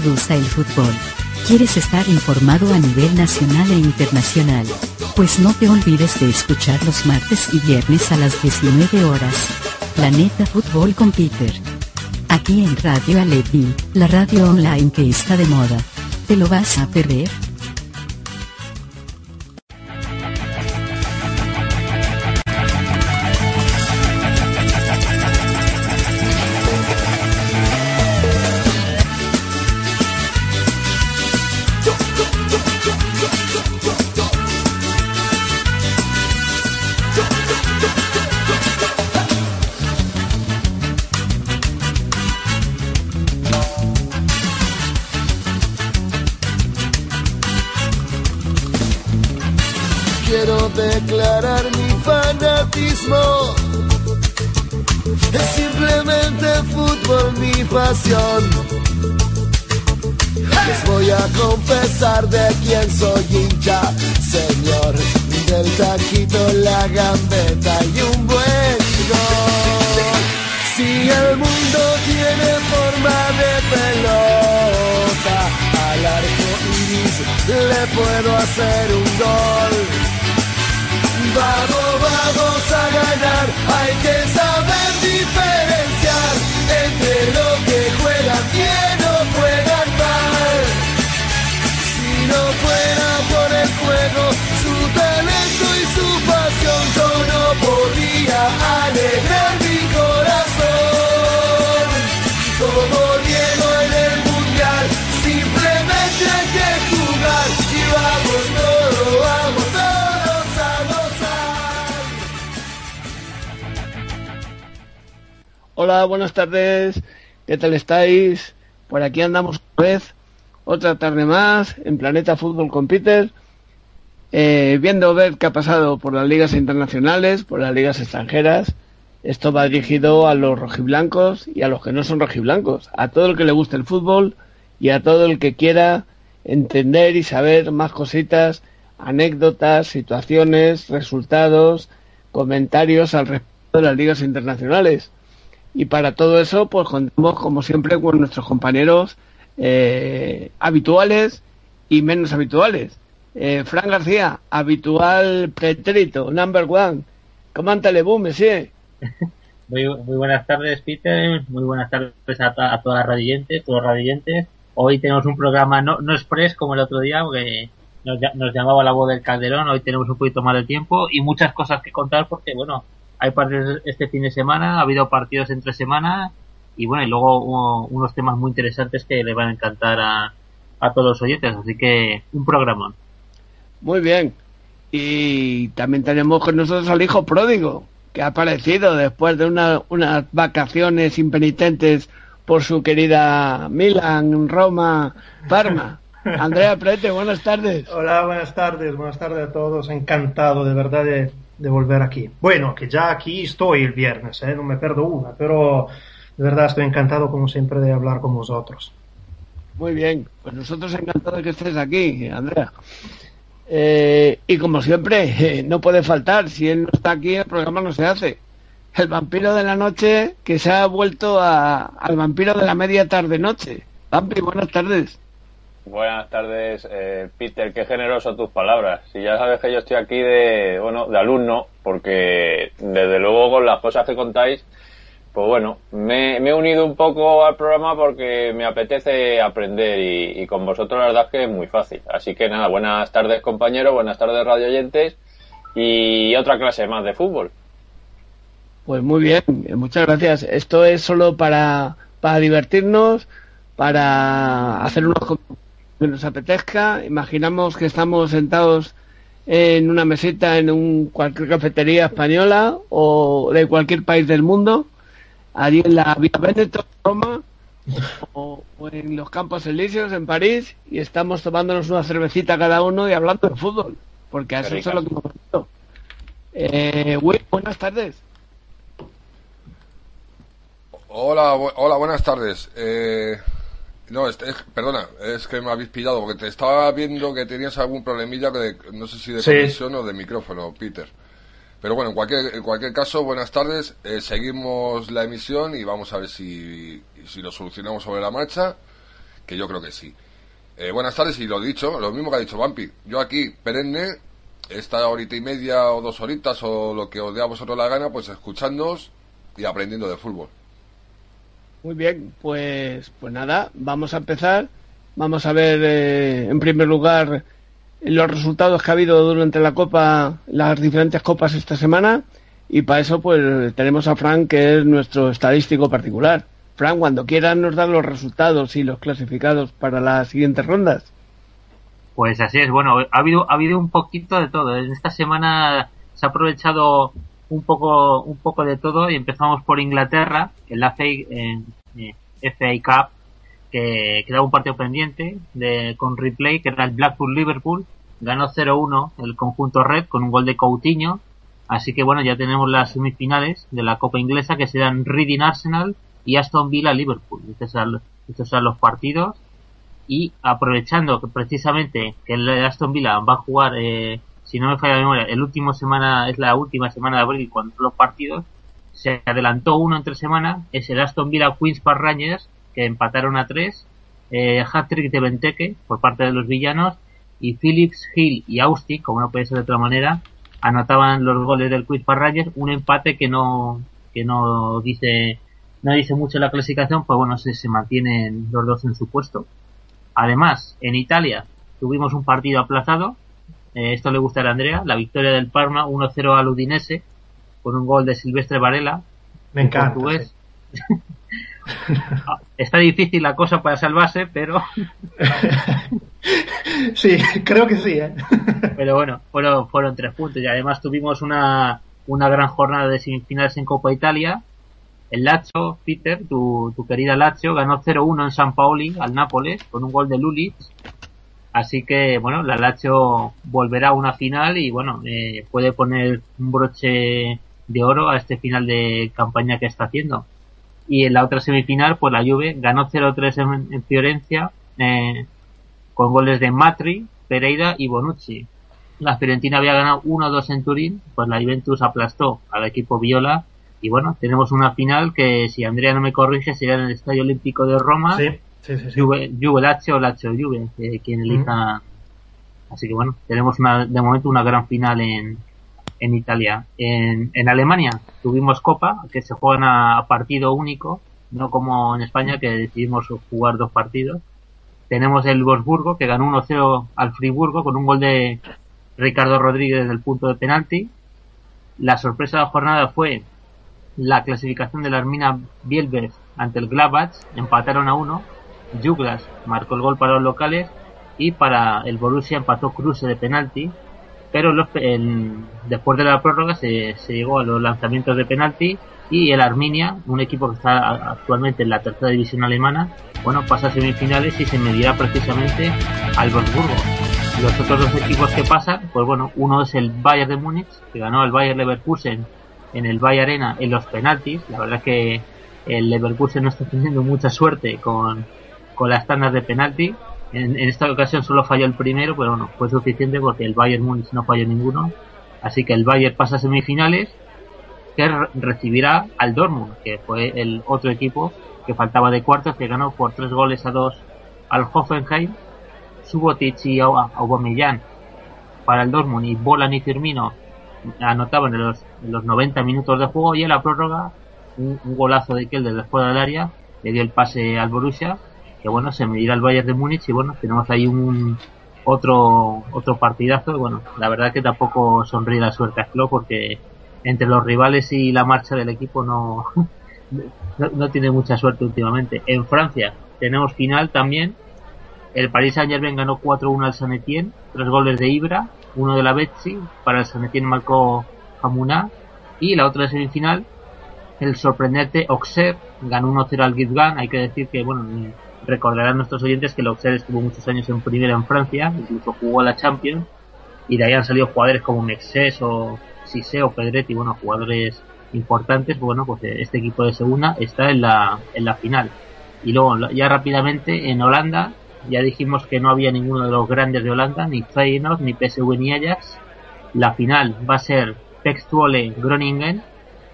te gusta el fútbol. ¿Quieres estar informado a nivel nacional e internacional? Pues no te olvides de escuchar los martes y viernes a las 19 horas. Planeta Fútbol con Peter. Aquí en Radio Alepi, la radio online que está de moda. ¿Te lo vas a perder? Tardes. ¿Qué tal estáis? Por aquí andamos otra vez, otra tarde más en Planeta Fútbol con eh, viendo ver qué ha pasado por las ligas internacionales, por las ligas extranjeras. Esto va dirigido a los rojiblancos y a los que no son rojiblancos, a todo el que le guste el fútbol y a todo el que quiera entender y saber más cositas, anécdotas, situaciones, resultados, comentarios al respecto de las ligas internacionales. Y para todo eso, pues contamos como siempre con nuestros compañeros eh, habituales y menos habituales. Eh, Fran García, habitual pretérito, number one. ¿Cómo anda boom, monsieur? Muy, muy buenas tardes, Peter. Muy buenas tardes a, a todas las radiantes, todos los. Hoy tenemos un programa no, no express como el otro día, porque nos, nos llamaba la voz del Calderón. Hoy tenemos un poquito más de tiempo y muchas cosas que contar, porque bueno, hay partidos este fin de semana, ha habido partidos entre semana y bueno, y luego uh, unos temas muy interesantes que le van a encantar a, a todos los oyentes. Así que un programa. Muy bien. Y también tenemos con nosotros al hijo pródigo, que ha aparecido después de una- unas vacaciones impenitentes por su querida Milan, Roma, Parma. Andrea Prete, buenas tardes. Hola, buenas tardes, buenas tardes a todos. Encantado de verdad de, de volver aquí. Bueno, que ya aquí estoy el viernes, ¿eh? no me pierdo una, pero de verdad estoy encantado como siempre de hablar con vosotros. Muy bien, pues nosotros encantados que estés aquí, Andrea. Eh, y como siempre, eh, no puede faltar, si él no está aquí, el programa no se hace. El vampiro de la noche que se ha vuelto a- al vampiro de la media tarde-noche. Vampi, buenas tardes. Buenas tardes, eh, Peter. Qué generoso tus palabras. Si ya sabes que yo estoy aquí de, bueno, de alumno, porque desde luego con las cosas que contáis, pues bueno, me, he unido un poco al programa porque me apetece aprender y, con vosotros la verdad es que es muy fácil. Así que nada, buenas tardes compañeros, buenas tardes radio oyentes y otra clase más de fútbol. Pues muy bien, muchas gracias. Esto es solo para, para divertirnos, para hacer unos que nos apetezca. Imaginamos que estamos sentados en una mesita en un, cualquier cafetería española o de cualquier país del mundo, allí en la Vía Veneto, Roma, o, o en los Campos Elíseos, en París, y estamos tomándonos una cervecita cada uno y hablando de fútbol, porque eso es lo que hemos venido. Eh, Will, buenas tardes. Hola, bu- hola, buenas tardes. Eh, no, este- es- perdona, es que me habéis pillado porque te estaba viendo que tenías algún problemilla de, no sé si de Sí. conexión o de micrófono, Peter. Pero bueno, en cualquier, en cualquier caso, buenas tardes. Eh, seguimos la emisión y vamos a ver si, si lo solucionamos sobre la marcha. que yo creo que sí. Eh, buenas tardes y lo dicho, lo mismo que ha dicho Vampi. Yo aquí, perenne, esta horita y media o dos horitas o lo que os dé a vosotros la gana, pues escuchándonos y aprendiendo de fútbol. Muy bien, pues, pues nada, vamos a empezar. Vamos a ver, eh, en primer lugar, los resultados que ha habido durante la Copa, las diferentes copas esta semana. Y para eso, pues tenemos a Frank, que es nuestro estadístico particular. Frank, cuando quieras nos dan los resultados y los clasificados para las siguientes rondas. Pues así es, bueno, ha habido, ha habido un poquito de todo. En esta semana se ha aprovechado un poco, un poco de todo y empezamos por Inglaterra, en la FA, en, eh, FA Cup, que quedaba un partido pendiente de, con replay, que era el Blackpool-Liverpool. Ganó 0-1 el conjunto red con un gol de Coutinho. Así que bueno, ya tenemos las semifinales de la Copa Inglesa que serán Reading Arsenal y Aston Villa Liverpool. Estos serán, estos los partidos y aprovechando que precisamente que el Aston Villa va a jugar, eh, si no me falla la memoria, el último semana es la última semana de abril cuando los partidos, se adelantó uno entre semana, es el Aston Villa Queens Park Rangers que empataron a tres, eh, hat-trick de Benteke por parte de los villanos y Phillips, Hill y Austin, como no puede ser de otra manera, anotaban los goles del Queens Park Rangers, un empate que no que no dice no dice mucho la clasificación, pues bueno, se, se mantienen los dos en su puesto. Además, en Italia tuvimos un partido aplazado. Eh, esto le gusta a Andrea. La victoria del Parma 1-0 al Udinese con un gol de Silvestre Varela. Me encanta. Portugués. Está difícil la cosa para salvarse, pero. sí, creo que sí. ¿eh? pero bueno, fueron, fueron tres puntos. Y además tuvimos una, una gran jornada de semifinales en Copa Italia. El Lazio, Peter, tu, tu querida Lazio, ganó 0-1 en San Paoli al Nápoles con un gol de Lulic. Así que, bueno, la Lazio volverá a una final y, bueno, eh, puede poner un broche de oro a este final de campaña que está haciendo. Y en la otra semifinal, pues la Juve ganó 0-3 en, en, Fiorencia eh, con goles de Matri, Pereira y Bonucci. La Fiorentina había ganado 1-2 en Turín, pues la Juventus aplastó al equipo Viola y bueno, tenemos una final que si Andrea no me corrige sería en el Estadio Olímpico de Roma. Sí, sí, sí. sí. Juve, Juve Lazio o Lazio Juve, eh, quien elija. Así que bueno, tenemos una, de momento una gran final en, en Italia. En, en Alemania tuvimos Copa, que se juegan a, a partido único, no como en España que decidimos jugar dos partidos. Tenemos el Wolfsburgo que ganó 1-0 al Friburgo con un gol de Ricardo Rodríguez del punto de penalti. La sorpresa de la jornada fue la clasificación de la Armina Bielberg ante el Gladbach, empataron a uno. Douglas marcó el gol para los locales y para el Borussia empató Kruse de penalti. Pero los, el, después de la prórroga se, llegó a los lanzamientos de penalti y el Arminia, un equipo que está actualmente en la tercera división alemana, bueno, pasa a semifinales y se medirá precisamente al Wolfsburgo. Los otros dos equipos que pasan, pues bueno, uno es el Bayern de Múnich, que ganó al Bayern Leverkusen en el Bay Arena en los penaltis. La verdad es que el Leverkusen no está teniendo mucha suerte con, con las tandas de penalti. En, esta ocasión solo falló el primero, pero bueno, fue suficiente porque el Bayern Múnich no falló ninguno. Así que el Bayern pasa a semifinales, que recibirá al Dortmund, que fue el otro equipo que faltaba de cuartos, que ganó por tres goles a dos al Hoffenheim. Subotic y Aubameyang para el Dortmund y Bolan y Firmino anotaban en los, en los 90 minutos de juego y en la prórroga un, un golazo de Kiel desde fuera del área le dio el pase al Borussia que bueno se medirá al Bayern de Múnich y bueno tenemos ahí un otro otro partidazo bueno la verdad que tampoco sonríe la suerte a Klopp porque entre los rivales y la marcha del equipo no, no, no tiene mucha suerte últimamente. En Francia tenemos final también. El Paris Saint Germain ganó 4-1 al San Etienne, tres goles de Ibra, uno de la Betsy, para el San Etienne marcó Hamuná, y la otra semifinal, el sorprendente Auxerre ganó 1-0 al Gitgan, hay que decir que, bueno, recordarán nuestros oyentes que el Auxerre estuvo muchos años en primera en Francia, incluso jugó a la Champions, y de ahí han salido jugadores como Mexés o Sise o Pedretti, bueno, jugadores importantes, bueno, pues este equipo de segunda está en la, en la final. Y luego, ya rápidamente, en Holanda, ya dijimos que no había ninguno de los grandes de Holanda, ni Feyenoord, ni PSV, ni Ajax. La final va a ser Pek Zwolle Groningen.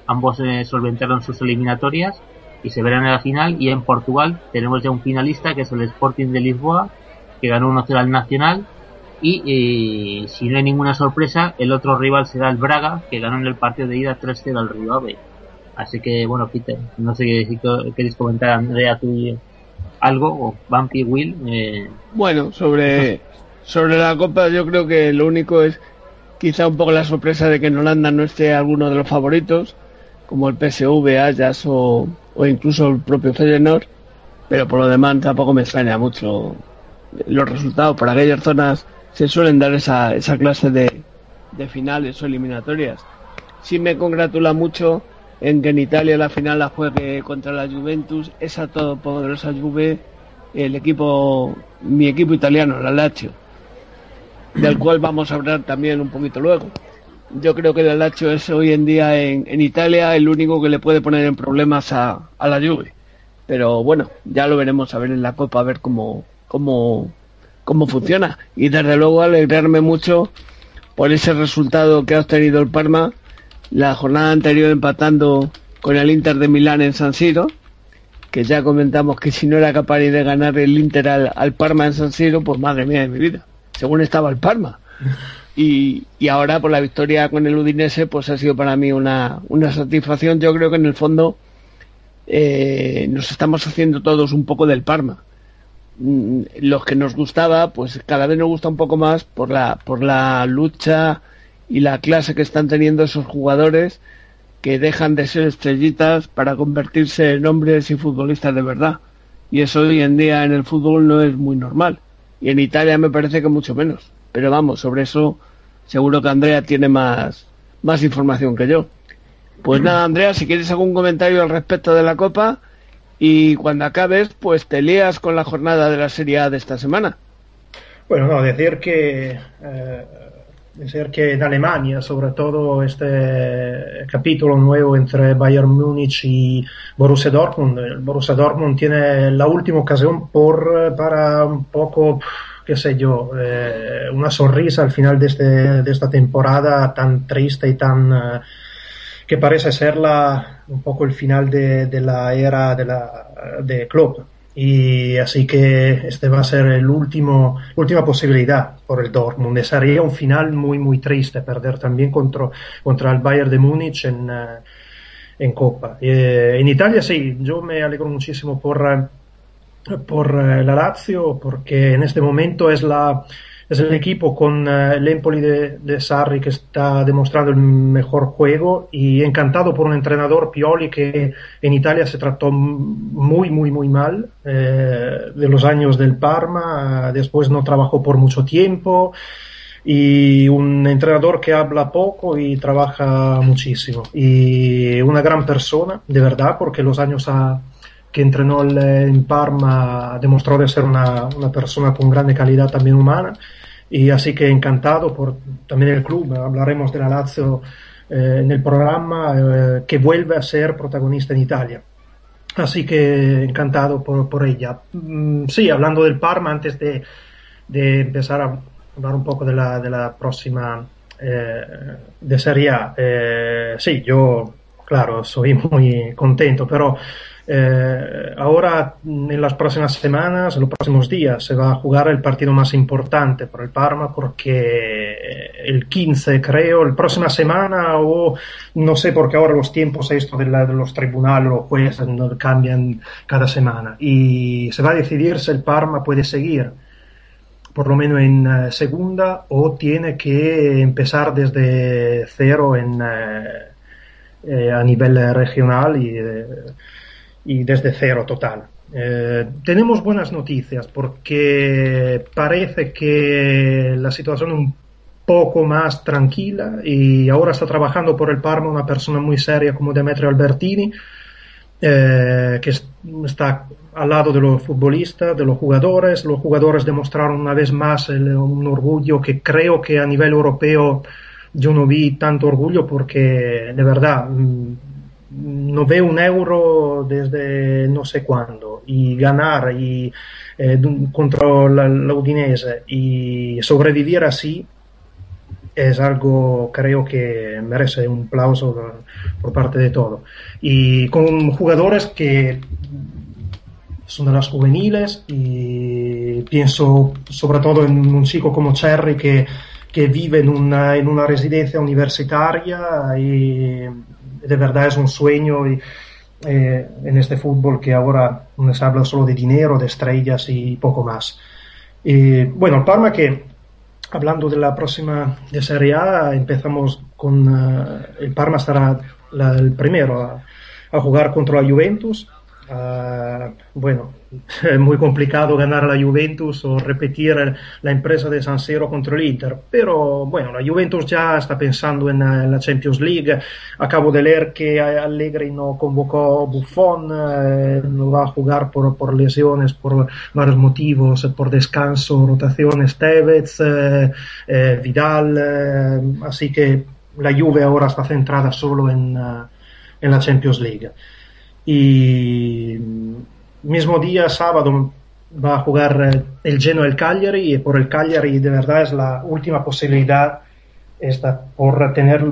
Ambos eh, solventaron sus eliminatorias. Y se verán en la final. Y en Portugal tenemos ya un finalista que es el Sporting de Lisboa, que ganó 1-0 al Nacional. Y si no hay ninguna sorpresa, el otro rival será el Braga, que ganó en el partido de ida 3-0 al Río Ave. Así que, bueno, Peter, no sé si queréis comentar, Andrea, tú algo, o Bumpy, Will. Eh... Bueno, sobre, sobre la Copa, yo creo que lo único es quizá un poco la sorpresa de que en Holanda no esté alguno de los favoritos, como el PSV, Ajax o, o incluso el propio Feyenoord, pero por lo demás tampoco me extraña mucho los resultados. Por aquellas zonas se suelen dar esa, esa clase de, de finales o eliminatorias. Sí me congratula mucho en que en Italia la final la juegue contra la Juventus, esa todopoderosa Juve, el equipo, mi equipo italiano, la Lazio, del cual vamos a hablar también un poquito luego. Yo creo que el Lazio es hoy en día en, en, Italia el único que le puede poner en problemas a, a, la Juve. Pero bueno, ya lo veremos a ver en la Copa, a ver cómo, cómo, cómo funciona. Y desde luego alegrarme mucho por ese resultado que ha obtenido el Parma la jornada anterior empatando con el Inter de Milán en San Siro, que ya comentamos que si no era capaz de ganar el Inter al, Parma en San Siro, pues madre mía de mi vida, según estaba el Parma. Y, y, ahora por la victoria con el Udinese, pues ha sido para mí una, una satisfacción. Yo creo que en el fondo eh, nos estamos haciendo todos un poco del Parma. Mm, los que nos gustaba, pues cada vez nos gusta un poco más por la, por la lucha y la clase que están teniendo esos jugadores que dejan de ser estrellitas para convertirse en hombres y futbolistas de verdad. Y eso hoy en día en el fútbol no es muy normal. Y en Italia me parece que mucho menos. Pero vamos, sobre eso seguro que Andrea tiene más, más información que yo. Pues nada, Andrea, si quieres algún comentario al respecto de la Copa y cuando acabes, pues te lías con la jornada de la Serie A de esta semana. Bueno, no, decir que eh, decir que en Alemania, sobre todo este capítulo nuevo entre Bayern Múnich y Borussia Dortmund, el Borussia Dortmund tiene la última ocasión por, para un poco, qué sé yo, eh, una sonrisa al final de, este, de esta temporada tan triste y tan... Eh, que parece ser la, un poco el final de, de la era de, la, de Klopp y así que este va a ser el último, última posibilidad por el Dortmund. Sería un final muy, muy triste perder también contra, contra el Bayern de Múnich en, uh, en Copa. Eh, en Italia sí, yo me alegro muchísimo por, por uh, la Lazio porque en este momento es la es el equipo con uh, el Empoli de, de, Sarri que está demostrando el mejor juego y encantado por un entrenador Pioli que en Italia se trató muy, muy, muy mal eh, de los años del Parma, después no trabajó por mucho tiempo y un entrenador que habla poco y trabaja muchísimo. Y una gran persona, de verdad, porque los años a que entrenó en Parma demostró de ser una, una persona con grande calidad también humana y así que encantado por también el club, hablaremos de la Lazio eh, en el programa, eh, que vuelve a ser protagonista en Italia. Así que encantado por, por ella. Mm, sí, hablando del Parma, antes de, de, empezar a hablar un poco de la, de la próxima eh, de Serie A, eh, sí, yo, claro, soy muy contento, pero eh, ahora, en las próximas semanas, en los próximos días, se va a jugar el partido más importante por el Parma porque el 15, creo, la próxima semana o no sé porque ahora los tiempos esto de, de los tribunales, los jueces no cambian cada semana. Y se va a decidir si el Parma puede seguir por lo menos en uh, segunda o tiene que empezar desde cero en, uh, eh, a nivel regional y eh, y desde cero total. Eh, tenemos buenas noticias porque parece que la situación es un poco más tranquila y ahora está trabajando por el Parma una persona muy seria como Demetrio Albertini eh, que está al lado de los futbolistas, de los jugadores. Los jugadores demostraron una vez más el, un orgullo que creo que a nivel europeo yo no vi tanto orgullo porque de verdad mm, no veo un euro desde no sé cuándo y ganar y, eh, contra la, Udinese y sobrevivir así es algo creo que merece un aplauso por parte de todo. Y con jugadores que son de las juveniles y pienso sobre todo en un chico como Cherry que, que vive en una, en una residencia universitaria y de verdad es un sueño y, eh, en este fútbol que ahora se habla solo de dinero, de estrellas y poco más. Y bueno, el Parma que hablando de la próxima de Serie A, empezamos con uh, el Parma estará la, el primero a, a, jugar contra la Juventus. Uh, bueno, es muy complicado ganar a la Juventus o repetir la empresa de San Siro contra el Inter, pero bueno, la Juventus ya está pensando en, en la Champions League. Acabo de leer que Allegri no convocó Buffon, eh, no va a jugar por, lesiones, por varios motivos, por descanso, rotaciones, Tevez, eh, eh, Vidal, así que la Juve ahora está centrada solo en la Champions League. Y mismo día, sábado, va a jugar eh, el Genoa el Cagliari y por el Cagliari de verdad es la última posibilidad esta, por tener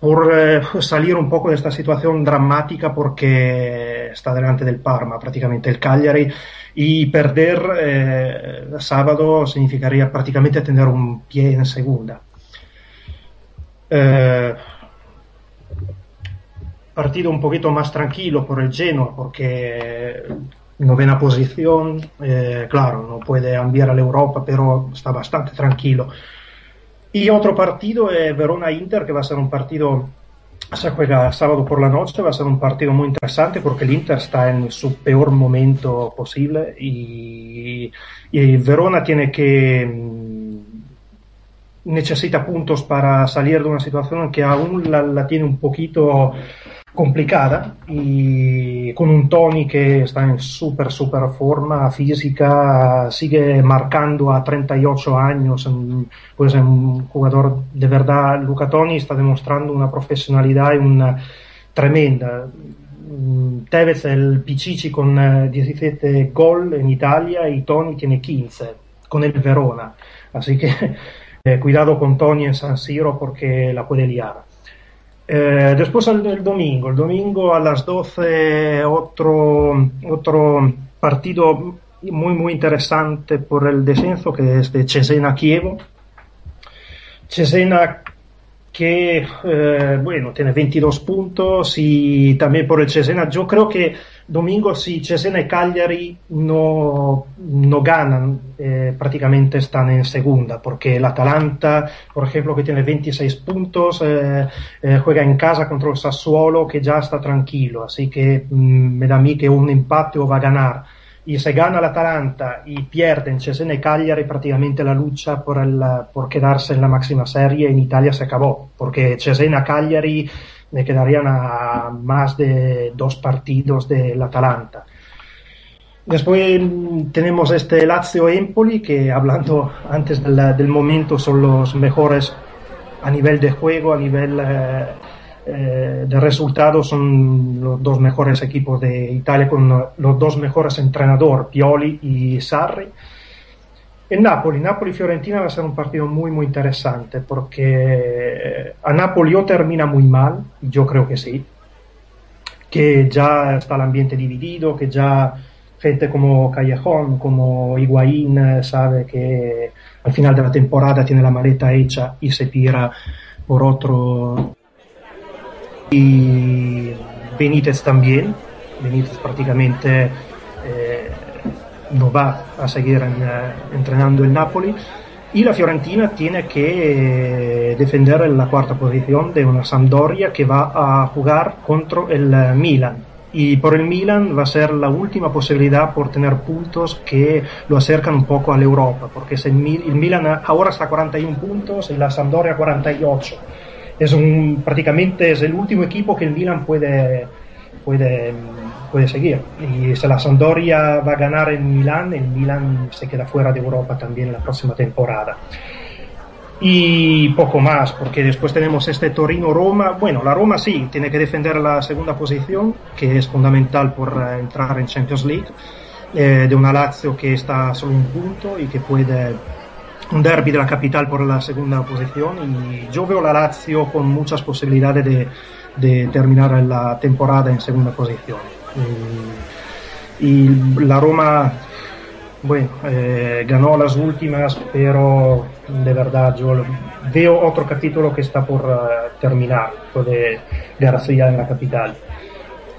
por eh, salir un poco de esta situación dramática porque está delante del Parma prácticamente el Cagliari y perder eh, sábado significaría prácticamente tener un pie en segunda. Eh, partido un poquito más tranquilo por el Genoa porque novena posición, eh, claro, no puede enviar a la Europa, pero está bastante tranquilo. Y otro partido es Verona-Inter, que va a ser un partido, se juega sábado por la noche, va a ser un partido muy interesante porque el Inter está en su peor momento posible y, y Verona tiene que mm, necesita puntos para salir de una situación que aún la, la tiene un poquito complicada y con un Tony que está en súper, súper forma física, sigue marcando a 38 años, pues es un jugador de verdad, Luca Toni está demostrando una profesionalidad y una tremenda. Tevez el Pichichi con 17 eh, gol en Italia y Tony tiene 15 con el Verona. Así que eh, cuidado con Tony en San Siro porque la puede liar. Eh, después el, el, domingo, el domingo a las 12 otro, otro partido muy muy interesante por el descenso que es de Cesena Kievo. Cesena que eh, bueno tiene 22 puntos y también por el Cesena yo creo que domingo si Cesena y Cagliari no, no ganan, eh, prácticamente están en segunda, porque el Atalanta, por ejemplo, que tiene 26 puntos, eh, eh, juega en casa contra el Sassuolo, que ya está tranquilo, así que mmm, me da a mí que un empate o va a ganar. Y si gana el Atalanta y pierden Cesena y Cagliari, prácticamente la lucha por, el, por quedarse en la máxima serie en Italia se acabó, porque Cesena Cagliari me quedarían a más de dos partidos del Atalanta. Después tenemos este Lazio Empoli, que hablando antes del, del momento son los mejores a nivel de juego, a nivel eh, eh, de resultados, son los dos mejores equipos de Italia con los dos mejores entrenadores, Pioli y Sarri. En Napoli, Napoli-Fiorentina va a ser un partido muy, muy interesante porque a Napoli o termina muy mal, yo creo que sí, que ya está el ambiente dividido, que ya gente como Callejón, como Higuaín sabe que al final de la temporada tiene la maleta hecha y se tira por otro. Y Benítez también, Benítez prácticamente eh, no va a seguir en, uh, entrenando el Napoli. Y la Fiorentina tiene que eh, defender la cuarta posición de una Sampdoria que va a jugar contra el Milan. Y por el Milan va a ser la última posibilidad por tener puntos que lo acercan un poco a la Europa porque el, Milan ahora está a 41 puntos y la Sampdoria a 48 es un, prácticamente es el último equipo que el Milan puede puede puede seguir. Y si la Sampdoria va a ganar en Milán, el Milán se queda fuera de Europa también la próxima temporada. Y poco más, porque después tenemos este Torino-Roma. Bueno, la Roma sí, tiene que defender la segunda posición, que es fundamental por uh, entrar en Champions League, eh, de una Lazio que está solo un punto y que puede un derby de la capital por la segunda posición y yo veo la Lazio con muchas posibilidades de, terminar la temporada en segunda posición. Y, la Roma, bueno, eh, ganó las últimas, pero de verdad yo veo otro capítulo que está por uh, terminar, de García en la capital.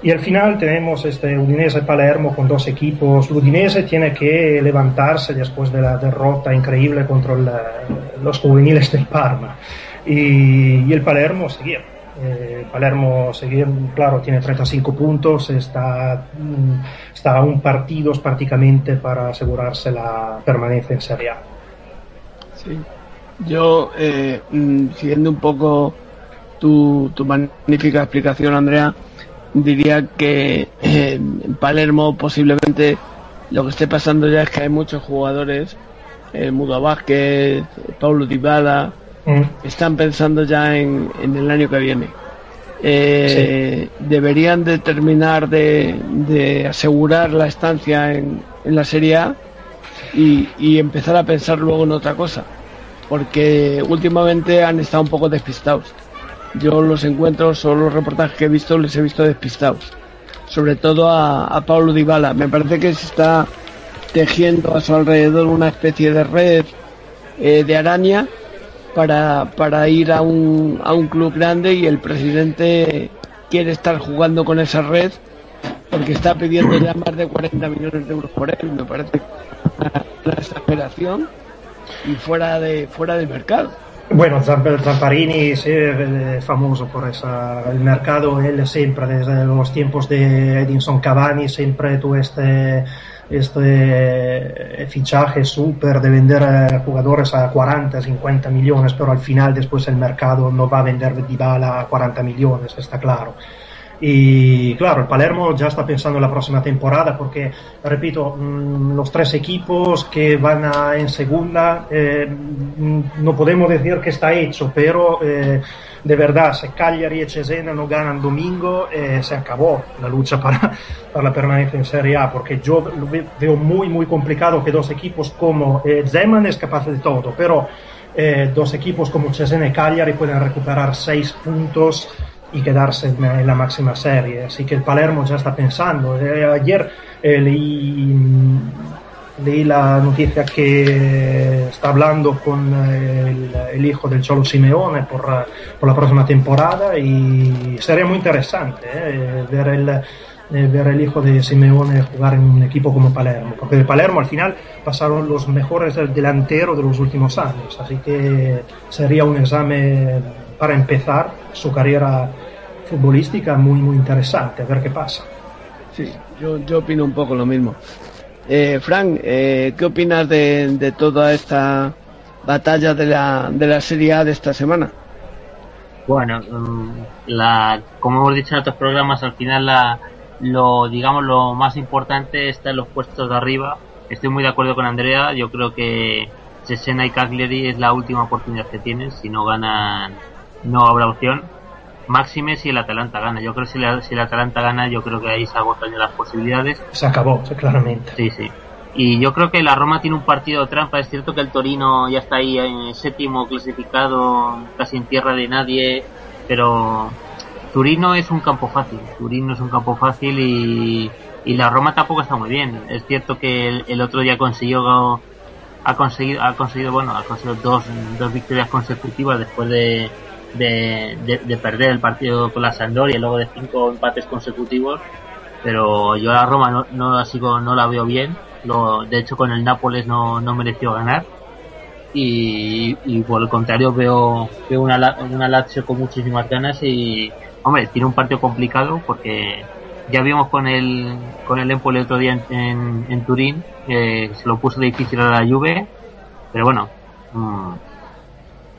Y al final tenemos este Udinese-Palermo con dos equipos. Udinese tiene que levantarse después de la derrota increíble contra el, los juveniles del Parma. Y, y el Palermo seguir. Eh, Palermo seguir, claro, tiene 35 puntos, está, está a un partido prácticamente para asegurarse la permanencia en Serie A. Sí. Yo, eh, siguiendo un poco tu, tu magnífica explicación, Andrea, diría que eh, en Palermo posiblemente lo que esté pasando ya es que hay muchos jugadores, eh, Mudo Vázquez, Paulo Dybala, mm. están pensando ya en, en, el año que viene. Eh, sí. Deberían de terminar de, de, asegurar la estancia en, en la Serie A y, y, empezar a pensar luego en otra cosa, porque últimamente han estado un poco despistados. Yo los encuentros o los reportajes que he visto les he visto despistados. Sobre todo a, a Pablo Dybala. Me parece que se está tejiendo a su alrededor una especie de red eh, de araña para, para ir a un, a un club grande y el presidente quiere estar jugando con esa red porque está pidiendo ya más de 40 millones de euros por él. Me parece una, una exageración y fuera de, fuera del mercado. Bueno, Zamparini sí, es famoso por esa, el mercado, él siempre, desde los tiempos de Edinson Cavani, siempre tuvo este, este fichaje súper de vender jugadores a 40, 50 millones, pero al final después el mercado no va a vender Dybala a 40 millones, está claro. Y claro, el Palermo ya está pensando en la próxima temporada porque, repito, mmm, los tres equipos que van a, en segunda, eh, no podemos decir que está hecho, pero eh, de verdad, si Cagliari y Cesena no ganan domingo, eh, se acabó la lucha para, para, la permanencia en Serie A, porque yo veo muy, muy complicado que dos equipos como eh, Zeman es capaz de todo, pero eh, dos equipos como Cesena y Cagliari pueden recuperar seis puntos y quedarse en, la máxima serie. Así que el Palermo ya está pensando. Eh, ayer eh, leí, leí, la noticia que está hablando con el, el hijo del Cholo Simeone por, por, la próxima temporada y sería muy interesante eh, ver el ver el hijo de Simeone jugar en un equipo como Palermo, porque de Palermo al final pasaron los mejores delanteros de los últimos años, así que sería un examen para empezar su carrera futbolística muy muy interesante, a ver qué pasa. Sí, yo, yo opino un poco lo mismo. Eh, Frank, eh, ¿qué opinas de, de, toda esta batalla de la, de la Serie A de esta semana? Bueno, la, como hemos dicho en otros programas, al final la, lo digamos lo más importante está en los puestos de arriba. Estoy muy de acuerdo con Andrea. Yo creo que Cesena y Cagliari es la última oportunidad que tienen. Si no ganan, no habrá opción. Máxime si el Atalanta gana. Yo creo que si, la, si el Atalanta gana, yo creo que ahí se agotan las posibilidades. Se acabó, claramente. Sí, sí. Y yo creo que la Roma tiene un partido de trampa. Es cierto que el Torino ya está ahí en séptimo clasificado, casi en tierra de nadie, pero Turino es un campo fácil. Turino es un campo fácil y, y la Roma tampoco está muy bien. Es cierto que el, el otro día consiguió ha conseguido ha conseguido bueno ha conseguido dos, dos victorias consecutivas después de de, de, de, perder el partido con la Sampdoria y luego de cinco empates consecutivos pero yo a la Roma no, no la sigo no la veo bien. Lo, de hecho con el Nápoles no, no mereció ganar. Y, y por el contrario veo, veo una, una Lazio con muchísimas ganas y hombre tiene un partido complicado porque ya vimos con el con el Empoli el otro día en, en, en Turín eh, se lo puso difícil a la Juve pero bueno mmm,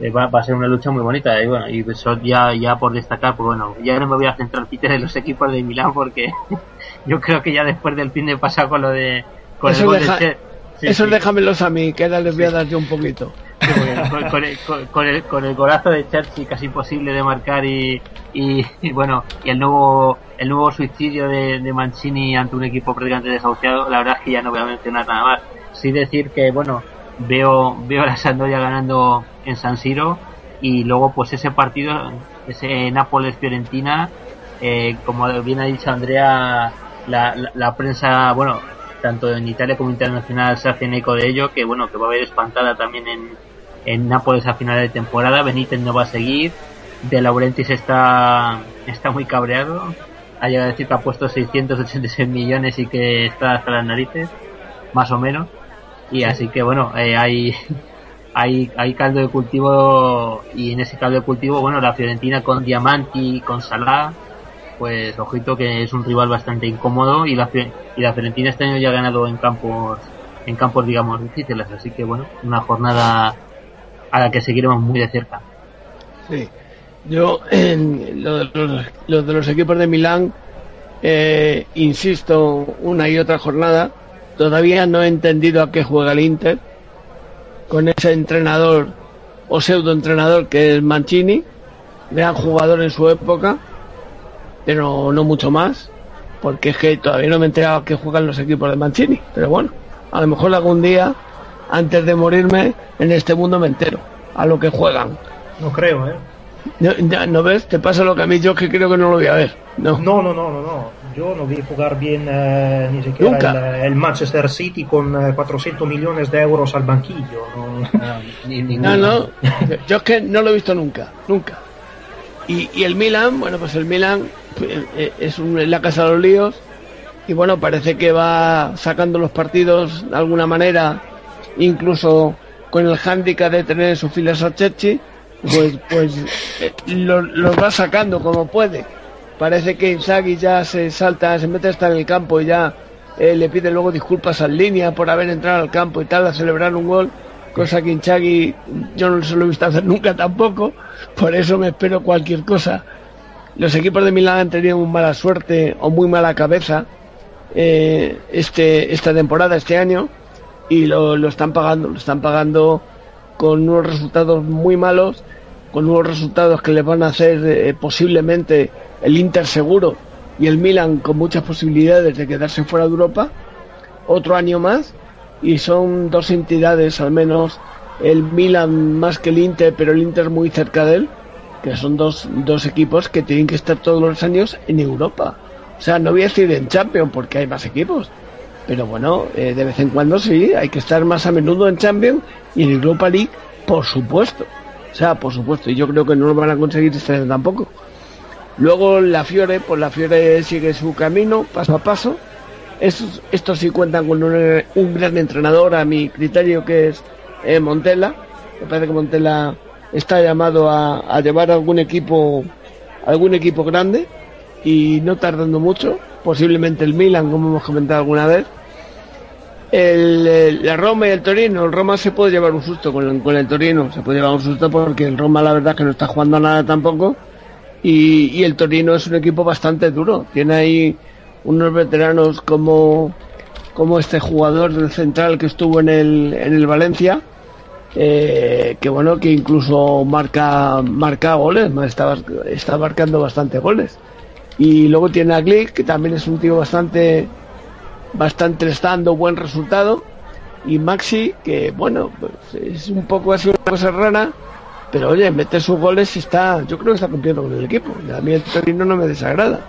va, va, a ser una lucha muy bonita y bueno y eso ya ya por destacar pues bueno ya no me voy a centrar Peter en los equipos de Milán porque yo creo que ya después del fin de pasado con lo de con eso el deja, de sí, eso sí. déjamelos a mí que ahora les voy a dar yo un poquito. Sí, con, con, el, con, el, con el golazo de Chelsea casi imposible de marcar y, y, y, bueno y el nuevo el nuevo suicidio de, de Mancini ante un equipo prácticamente desahuciado la verdad es que ya no voy a mencionar nada más. Sí decir que bueno veo veo a la Sampdoria ganando en San Siro y luego pues ese partido ese Nápoles Fiorentina eh, como bien ha dicho Andrea la, la, prensa bueno tanto en Italia como internacional se hace eco de ello que bueno que va a haber espantada también en, en Nápoles a final de temporada. Benítez no va a seguir De Laurentiis está está muy cabreado ha llegado a decir que ha puesto 686 millones y que está hasta las narices más o menos y así que bueno eh, hay hay, hay caldo de cultivo y en ese caldo de cultivo, bueno, la Fiorentina con Diamanti, con Salah, pues ojito que es un rival bastante incómodo y la, y la Fiorentina este año ya ha ganado en campos, en campos digamos difíciles, así que bueno, una jornada a la que seguiremos muy de cerca. Sí, yo en lo, de los, de los equipos de Milán, eh, insisto una y otra jornada, todavía no he entendido a qué juega el Inter con ese entrenador o pseudo entrenador que es Mancini, gran jugador en su época, pero no mucho más, porque es que todavía no me he enterado que juegan los equipos de Mancini, pero bueno, a lo mejor algún día, antes de morirme, en este mundo me entero a lo que juegan. No creo, ¿eh? No, ¿no ves? Te pasa lo que a mí yo que creo que no lo voy a ver. No, no, no, no, no. Yo no vi jugar bien eh, ni siquiera el, el, Manchester City con 400 eh, millones de euros al banquillo. No, no, yo es que no lo he visto nunca, nunca. Y, y el Milan, bueno, pues el Milan eh, es un, la casa de los líos y bueno, parece que va sacando los partidos de alguna manera, incluso con el hándicap de tener en sus filas a Chechi, pues, pues los lo va sacando como puede parece que Inzaghi ya se salta, se mete hasta en el campo y ya eh, le pide luego disculpas al línea por haber entrado al campo y tal, a celebrar un gol, cosa que Inzaghi yo no se lo he visto hacer nunca tampoco, por eso me espero cualquier cosa. Los equipos de Milán han tenido muy mala suerte o muy mala cabeza eh, este, esta temporada, este año, y lo, lo están pagando, lo están pagando con unos resultados muy malos, con unos resultados que les van a hacer eh, posiblemente el Inter seguro y el Milan con muchas posibilidades de quedarse fuera de Europa otro año más y son dos entidades al menos el Milan más que el Inter pero el Inter muy cerca de él que son dos, dos equipos que tienen que estar todos los años en Europa. O sea no voy a decir en Champions porque hay más equipos pero bueno eh, de vez en cuando sí hay que estar más a menudo en Champions y en Europa League por supuesto. O sea por supuesto y yo creo que no lo van a conseguir este tampoco Luego la Fiore, pues la Fiore sigue su camino paso a paso. Estos, sí cuentan con un, gran entrenador, a mi criterio, que es eh, Montella. Me parece que Montella está llamado a, llevar algún equipo, algún equipo grande y no tardando mucho. Posiblemente el Milan, como hemos comentado alguna vez. El, la Roma y el Torino. El Roma se puede llevar un susto con, con el Torino. Se puede llevar un susto porque el Roma, la verdad, que no está jugando nada tampoco y, el Torino es un equipo bastante duro. Tiene ahí unos veteranos como, como este jugador del central que estuvo en el, en el Valencia, eh, que bueno, que incluso marca, marca goles, está, está marcando bastante goles. Y luego tiene a Glick, que también es un tío bastante, bastante está buen resultado. Y Maxi, que bueno, pues es un poco así una cosa rara, pero oye, meter sus goles está, yo creo que está cumpliendo con el equipo. A mí el Torino no me desagrada.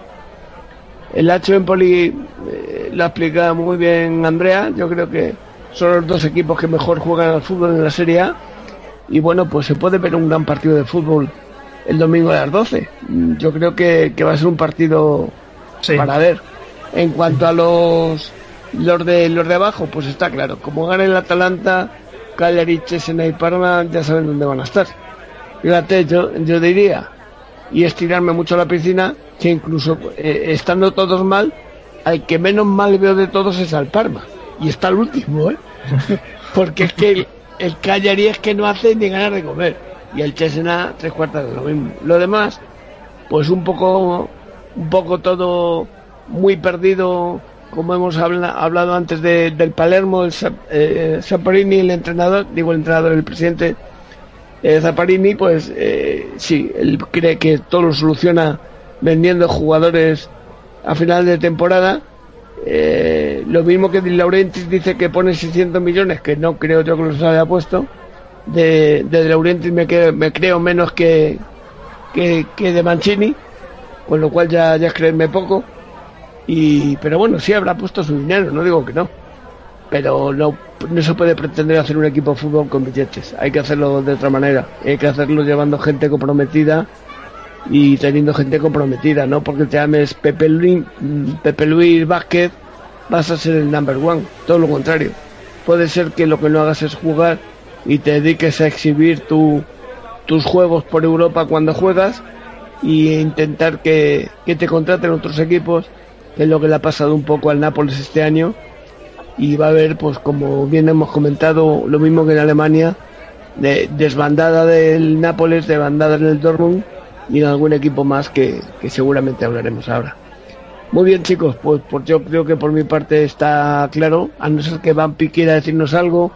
El H Empoli eh, lo ha explicado muy bien Andrea. Yo creo que son los dos equipos que mejor juegan al fútbol en la Serie A. Y bueno, pues se puede ver un gran partido de fútbol el domingo a las 12. Yo creo que, va a ser un partido para ver. En cuanto a los, los, de, los de abajo, pues está claro. Como gana el Atalanta, Cagliari, Cesena y Parma, ya saben dónde van a estar. Yo, yo diría, y estirarme mucho a la piscina, que incluso eh, estando todos mal, al que menos mal veo de todos es al Parma. Y está el último, ¿eh? Porque es que el, el es que no hace ni ganas de comer. Y el Chesena, tres cuartas de lo mismo. Lo demás, pues un poco, un poco todo muy perdido, como hemos hablado antes del Palermo, el eh, el entrenador, digo el entrenador, el presidente eh, Zaparini, pues eh, sí, él cree que todo lo soluciona vendiendo jugadores a final de temporada. Eh, lo mismo que Di Laurentiis dice que pone 600 millones, que no creo yo que los haya puesto. De, de Laurentiis me, creo menos que, que, de Mancini, con lo cual ya, ya es creerme poco. Y, pero bueno, sí habrá puesto su dinero, no digo que no. Pero no, no se puede pretender hacer un equipo de fútbol con billetes. Hay que hacerlo de otra manera. Hay que hacerlo llevando gente comprometida y teniendo gente comprometida, no porque te llames Pepe Luis, Pepe Luis Vázquez vas a ser el number one, todo lo contrario. Puede ser que lo que no hagas es jugar y te dediques a exhibir tu, tus juegos por Europa cuando juegas y intentar que, que te contraten otros equipos, que es lo que le ha pasado un poco al Nápoles este año. Y va a haber, pues como bien hemos comentado, lo mismo que en Alemania, de desbandada del Nápoles, desbandada en el Dortmund y en algún equipo más que, seguramente hablaremos ahora. Muy bien chicos, pues, pues, yo creo que por mi parte está claro, a no ser que Vampi quiera decirnos algo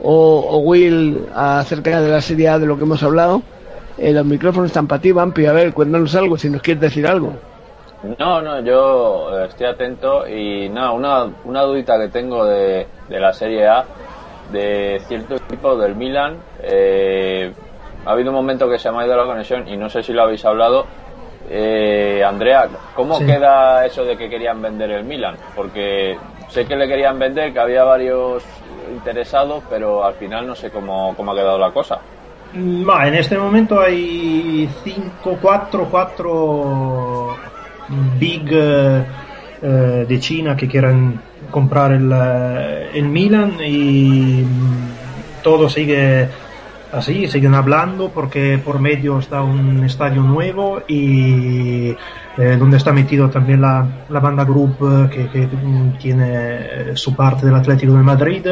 o, Will acerca de la serie A de lo que hemos hablado. Eh, los micrófonos están para ti, Vampi, a ver, cuéntanos algo si nos quieres decir algo. No, no, yo estoy atento y nada, una, una dudita que tengo de, de la Serie A de cierto equipo del Milan. Eh, ha habido un momento que se me ha ido la conexión y no sé si lo habéis hablado. Eh, Andrea, ¿cómo queda eso de que querían vender el Milan? Porque sé que le querían vender, que había varios interesados, pero al final no sé cómo, cómo ha quedado la cosa. Mm, en este momento hay 5, 4, 4 big eh, eh, de China que quieren comprar el, eh, el Milan y mm, todo sigue así, siguen hablando porque por medio está un estadio nuevo y eh, donde está metido también la, la banda group que, que, tiene su parte del Atlético de Madrid.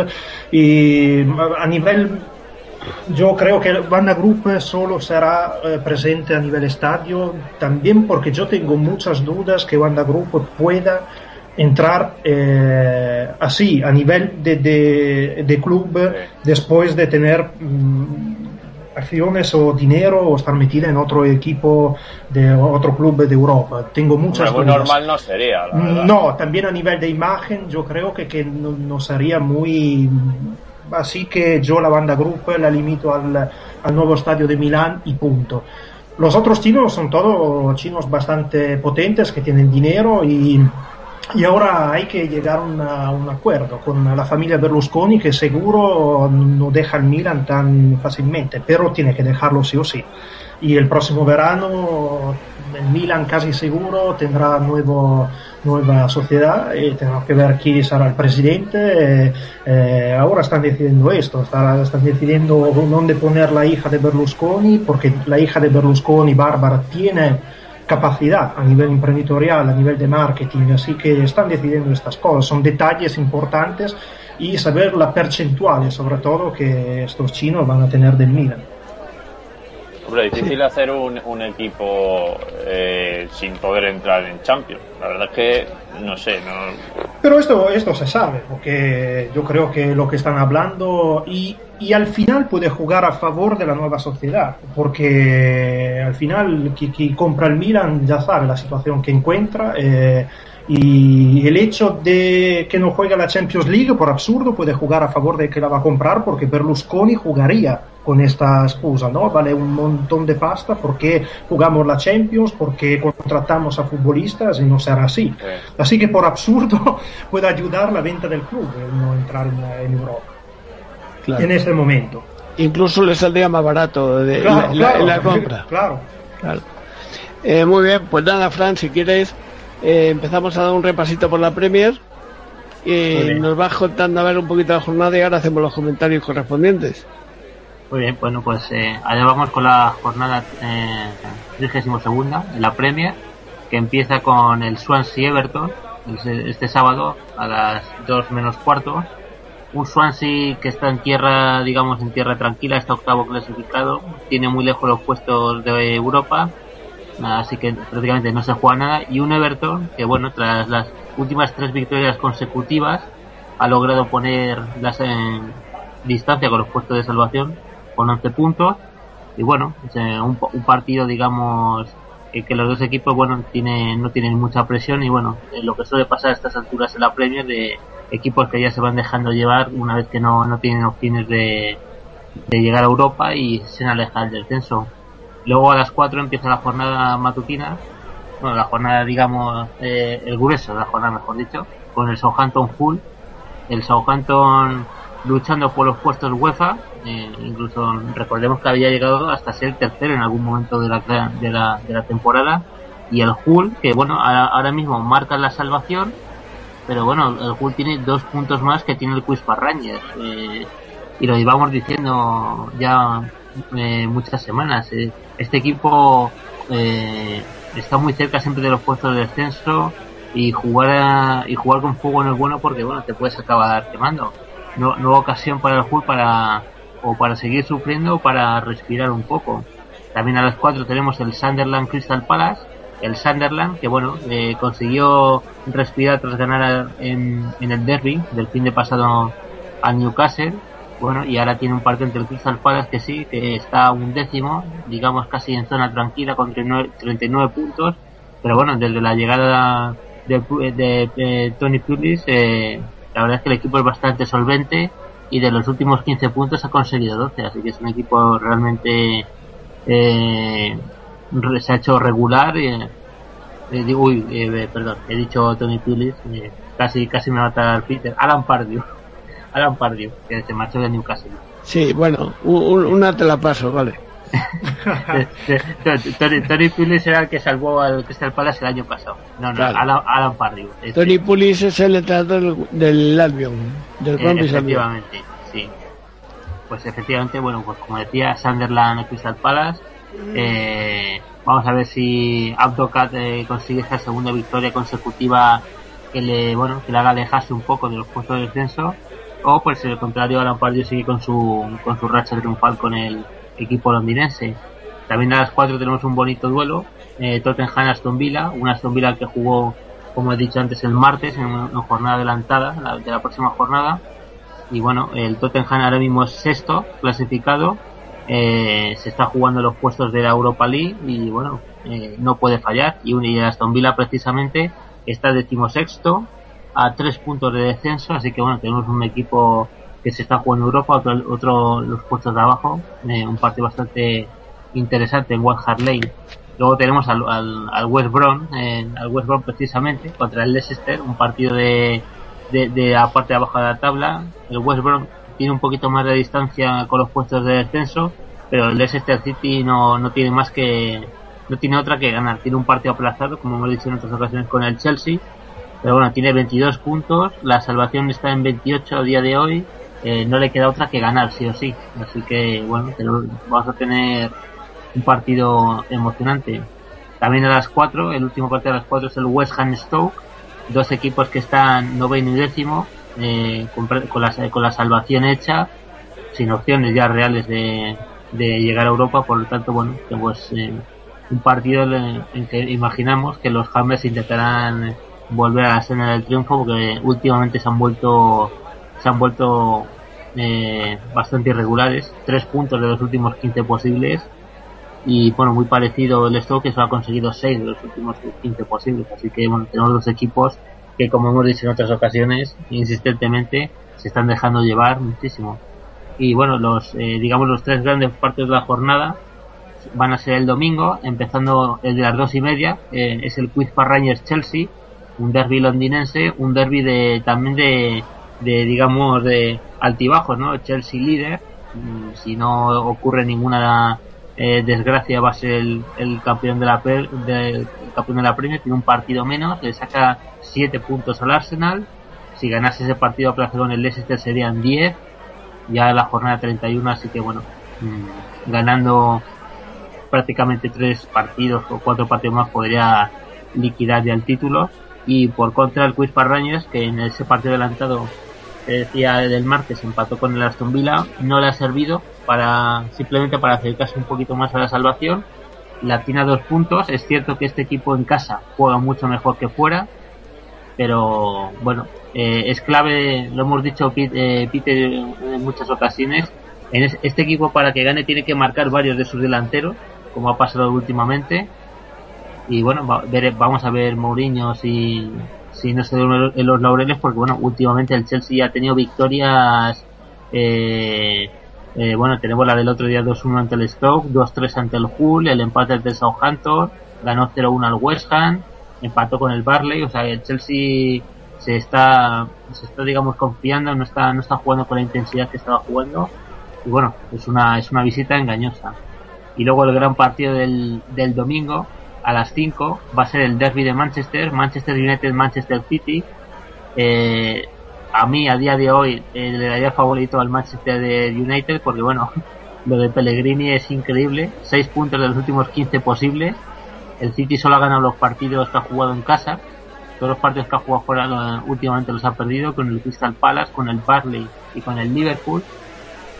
Y a nivel yo creo que banda group solo será eh, presente a nivel estadio también porque yo tengo muchas dudas que banda group pueda entrar eh, así a nivel de, de, de, club después de tener mm, acciones o dinero o estar metida en otro equipo de otro club de Europa. Tengo muchas Muy normal no sería. no, también a nivel de imagen yo creo que, que no, no, sería muy... Así que yo la banda group la limito al, al nuevo estadio de Milán y punto. Los otros chinos son todos chinos bastante potentes que tienen dinero y y ahora hay que llegar a un acuerdo con la familia Berlusconi que seguro no deja el Milan tan fácilmente, pero tiene que dejarlo sí o sí. Y el próximo verano el Milan casi seguro tendrá nuevo, nueva sociedad y tenemos que ver quién será el presidente. Eh, ahora están decidiendo esto, están, están decidiendo dónde poner la hija de Berlusconi, porque la hija de Berlusconi, Bárbara, tiene capacidad a nivel empresarial, a nivel de marketing, así que están decidiendo estas cosas, son detalles importantes y saber la percentual, sobre todo, que estos chinos van a tener del Milan. Hombre, difícil hacer un, un equipo eh, sin poder entrar en Champions. La verdad es que no sé. No... Pero esto, esto se sabe, porque yo creo que lo que están hablando y, y al final puede jugar a favor de la nueva sociedad, porque al final quien, compra el Milan ya sabe la situación que encuentra. Eh, y el hecho de que no juegue la Champions League, por absurdo, puede jugar a favor de que la va a comprar porque Berlusconi jugaría con esta excusa, ¿no? Vale un montón de pasta porque jugamos la Champions, porque contratamos a futbolistas y no será así. Así que por absurdo puede ayudar la venta del club, no entrar en, Europa. En este momento. Incluso le saldría más barato de la, compra. Claro. Eh, muy bien, pues nada, Fran, si quieres eh, empezamos a dar un repasito por la Premier y nos vas contando a ver un poquito la jornada y ahora hacemos los comentarios correspondientes. Muy bien, bueno, pues eh, allá vamos con la jornada eh, 32 segunda de la Premier, que empieza con el Swansea Everton este sábado a las 2 menos cuarto. Un Swansea que está en tierra, digamos, en tierra tranquila, está octavo clasificado, tiene muy lejos los puestos de Europa así que prácticamente no se juega nada. Y un Everton que, bueno, tras las últimas tres victorias consecutivas, ha logrado ponerlas en distancia con los puestos de salvación con 11 puntos. Y bueno, un, partido, digamos, que los dos equipos, bueno, tienen, no tienen mucha presión y bueno, lo que suele pasar a estas alturas en la Premier de equipos que ya se van dejando llevar una vez que no, no tienen opciones de, de llegar a Europa y se alejan del descenso. Luego a las 4 empieza la jornada matutina, bueno, la jornada, digamos, eh, el grueso de la jornada, mejor dicho, con el Southampton Hull. El Southampton luchando por los puestos UEFA, eh, incluso recordemos que había llegado hasta ser tercero en algún momento de la, de la, de la temporada. Y el Hull, que bueno, ahora mismo marca la salvación, pero bueno, el Hull tiene dos puntos más que tiene el Quiz Rangers. Eh, y lo íbamos diciendo ya eh, muchas semanas. Eh, este equipo eh, está muy cerca siempre de los puestos de descenso y jugar y jugar con fuego no es bueno porque bueno te puedes acabar quemando. No, nueva ocasión para el Hull para o para seguir sufriendo o para respirar un poco. También a las 4 tenemos el Sunderland Crystal Palace, el Sunderland que bueno consiguió respirar tras ganar en, en el derby del fin de pasado al Newcastle bueno, y ahora tiene un partido entre el Crystal Palace que sí, que está un décimo, digamos casi en zona tranquila con 39, puntos, pero bueno, desde la llegada de, de, Tony Pulis, eh, la verdad es que el equipo es bastante solvente y de los últimos 15 puntos ha conseguido 12, así que es un equipo realmente eh, se ha hecho regular. Eh, eh uy, eh, perdón, he dicho Tony Pulis, casi casi me va a matar Peter, Alan Pardew Alan Pardew, que se marchó de Newcastle. Sí, bueno, una te la paso, vale. Tony, Pulis era el que salvó al Crystal Palace el año pasado. No, no, Alan, Alan Pardew. Este. Tony Pulis es el entrenador del, Albion, del eh, Efectivamente, sí. Pues efectivamente, bueno, pues como decía, Sunderland Crystal Palace. Eh, vamos a ver si Abdocat eh, consigue esa segunda victoria consecutiva que le, bueno, que le haga alejarse un poco de los puestos de descenso o por el contrario Alan Pardew sigue con su con su racha triunfal con el equipo londinense. También a las 4 tenemos un bonito duelo eh, Tottenham Aston Villa una Aston Villa que jugó como he dicho antes el martes en una, jornada adelantada de la próxima jornada. Y bueno el Tottenham ahora mismo es sexto clasificado eh, se está jugando los puestos de la Europa League y bueno eh, no puede fallar. Y, y Aston Villa precisamente está decimosexto a tres puntos de descenso, así que bueno, tenemos un equipo que se está jugando Europa, otro, otro los puestos de abajo, eh, un partido bastante interesante en West Hart Lane. Luego tenemos al, al, West Brom, al West Brom precisamente, contra el Leicester, un partido de, de, de la parte de abajo de la tabla. El West Brom tiene un poquito más de distancia con los puestos de descenso, pero el Leicester City no, no tiene más que, no tiene otra que ganar. Tiene un partido aplazado, como hemos dicho en otras ocasiones, con el Chelsea pero bueno, tiene 22 puntos, la salvación está en 28 a día de hoy, eh, no le queda otra que ganar, sí o sí. Así que bueno, vamos a tener un partido emocionante. También a las 4, el último partido a las 4 es el West Ham Stoke, dos equipos que están noveno y décimo, eh, con, la, con la salvación hecha, sin opciones ya reales de, de llegar a Europa, por lo tanto, bueno, pues eh, un partido en que imaginamos que los Hammers intentarán volver a la escena del triunfo porque últimamente se han vuelto se han vuelto eh, bastante irregulares. Tres puntos de los últimos 15 posibles. Y bueno muy parecido el Stoke que solo ha conseguido 6 de los últimos 15 posibles. Así que bueno tenemos dos equipos que como hemos dicho en otras ocasiones insistentemente se están dejando llevar muchísimo. Y bueno los eh, digamos los tres grandes partidos de la jornada van a ser el domingo empezando el de las dos y media eh, es el Quiz Rangers Chelsea un derby londinense, un derby de también de, de digamos de altibajos, ¿no? Chelsea líder, mm, si no ocurre ninguna eh, desgracia va a ser el, el campeón de la de, campeón de la Premier, tiene un partido menos, le saca 7 puntos al Arsenal, si ganase ese partido a placer con el Leicester serían 10, ya la jornada 31, así que bueno, mm, ganando prácticamente tres partidos o cuatro partidos más podría liquidar ya el título y por contra el Quiz Rangers que en ese partido adelantado decía del martes empató con el Aston Villa no le ha servido para simplemente para acercarse un poquito más a la salvación. La tiene a dos puntos. Es cierto que este equipo en casa juega mucho mejor que fuera pero bueno eh, es clave lo hemos dicho eh, Peter en muchas ocasiones en este equipo para que gane tiene que marcar varios de sus delanteros como ha pasado últimamente y bueno, vamos a ver Mourinho si, si no se duerme en los laureles, porque bueno, últimamente el Chelsea ha tenido victorias, eh, eh, bueno, tenemos la del otro día 2-1 ante el Stoke, 2-3 ante el Hull, el empate del Southampton, ganó 0-1 al West Ham, empató con el Barley, o sea, el Chelsea se está, se está digamos confiando, no está, no está jugando con la intensidad que estaba jugando, y bueno, es una, es una visita engañosa. Y luego el gran partido del, del domingo, a las 5 va a ser el derby de Manchester, Manchester United, Manchester City. Eh, a mí, a día de hoy, eh, le daría favorito al Manchester United porque, bueno, lo de Pellegrini es increíble. 6 puntos de los últimos 15 posibles. El City solo ha ganado los partidos que ha jugado en casa. Todos los partidos que ha jugado fuera últimamente los ha perdido con el Crystal Palace, con el Barley y con el Liverpool.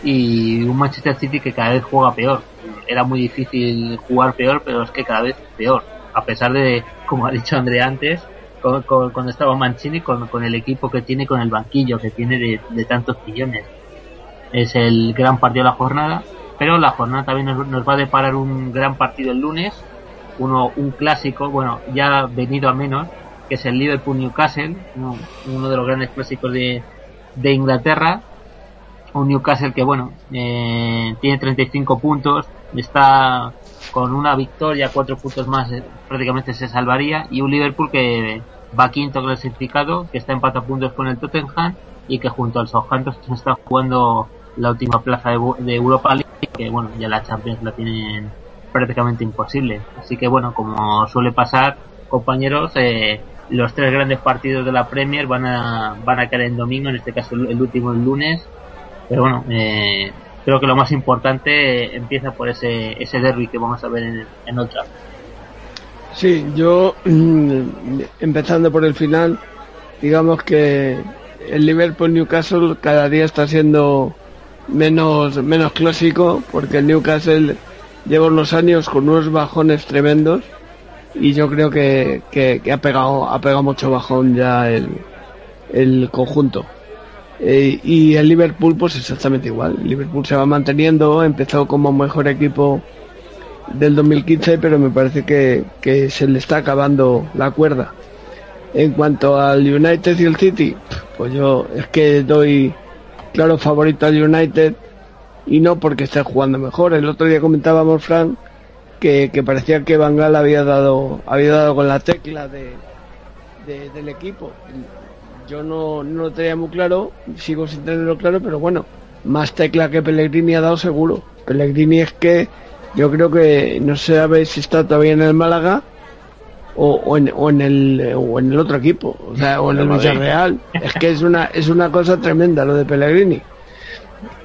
Y un Manchester City que cada vez juega peor era muy difícil jugar peor, pero es que cada vez peor. A pesar de, como ha dicho André antes, cuando estaba Mancini, con, con, el equipo que tiene, con el banquillo que tiene de, tantos millones. Es el gran partido de la jornada, pero la jornada también nos, va a deparar un gran partido el lunes, uno un clásico, bueno, ya venido a menos, que es el Liverpool Newcastle, uno, uno de los grandes clásicos de, de Inglaterra, un Newcastle que bueno eh, tiene 35 puntos está con una victoria cuatro puntos más eh, prácticamente se salvaría y un Liverpool que va quinto clasificado que está en a puntos con el Tottenham y que junto al Southampton está jugando la última plaza de, Europa League que bueno ya la Champions la tienen prácticamente imposible. Así que bueno como suele pasar compañeros eh, los tres grandes partidos de la Premier van a van a caer en domingo en este caso el último el lunes pero bueno, eh, creo que lo más importante empieza por ese, ese derby que vamos a ver en, en otra. Sí, yo empezando por el final, digamos que el Liverpool Newcastle cada día está siendo menos menos clásico porque el Newcastle lleva unos años con unos bajones tremendos y yo creo que, que, ha pegado ha pegado mucho bajón ya el, el conjunto eh, y el Liverpool, pues exactamente igual. Liverpool se va manteniendo, empezó como mejor equipo del 2015, pero me parece que, que se le está acabando la cuerda. En cuanto al United y el City, pues yo es que doy claro favorito al United y no porque esté jugando mejor. El otro día comentábamos, Frank, que, que parecía que Van Gaal había dado, había dado con la tecla de, del equipo yo no, no lo tenía muy claro, sigo sin tenerlo claro, pero bueno, más tecla que Pellegrini ha dado seguro. Pellegrini es que yo creo que no sé sabe si está todavía en el Málaga o, en, o en, el o en el otro equipo, o sea, o en el Villarreal. Es que es una es una cosa tremenda lo de Pellegrini.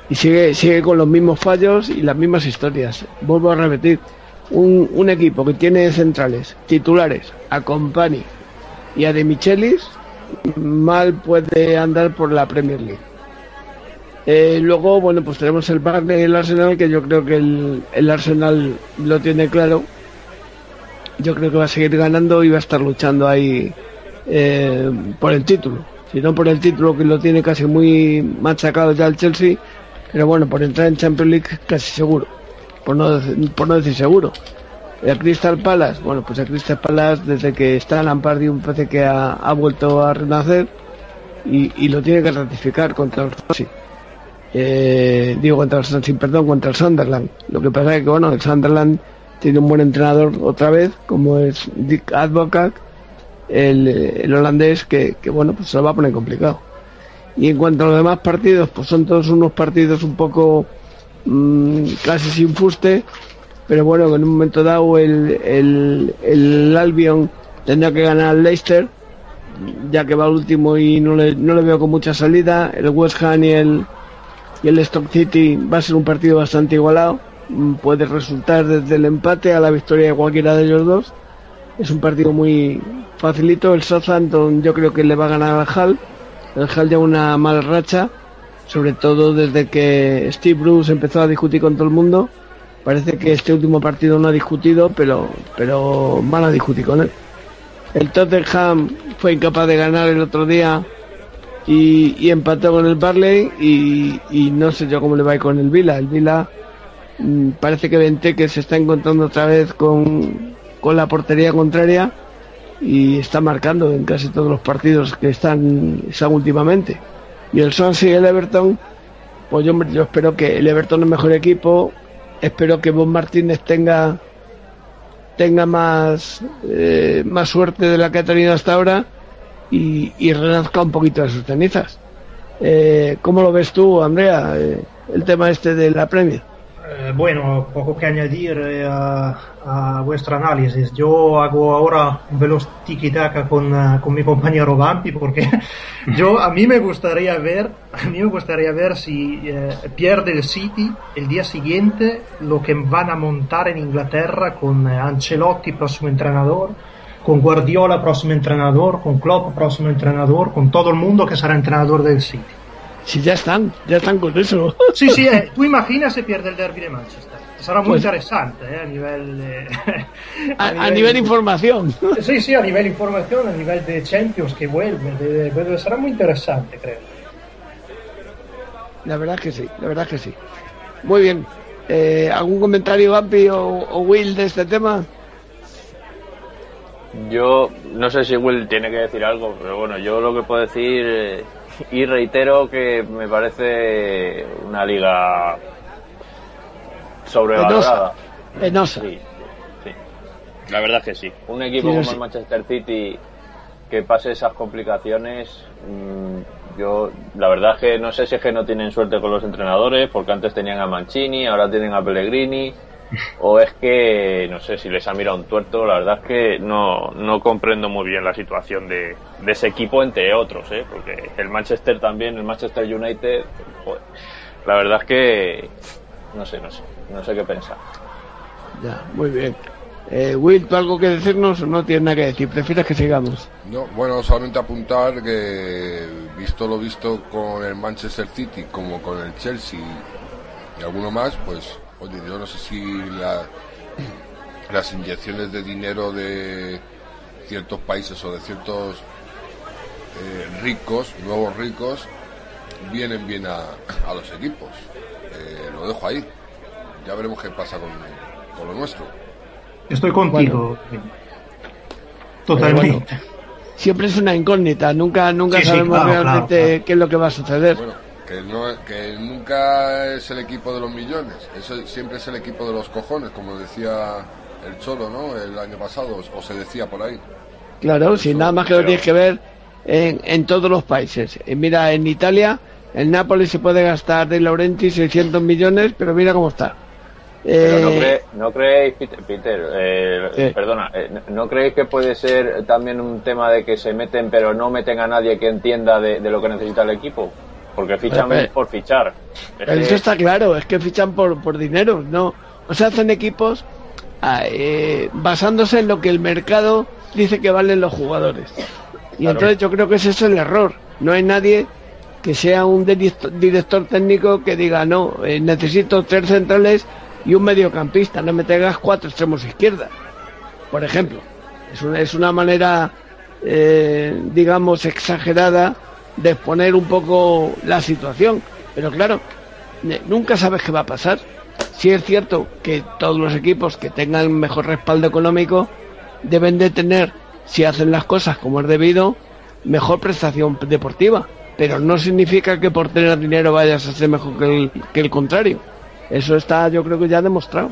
Y sigue sigue con los mismos fallos y las mismas historias. Vuelvo a repetir, un, un equipo que tiene centrales titulares a Company y a De Michelis mal puede andar por la Premier League. Eh, luego, bueno, pues tenemos el Barney y el Arsenal, que yo creo que el, Arsenal lo tiene claro. Yo creo que va a seguir ganando y va a estar luchando ahí eh, por el título. Si no por el título, que lo tiene casi muy machacado ya el Chelsea, pero bueno, por entrar en Champions League casi seguro. Por no, por no decir seguro. El Crystal Palace, bueno, pues el Crystal Palace desde que está en Lampard un parece que ha, vuelto a renacer y, lo tiene que ratificar contra el Swansea. Eh, digo contra el Swansea, perdón, contra el Sunderland. Lo que pasa es que, bueno, el Sunderland tiene un buen entrenador otra vez, como es Dick Advocat, el, holandés, que, bueno, pues se lo va a poner complicado. Y en cuanto a los demás partidos, pues son todos unos partidos un poco mm, casi sin fuste pero bueno, en un momento dado el, el, el Albion tendrá que ganar al Leicester, ya que va al último y no le, no le veo con mucha salida. El West Ham y el, y el Stock City va a ser un partido bastante igualado. Mm, puede resultar desde el empate a la victoria de cualquiera de ellos dos. Es un partido muy facilito. El Southampton yo creo que le va a ganar al Hall. El Hall lleva una mala racha, sobre todo desde que Steve Bruce empezó a discutir con todo el mundo Parece que este último partido no ha discutido, pero, pero van a discutir con él. El Tottenham fue incapaz de ganar el otro día y, empató con el Barley y, no sé yo cómo le va a ir con el Vila. El Vila mm, parece que que se está encontrando otra vez con, con la portería contraria y está marcando en casi todos los partidos que están, están últimamente. Y el Swansea y el Everton, pues yo, yo espero que el Everton es mejor equipo, espero que Bob Martínez tenga tenga más eh, más suerte de la que ha tenido hasta ahora y, y renazca un poquito de sus cenizas. Eh, ¿Cómo lo ves tú, Andrea, eh, el tema este de la Premier? Eh, bueno, poco que añadir eh, a, a vuestro análisis. Yo hago ahora un veloz tiki-taka con, uh, con mi compañero Vampi porque yo a mí me gustaría ver, a mí me gustaría ver si eh, pierde el City el día siguiente lo que van a montar en Inglaterra con eh, Ancelotti, próximo entrenador, con Guardiola, próximo entrenador, con Klopp, próximo entrenador, con todo el mundo que será entrenador del City. Si ya están, ya están con eso. Sí, sí, eh, tú imaginas se pierde el derby de Manchester. Sarà muy Pues- interesante eh, a nivel de, A, a nivel de información. Sí, sí, a nivel de información, a nivel de Champions que vuelve, de- de- será muy interesante, creo. La verdad que sí, la verdad que sí. Muy bien. Eh, ¿Algún comentario, Ampi o, o Will, de este tema? Yo no sé si Will tiene que decir algo, pero bueno, yo lo que puedo decir eh, y reitero que me parece una liga sobrevalorada. Penosa. Sí, sí. La verdad es que sí. Un equipo Sí, como sí. el Manchester City que pase esas complicaciones, mm, yo la verdad es que no sé si es que no tienen suerte con los entrenadores, porque antes tenían a Mancini, ahora tienen a Pellegrini, o es que no sé si les ha mirado un tuerto. La verdad es que no, no comprendo muy bien la situación de, de ese equipo entre otros, ¿eh? porque el Manchester también, el Manchester United, joder, la verdad es que no sé, no sé, no sé qué pensar. Ya, muy bien. Eh, Will, ¿tú algo que decirnos o no tienes nada que decir? ¿Prefieres que sigamos? No, bueno, solamente apuntar que, visto lo visto con el Manchester City como con el Chelsea y alguno más, pues, oye, yo no sé si la- las inyecciones de dinero de ciertos países o de ciertos eh, ricos, nuevos ricos, vienen bien a, a los equipos. Eh, lo dejo ahí. Ya veremos qué pasa con, con lo nuestro. Estoy contigo. Totalmente. Siempre es una incógnita, nunca, nunca Sí, sí, sabemos claro, realmente claro, claro. qué es lo que va a suceder. Bueno, que, no, que nunca es el equipo de los millones, eso siempre es el equipo de los cojones, como decía el Cholo, ¿no? El año pasado, o se decía por ahí. Claro, sin nada más que lo tienes que ver en, en todos los países. Eh, mira, en Italia, el Nápoles se puede gastar de Laurenti 600 millones, pero mira cómo está. Pero no, Eh, cree- no creéis, Peter, Peter, eh, Sí. perdona, eh, ¿no- ¿no creéis que puede ser también un tema de que se meten pero no meten a nadie que entienda de, de lo que necesita el equipo? Porque fichan pero- por fichar. Eso está claro, es que fichan por, por dinero, no, no se hacen equipos ah, eh, basándose en lo que el mercado dice que valen los jugadores. Y Claro. entonces yo creo que ese es el error. No hay nadie que sea un director, director técnico que diga, no, eh, necesito tres centrales y un mediocampista, no me tengas cuatro extremos izquierda, por ejemplo. Es una, es una manera, eh, digamos, exagerada de exponer un poco la situación. Pero claro, nunca sabes qué va a pasar. Si es cierto que todos los equipos que tengan mejor respaldo económico deben de tener, si hacen las cosas como es debido, mejor prestación deportiva. Pero no significa que por tener dinero vayas a ser mejor que el, que el contrario. Eso está, yo creo que ya demostrado.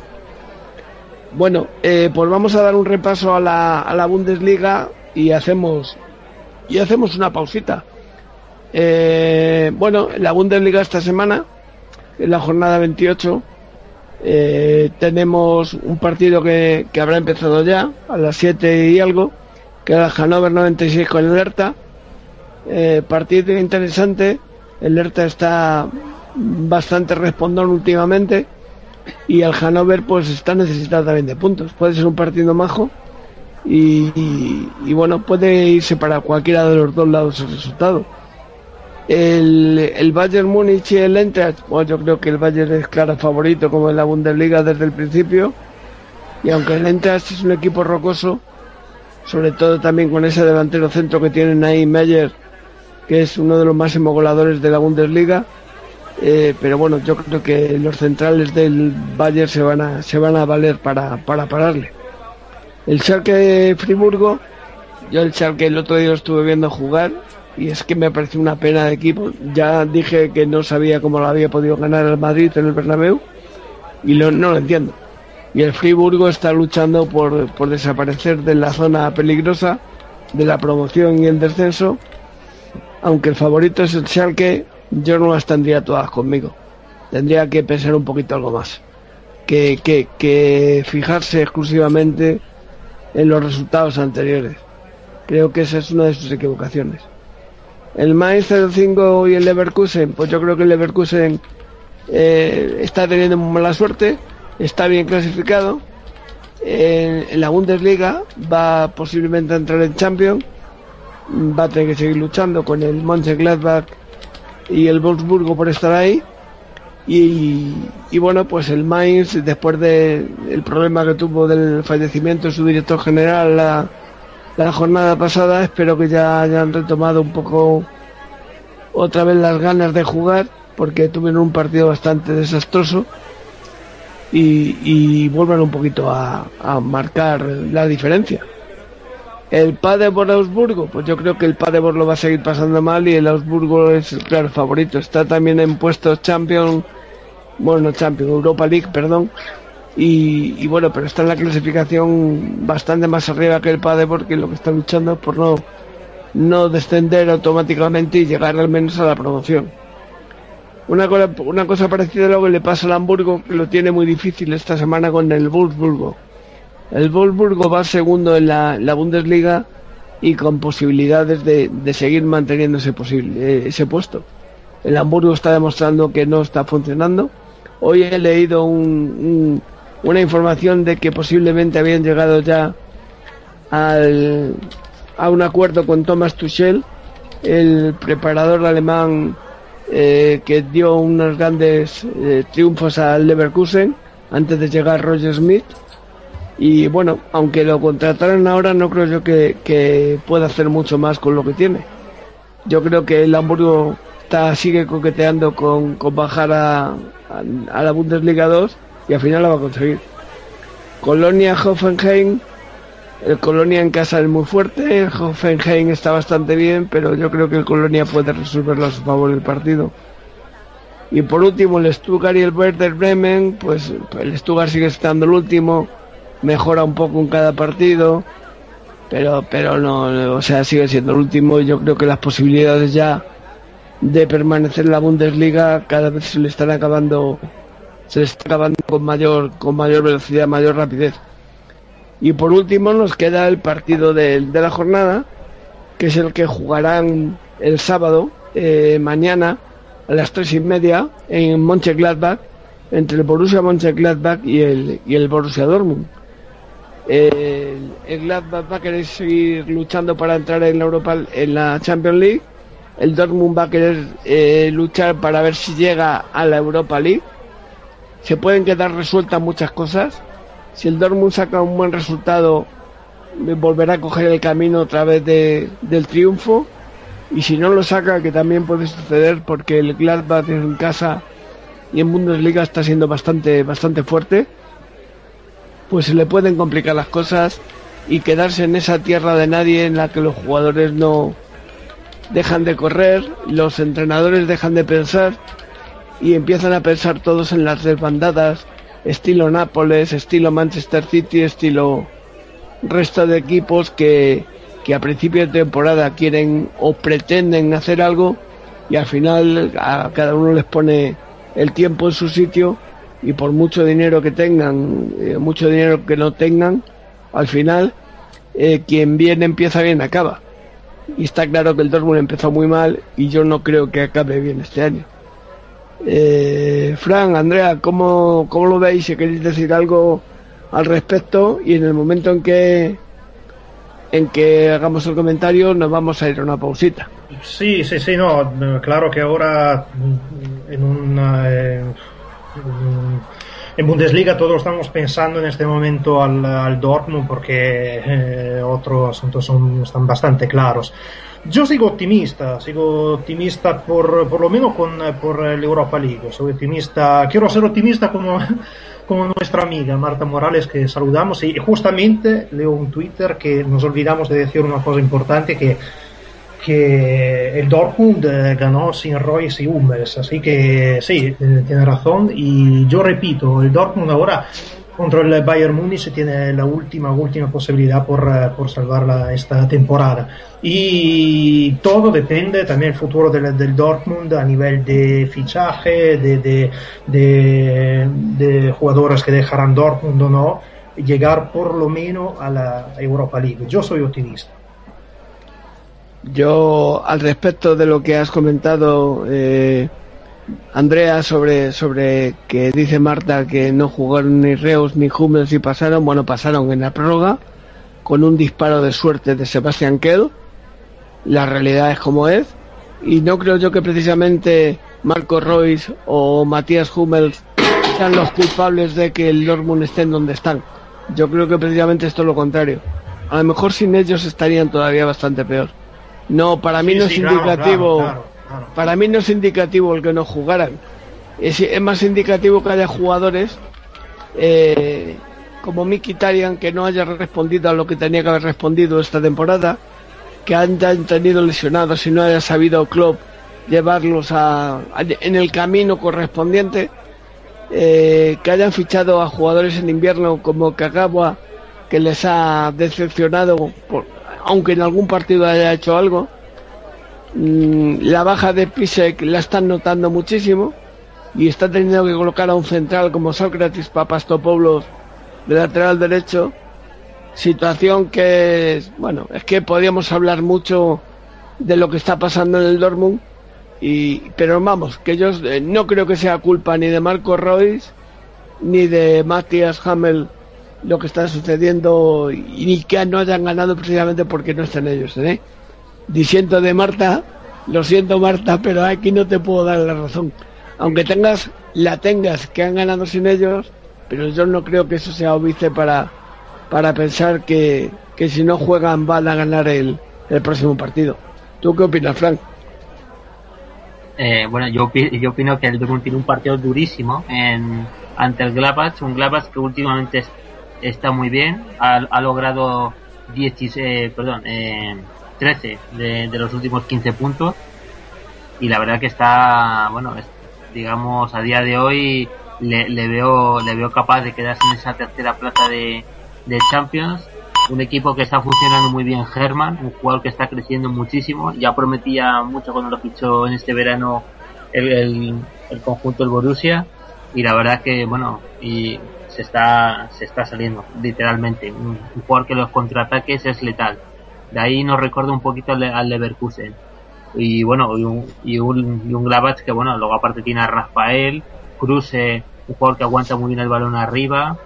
Bueno, eh, pues vamos a dar un repaso a la, a la Bundesliga y hacemos y hacemos una pausita. Eh, bueno, en la Bundesliga esta semana, en la jornada 28, eh, tenemos un partido que, que habrá empezado ya a las 7 y algo, que era el Hannover 96 con el Hertha. Eh, partido interesante. El Hertha está bastante respondón últimamente y el Hannover pues está necesitado también de puntos. Puede ser un partido majo y, bueno, puede irse para cualquiera de los dos lados el resultado. El, el Bayern Múnich y el Eintracht, bueno, yo creo que el Bayern es claro favorito como en la Bundesliga desde el principio y aunque el Eintracht es un equipo rocoso, sobre todo también con ese delantero centro que tienen ahí Meyer, que es uno de los máximos goleadores de la Bundesliga, eh, pero bueno, yo creo que los centrales del Bayern se van a, se van a valer para, para pararle. El Schalke Friburgo, yo el Schalke el otro día lo estuve viendo jugar y es que me parece una pena de equipo. Ya dije que no sabía cómo lo había podido ganar el Madrid en el Bernabéu y no lo entiendo. Y el Friburgo está luchando por, por desaparecer de la zona peligrosa de la promoción y el descenso. Aunque el favorito es el Schalke, yo no las tendría todas conmigo. Tendría que pensar un poquito algo más. Que, que, que fijarse exclusivamente en los resultados anteriores. Creo que esa es una de sus equivocaciones. El Mainz 05 y el Leverkusen, pues yo creo que el Leverkusen eh, está teniendo muy mala suerte, está bien clasificado. En, la Bundesliga va posiblemente a entrar en Champions, va a tener que seguir luchando con el Mönchengladbach y el Wolfsburgo por estar ahí. Y, y, bueno, pues el Mainz, después del problema que tuvo del fallecimiento de su director general la, la jornada pasada, espero que ya hayan retomado un poco otra vez las ganas de jugar, porque tuvieron un partido bastante desastroso y, vuelvan un poquito a, marcar la diferencia. El Paderborn Augsburgo, pues yo creo que el Paderborn lo va a seguir pasando mal y el Augsburgo es el claro favorito. Está también en puestos Champion, bueno, Champion, Europa League, perdón. Y, bueno, pero está en la clasificación bastante más arriba que el Paderborn, que lo que está luchando por no, no descender automáticamente y llegar al menos a la promoción. Una cosa, una cosa parecida a lo que le pasa al Hamburgo, que lo tiene muy difícil esta semana con el Wolfsburgo el Wolfsburgo va segundo en la, Bundesliga y con posibilidades de, seguir manteniendo ese, posible, eh, ese puesto. El Hamburgo está demostrando que no está funcionando. Hoy he leído una información de que posiblemente habían llegado ya al, a un acuerdo con Thomas Tuchel, el preparador alemán eh, que dio unos grandes eh, triunfos al Leverkusen antes de llegar Roger Smith y bueno, aunque lo contrataran ahora, no creo yo que, pueda hacer mucho más con lo que tiene. Yo creo que el Hamburgo está, sigue coqueteando con, bajar a, la Bundesliga 2 y al final la va a conseguir. Colonia Hoffenheim, el Colonia en casa es muy fuerte, Hoffenheim está bastante bien, pero yo creo que el Colonia puede resolverlo a su favor el partido. Y por último el Stuttgart y el Werder Bremen, pues el Stuttgart sigue estando el último, mejora un poco en cada partido, pero, pero no, o sea, sigue siendo el último. Yo creo que las posibilidades ya de permanecer en la Bundesliga cada vez se le están acabando, se está acabando con mayor, con mayor velocidad, mayor rapidez. Y por último nos queda el partido de, de la jornada, que es el que jugarán el sábado, eh, mañana, a las tres y media, en Mönchengladbach, entre el Borussia Mönchengladbach y el, y el Borussia Dortmund el, Gladbach va a querer seguir luchando para entrar en la Europa, en la Champions League. El Dortmund va a querer eh, luchar para ver si llega a la Europa League. Se pueden quedar resueltas muchas cosas. Si el Dortmund saca un buen resultado, volverá a coger el camino otra vez del triunfo. Y si no lo saca, que también puede suceder porque el Gladbach en casa y en Bundesliga está siendo bastante, bastante fuerte pues se le pueden complicar las cosas y quedarse en esa tierra de nadie en la que los jugadores no dejan de correr, los entrenadores dejan de pensar y empiezan a pensar todos en las desbandadas, estilo Nápoles, estilo Manchester City, estilo resto de equipos que, que a principio de temporada quieren o pretenden hacer algo y al final a cada uno les pone el tiempo en su sitio y por mucho dinero que tengan, eh, mucho dinero que no tengan, al final eh, quien viene empieza bien acaba. Y está claro que el Dortmund empezó muy mal y yo no creo que acabe bien este año. Eh, Fran, Andrea, ¿cómo, ¿cómo lo veis? Si queréis decir algo al respecto y en el momento en que en que hagamos el comentario nos vamos a ir a una pausita. Sí, sí, sí, no, claro que ahora en una en Bundesliga todos estamos pensando en este momento al, Dortmund porque eh, otros asuntos son, están bastante claros. Yo sigo optimista, sigo optimista por, por lo menos con, por el Europa League. Soy optimista, quiero ser optimista como, con nuestra amiga Marta Morales que saludamos. Y justamente leo un Twitter que nos olvidamos de decir una cosa importante que que el Dortmund eh, ganó sin Royce y Hummels, así que sí, eh, tiene razón. Y yo repito, el Dortmund ahora contra el Bayern Múnich tiene la última, última posibilidad por, eh, por salvar esta temporada. Y todo depende también del futuro del, del Dortmund a nivel de fichaje, de, de, de, de, jugadores que dejarán Dortmund o no, llegar por lo menos a la Europa League. Yo soy optimista. Yo, al respecto de lo que has comentado, eh, Andrea, sobre, sobre que dice Marta que no jugaron ni Reus ni Hummels y pasaron, bueno, pasaron en la prórroga con un disparo de suerte de Sebastián Kell. La realidad es como es. Y no creo yo que precisamente Marco Royce o Matías Hummels sean los culpables de que el Dortmund esté en donde están. Yo creo que precisamente esto es lo contrario. A lo mejor sin ellos estarían todavía bastante peor. No, para mí Sí, no sí, es claro, indicativo. claro, claro, claro. Para mí no es indicativo el que no jugaran. Es, es más indicativo que haya jugadores eh, como Miki Tarian que no haya respondido a lo que tenía que haber respondido esta temporada, que hayan tenido lesionados y no haya sabido Klopp llevarlos a- en el camino correspondiente, eh, que hayan fichado a jugadores en invierno como Kagawa, que les ha decepcionado, por- aunque en algún partido haya hecho algo. Mm, la baja de Pisek la están notando muchísimo y está teniendo que colocar a un central como Sócrates Papastopoulos de lateral derecho situación que bueno es que podríamos hablar mucho de lo que está pasando en el Dortmund y pero vamos que yo eh, no creo que sea culpa ni de Marco Royce ni de Matthias Hamel lo que está sucediendo y ni que no hayan ganado precisamente porque no están ellos ¿eh? Diciendo de Marta, lo siento Marta, pero aquí no te puedo dar la razón. Aunque tengas, la tengas, que han ganado sin ellos, pero yo no creo que eso sea óbice para, para pensar que, que si no juegan van a ganar el, el próximo partido. ¿Tú qué opinas, Frank? Eh, bueno, yo, yo opino que el Dortmund tiene un partido durísimo en, ante el Gladbach, un Gladbach que últimamente es- está muy bien, ha, ha logrado 16, eh, perdón, eh, 13 de, los últimos 15 puntos. Y la verdad que está, bueno, digamos a día de hoy le, le veo le veo capaz de quedarse en esa tercera plaza de, de Champions. Un equipo que está funcionando muy bien Herman, un jugador que está creciendo muchísimo, ya prometía mucho cuando lo fichó en este verano el, el, el conjunto del Borussia. Y la verdad que bueno y se está se está saliendo literalmente. Un jugador que los contraataques es letal de ahí nos recuerda un poquito al, al Leverkusen. Y bueno y un, y un, y un Gladbach que bueno luego aparte tiene a Rafael Kruse un jugador que aguanta muy bien el balón arriba.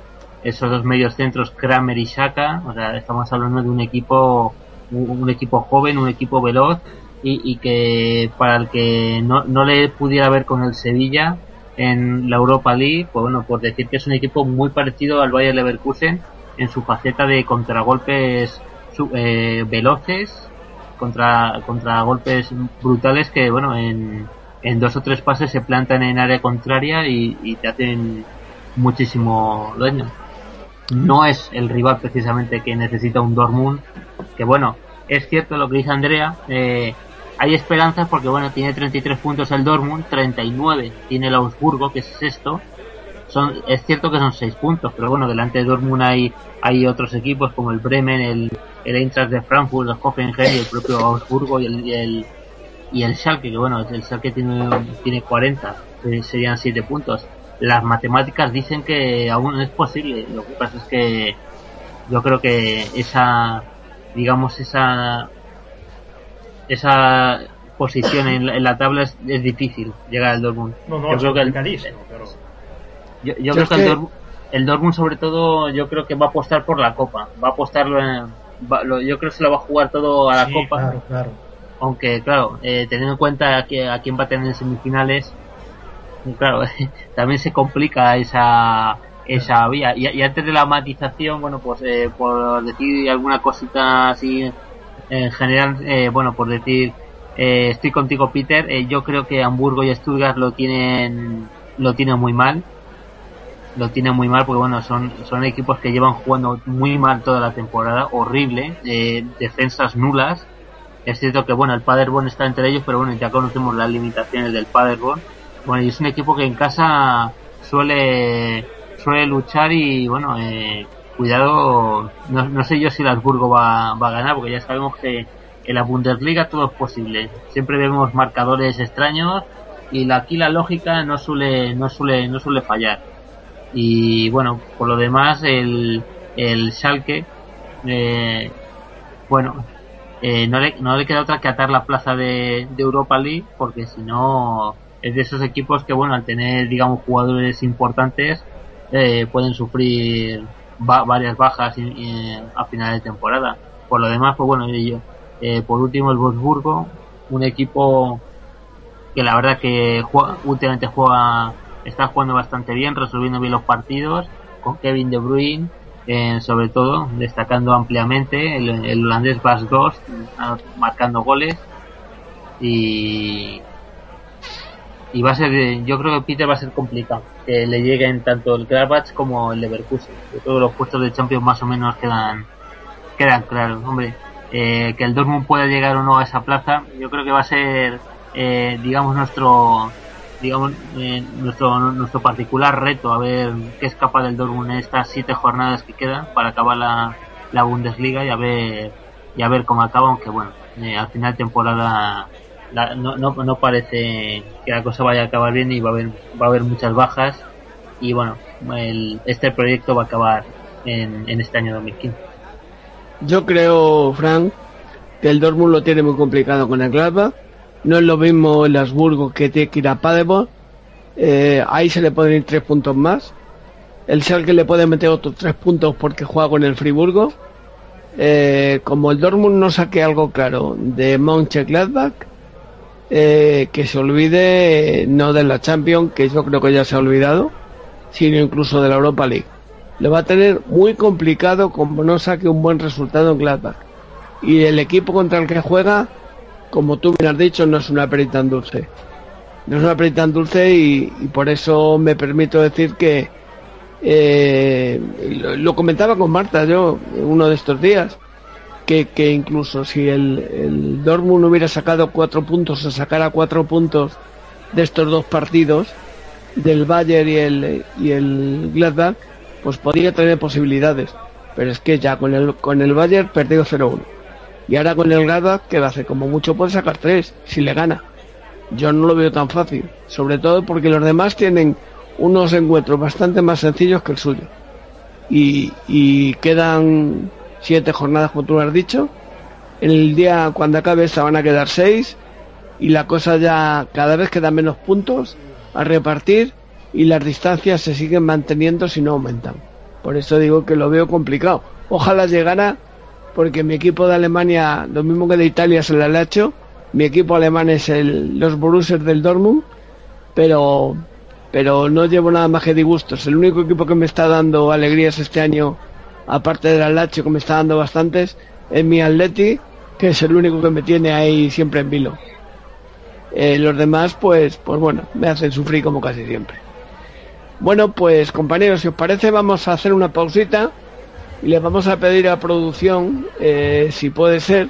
Esos dos medios centros Kramer y Shaka o sea estamos hablando de un equipo un, equipo joven un equipo veloz y, y que para el que no, no le pudiera ver con el Sevilla en la Europa League pues bueno por decir que es un equipo muy parecido al Bayer Leverkusen en su faceta de contragolpes eh, veloces contra contra golpes brutales que bueno en, en dos o tres pases se plantan en área contraria y, te hacen muchísimo daño. No es el rival precisamente que necesita un Dortmund que bueno es cierto lo que dice Andrea eh, hay esperanzas porque bueno tiene 33 puntos el Dortmund 39 tiene el Augsburgo que es sexto son es cierto que son 6 puntos pero bueno delante de Dortmund hay hay otros equipos como el Bremen el el Eintracht de Frankfurt el Hoffenheim y el propio Augsburgo y el, y el y el Schalke que bueno el Schalke tiene tiene 40 que serían 7 puntos las matemáticas dicen que aún es posible lo que pasa es que yo creo que esa digamos esa esa posición en la, en la tabla es, es difícil llegar al Dortmund No, no, yo creo que el. Yo, yo Yo creo que, el, Dortmund, el Dortmund sobre todo yo creo que va a apostar por la Copa. Va a apostarlo en va- lo- yo creo que se lo va a jugar todo a la Sí, Copa. Claro, claro. aunque claro eh, teniendo en cuenta que a quién va a tener en semifinales y claro también se complica esa esa vía. Y, y antes de la matización bueno pues eh, por decir alguna cosita así en general eh, bueno por decir eh, estoy contigo Peter eh, yo creo que Hamburgo y Stuttgart lo tienen lo tienen muy mal lo tiene muy mal porque bueno son son equipos que llevan jugando muy mal toda la temporada horrible eh, defensas nulas. Es cierto que bueno el Paderborn está entre ellos pero bueno ya conocemos las limitaciones del Paderborn. Bueno y es un equipo que en casa suele suele luchar y bueno eh, cuidado no, no, sé yo si el Habsburgo va, va a ganar porque ya sabemos que en la Bundesliga todo es posible. Siempre vemos marcadores extraños y aquí la lógica no suele no suele no suele fallar y bueno por lo demás el el Schalke eh, bueno eh, no le no le queda otra que atar la plaza de, de Europa League porque si no es de esos equipos que bueno al tener digamos jugadores importantes eh, pueden sufrir va varias bajas y, y, a final de temporada. Por lo demás pues bueno yo eh, por último el Wolfsburgo un equipo que la verdad que últimamente juega está jugando bastante bien, resolviendo bien los partidos, con Kevin De Bruyne, eh, sobre todo, destacando ampliamente, el, holandés Bas Dost, marcando goles, y, y va a ser, yo creo que Peter va a ser complicado, que le lleguen tanto el Gladbach como el Leverkusen, que todos los puestos de Champions más o menos quedan, quedan claros, hombre, eh, que el Dortmund pueda llegar o no a esa plaza, yo creo que va a ser, eh, digamos, nuestro, digamos, eh, nuestro, nuestro particular reto a ver qué es capaz del Dortmund en estas siete jornadas que quedan para acabar la, la Bundesliga y a ver y a ver cómo acaba, aunque bueno, eh, al final de temporada la, no, no, no parece que la cosa vaya a acabar bien y va a haber, va a haber muchas bajas y bueno, el, este proyecto va a acabar en, en este año 2015. Yo creo, Frank, que el Dortmund lo tiene muy complicado con el Gladbach no es lo mismo el Habsburgo que tiene que ir a Paderborn. Eh, ahí se le pueden ir tres puntos más. El Schalke le puede meter otros tres puntos porque juega con el Friburgo. Eh, como el Dortmund no saque algo claro de Mönchengladbach, eh, que se olvide no de la Champions, que yo creo que ya se ha olvidado, sino incluso de la Europa League. Lo va a tener muy complicado como no saque un buen resultado en Gladbach. Y el equipo contra el que juega como tú me has dicho, no es una perita tan dulce. No es una perita tan dulce y, por eso me permito decir que eh, lo, comentaba con Marta yo uno de estos días, que, incluso si el, el, Dortmund hubiera sacado cuatro puntos o sacara cuatro puntos de estos dos partidos, del Bayern y el, y el Gladbach, pues podría tener posibilidades. Pero es que ya con el, con el Bayern perdió 0-1 y ahora con el Gladbach, que va hacer? Como mucho puede sacar tres, si le gana. Yo no lo veo tan fácil. Sobre todo porque los demás tienen unos encuentros bastante más sencillos que el suyo. Y, quedan siete jornadas, como tú lo has dicho. En el día, cuando acabe esta, van a quedar seis. Y la cosa ya cada vez queda menos puntos a repartir. Y las distancias se siguen manteniendo si no aumentan. Por eso digo que lo veo complicado. Ojalá llegara porque mi equipo de Alemania, lo mismo que de Italia, se le ha hecho. Mi equipo alemán es el, los Borussia del Dortmund, pero, pero no llevo nada más que disgustos. El único equipo que me está dando alegrías este año, aparte del Alacho, que me está dando bastantes, es mi Atleti, que es el único que me tiene ahí siempre en vilo. Eh, los demás, pues, pues bueno, me hacen sufrir como casi siempre. Bueno, pues compañeros, si os parece, vamos a hacer una pausita y le vamos a pedir a producción, eh, si puede ser,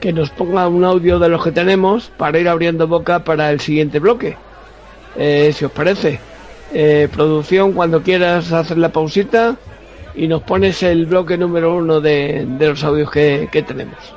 que nos ponga un audio de los que tenemos para ir abriendo boca para el siguiente bloque. Eh, si os parece. Eh, producción, cuando quieras hacer la pausita y nos pones el bloque número uno de, de los audios que, que tenemos.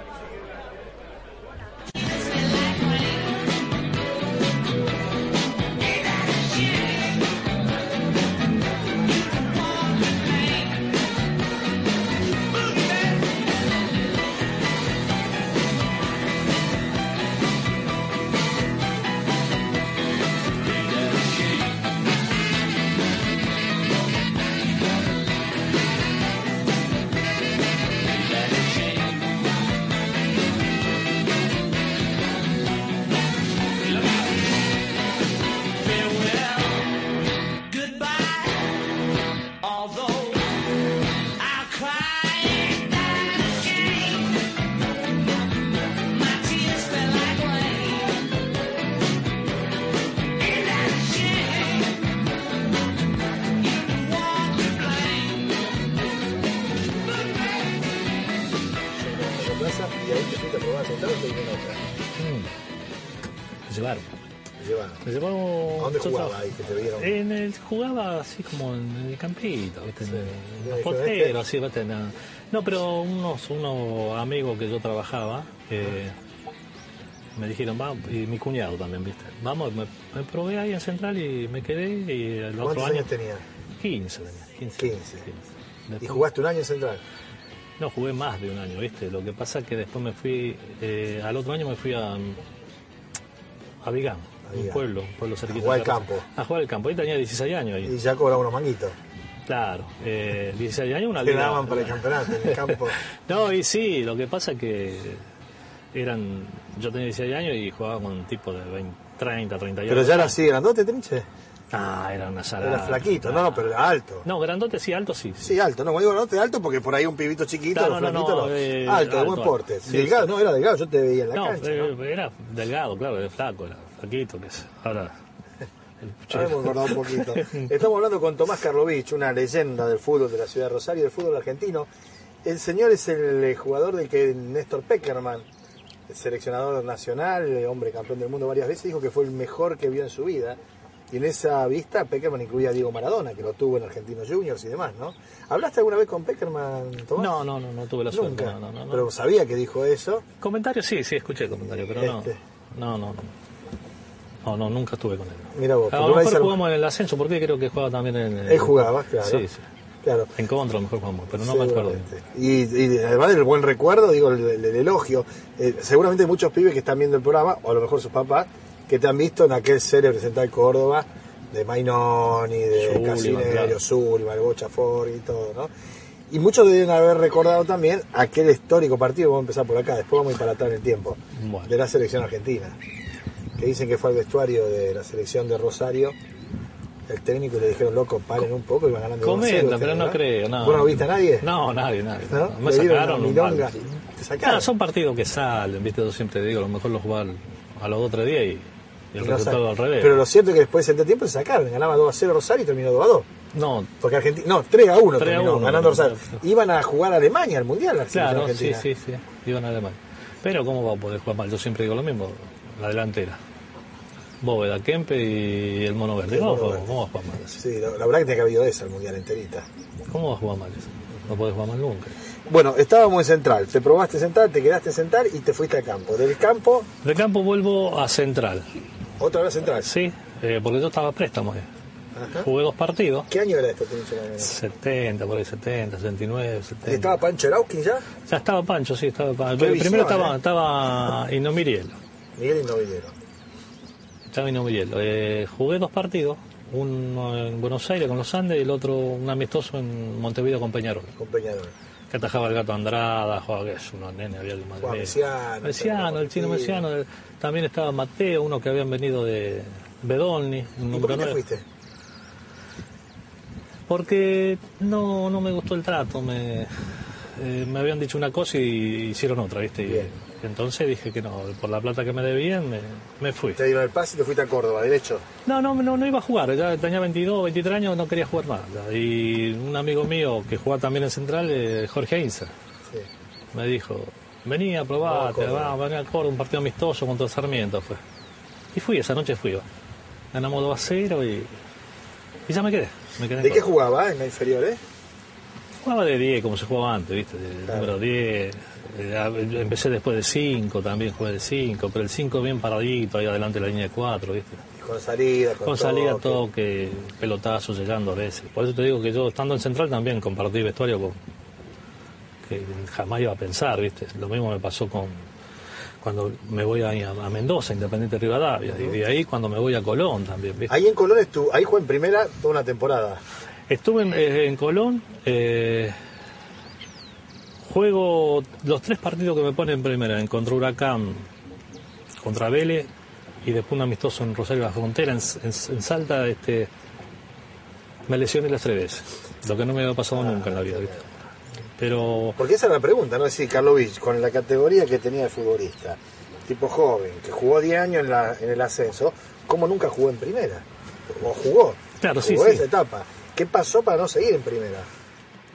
Llevaron. Te llevaron. Me llevaron. ¿A dónde jugaba ahí que te vieron? En el, jugaba así como en el campito, ¿viste? En Sí. los ¿Y porteros, así, ¿viste? No, no, pero unos, unos amigos que yo trabajaba eh, me dijeron, vamos, y mi cuñado también, ¿viste? Vamos, me, me probé ahí en Central y me quedé y el otro ¿Cuántos año. años tenías? 15 tenía, 15. 15. 15. ¿Y jugaste un año en Central? No, jugué más de un año, ¿viste? Lo que pasa es que después me fui, eh, al otro año me fui a, a Vigán, A un pueblo, un pueblo cerquita. jugar de al campo. A jugar al campo. Ahí tenía 16 años. Ahí. Y ya cobraba unos manguitos. Claro, eh, 16 años, una liga. daban para el campeonato en el campo. No, y sí, lo que pasa es que eran, yo tenía 16 años y jugaba con un tipo de 20, 30, 30 Pero ya era así grandote, Trinche. Ah, era una salada. Era flaquito, no, no, pero era alto. No, grandote sí, alto sí. Sí, alto, no, cuando digo grandote, alto porque por ahí un pibito chiquito, Claro, los no, no, flaquitos, no. eh, alto, de buen porte. sí, delgado, sí. no, era delgado, yo te veía en la No, cancha. eh, ¿no? era delgado, claro, era flaco, era flaquito, que es. Ahora. hemos un poquito. Estamos hablando con Tomás Karlovich, una leyenda del fútbol de la ciudad de Rosario, del fútbol argentino. El señor es el eh, jugador del que Néstor Peckerman, el seleccionador nacional, hombre campeón del mundo varias veces, dijo que fue el mejor que vio en su vida. Y en esa vista Peckerman incluía a Diego Maradona, que lo tuvo en Argentinos Juniors y demás, ¿no? ¿Hablaste alguna vez con Peckerman, Tomás? No, no, no, no tuve la suerte. Nunca. No, no, no. Pero sabía que dijo eso. Comentarios sí, sí, escuché comentarios, pero no. Este. No, no, no. No, no, nunca estuve con él. Mira vos, A lo mejor jugamos en el ascenso, porque creo que jugaba también en el... Él jugaba, claro. Sí, sí. Claro. En contra a lo mejor jugamos, pero no me acuerdo. Y, y además del buen recuerdo, digo, el, el- el elogio. Eh, seguramente muchos pibes que están viendo el programa, o a lo mejor sus papás, que te han visto en aquel célebre Central Córdoba de Mainoni, de claro. Sullivan, Bocha Ford y todo, ¿no? Y muchos deben haber recordado también aquel histórico partido, vamos a empezar por acá, después vamos a ir para atrás en el tiempo, Bueno. de la selección argentina. Que dicen que fue al vestuario de la selección de Rosario, el técnico y le dijeron, loco, paren un poco y van ganando 2 a 0 Comenta, pero no creo, no. ¿Vos no viste a nadie? No, nadie, nadie. ¿No? Me sacaron milonga. mal. Te sacaron. Ah, son partidos que salen, viste, yo siempre digo, a lo mejor los jugar a los dos o tres días y el resultado al revés. Pero lo cierto es que después de ese tiempo se sacaron, ganaba 2 a 0 Rosario y terminó 2 a 2. No, Porque Argentina, no, 3 a 1 3 a terminó, 1, ganando Rosario. Iban a jugar a Alemania al Mundial selección claro, sí, argentina. sí, sí, iban a Alemania. Pero ¿cómo va a poder jugar mal? Yo siempre digo lo mismo, la delantera. Bóveda, Kempe y el Mono Verde. El ¿Cómo, Mono va- Verde. cómo va a jugar mal así? Sí, la, la verdad que tiene que haber habido esa el Mundial enterita. ¿Cómo va a jugar mal eso? No puede jugar mal nunca. Bueno, estábamos en Central, te probaste Central, te quedaste en Central y te fuiste al campo. Del campo, De campo vuelvo a Central. Otra vez Central. Sí, eh, porque yo estaba a préstamo. eh. Ajá. Jugué dos partidos. ¿Qué año era esto, Tincho, más o menos? 70, por ahí 70, 69, 70. ¿Estaba Pancho Erauquín ya? Ya estaba Pancho, sí, estaba Pancho. Primero estaba, ¿eh? estaba Inomiriel. Miguel Innovillero. Estaba Inomiriel. Eh, jugué dos partidos. Uno en Buenos Aires con los Andes y el otro un amistoso en Montevideo con Peñarol. con Peñarol. Que atajaba el gato Andrada, que es unos nenes, había el Juan Madrid. Mesiano, Mesiano, el chino. Mesiano. También estaba Mateo, uno que habían venido de Bedolni, un ¿Y por qué te fuiste? Porque no, no me gustó el trato, me, eh, me habían dicho una cosa y hicieron otra, ¿viste? Y. entonces dije que no, por la plata que me debían me, me fui. Te dieron el pase y te fuiste a Córdoba, derecho. No, no, no, no iba a jugar, ya tenía 22, 23 años, no quería jugar más. Y un amigo mío que juega también en Central, eh, Jorge Ainza, Sí. me dijo, vení a a probarte, Córdoba. va, vení a Córdoba, un partido amistoso contra Sarmiento fue. Y fui, esa noche fui. Ganamos 2 a 0 y, y ya me quedé. Me quedé en ¿De qué jugaba en la inferior, eh? Jugaba de 10, como se jugaba antes, ¿viste? De Claro. número 10. Eh, Empecé después de 5, también jugué de 5, pero el 5 bien paradito, ahí adelante de la línea de 4, ¿viste? Con salida, con, Con salida, toque. toque, pelotazo, llegando a veces. Por eso te digo que yo, estando en Central, también compartí vestuario con. que jamás iba a pensar, ¿viste? Lo mismo me pasó con. cuando me voy a, a Mendoza, Independiente Rivadavia, y de ahí cuando me voy a Colón también, ¿viste? Ahí en Colón, estu- ahí jugó en primera toda una temporada. Estuve en, eh, en Colón, eh, juego los tres partidos que me ponen en primera, en contra Huracán, contra Vélez y después un amistoso en Rosario de la Frontera, en, en- en Salta, este, me lesioné las tres veces, lo que no me había pasado nunca en la vida, ¿viste? Pero Porque esa es la pregunta, ¿no? Es decir, Karlovich, con la categoría que tenía de futbolista, tipo joven, que jugó 10 años en, la, en el ascenso, ¿cómo nunca jugó en primera? ¿O jugó? Claro, sí, jugó sí. esa etapa. ¿Qué pasó para no seguir en primera?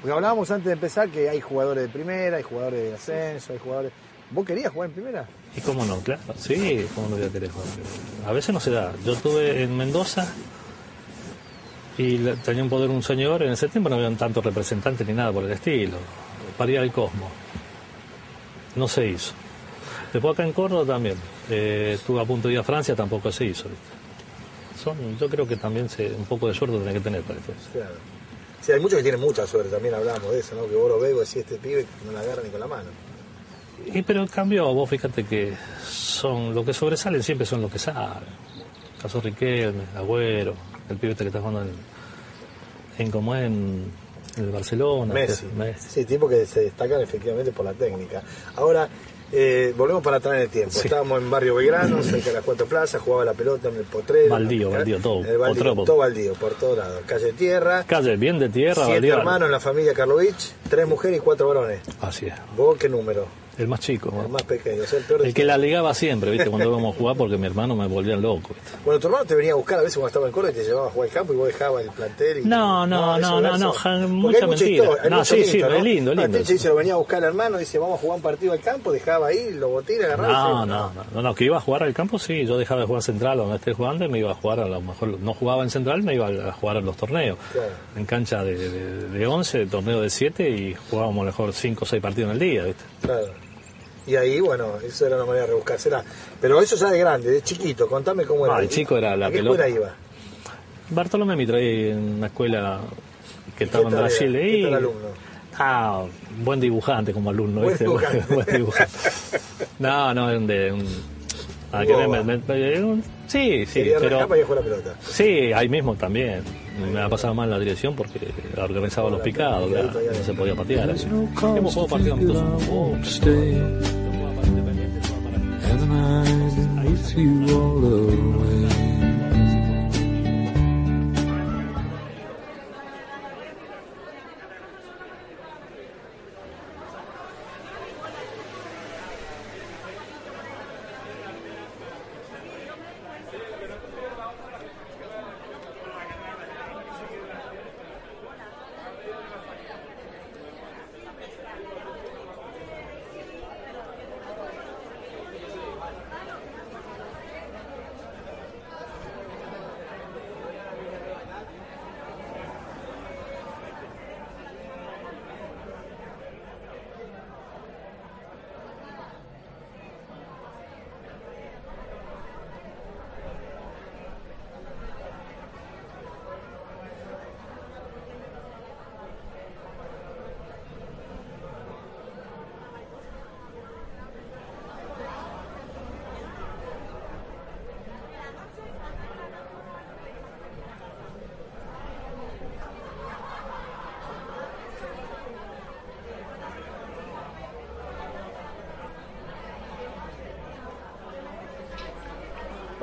Porque hablábamos antes de empezar que hay jugadores de primera, hay jugadores de ascenso, hay jugadores... ¿Vos querías jugar en primera? ¿Y cómo no? Claro, sí, cómo no voy a querer jugar. A veces no se da. Yo estuve en Mendoza y tenía un poder un señor, en ese tiempo no habían tantos representantes ni nada por el estilo. Para ir al Cosmo. No se hizo. Después acá en Córdoba también. Eh, estuve a punto de ir a Francia, tampoco se hizo. ¿viste? Son, yo creo que también se, un poco de suerte tiene que tener para esto. Claro. Sí, hay muchos que tienen mucha suerte, también hablábamos de eso, ¿no? Que vos lo ves y este pibe no la agarra ni con la mano. Y pero en cambio, vos fíjate que son lo que sobresalen siempre son los que saben. Caso Riquelme, Agüero, el pibe este que está jugando en, en como es, en, en el Barcelona. Messi. Messi. Sí, tipos que se destacan efectivamente por la técnica. Ahora, eh, volvemos para atrás en el tiempo. Sí. Estábamos en Barrio Belgrano, cerca de las cuatro plazas, jugaba la pelota en el potrero. Baldío, en baldío, todo, el baldío, todo baldío, por todos lados. Calle Tierra, Calle bien de tierra, siete Baldío. hermanos en la familia Karlovich, tres mujeres y cuatro varones. Así es. ¿Vos qué número? El más chico. ¿no? El más pequeño, o sea, el peor de El que la ligaba siempre, ¿viste? Cuando íbamos a jugar porque mi hermano me volvían loco. ¿viste? Bueno, tu hermano te venía a buscar a veces cuando estaba en Córdoba y te llevaba a jugar al campo y vos dejabas el plantel y... No, no, no, no, no, ja- Porque mucha mentira. historia, No, sí, sí, mito, es lindo, No, lindo. el Teche dice, lo venía a buscar el hermano, dice, vamos a jugar un partido al campo, dejaba ahí los botines, agarraba No, se- no, no, no, no, que iba a jugar al campo, sí, yo dejaba de jugar central donde esté jugando y me iba a jugar, a lo mejor no jugaba en central, me iba a jugar en los torneos. Claro. En cancha de, de, de 11, torneo de 7 y jugábamos a lo mejor 5 o 6 partidos en el día, ¿viste? Claro. Y ahí, bueno, eso era una manera de rebuscársela. Pero eso ya de grande, de chiquito, contame cómo era. Ah, el chico era la ¿A qué pelota. escuela iba? Bartolomé me traí en una escuela que ¿Y estaba en Brasil era? y... ¿Qué tal alumno? Ah, buen dibujante como alumno, Buen ¿viste? dibujante. Buen dibujante. No, no, de... Un, nada que me- me- me- sí, sí, pero... arrancar para ir a jugar la pelota. Sí, ahí mismo también. Me ha pasado mal la dirección porque organizaba los picados, claro, no se podía patear. Hemos jugado partidos amistosos.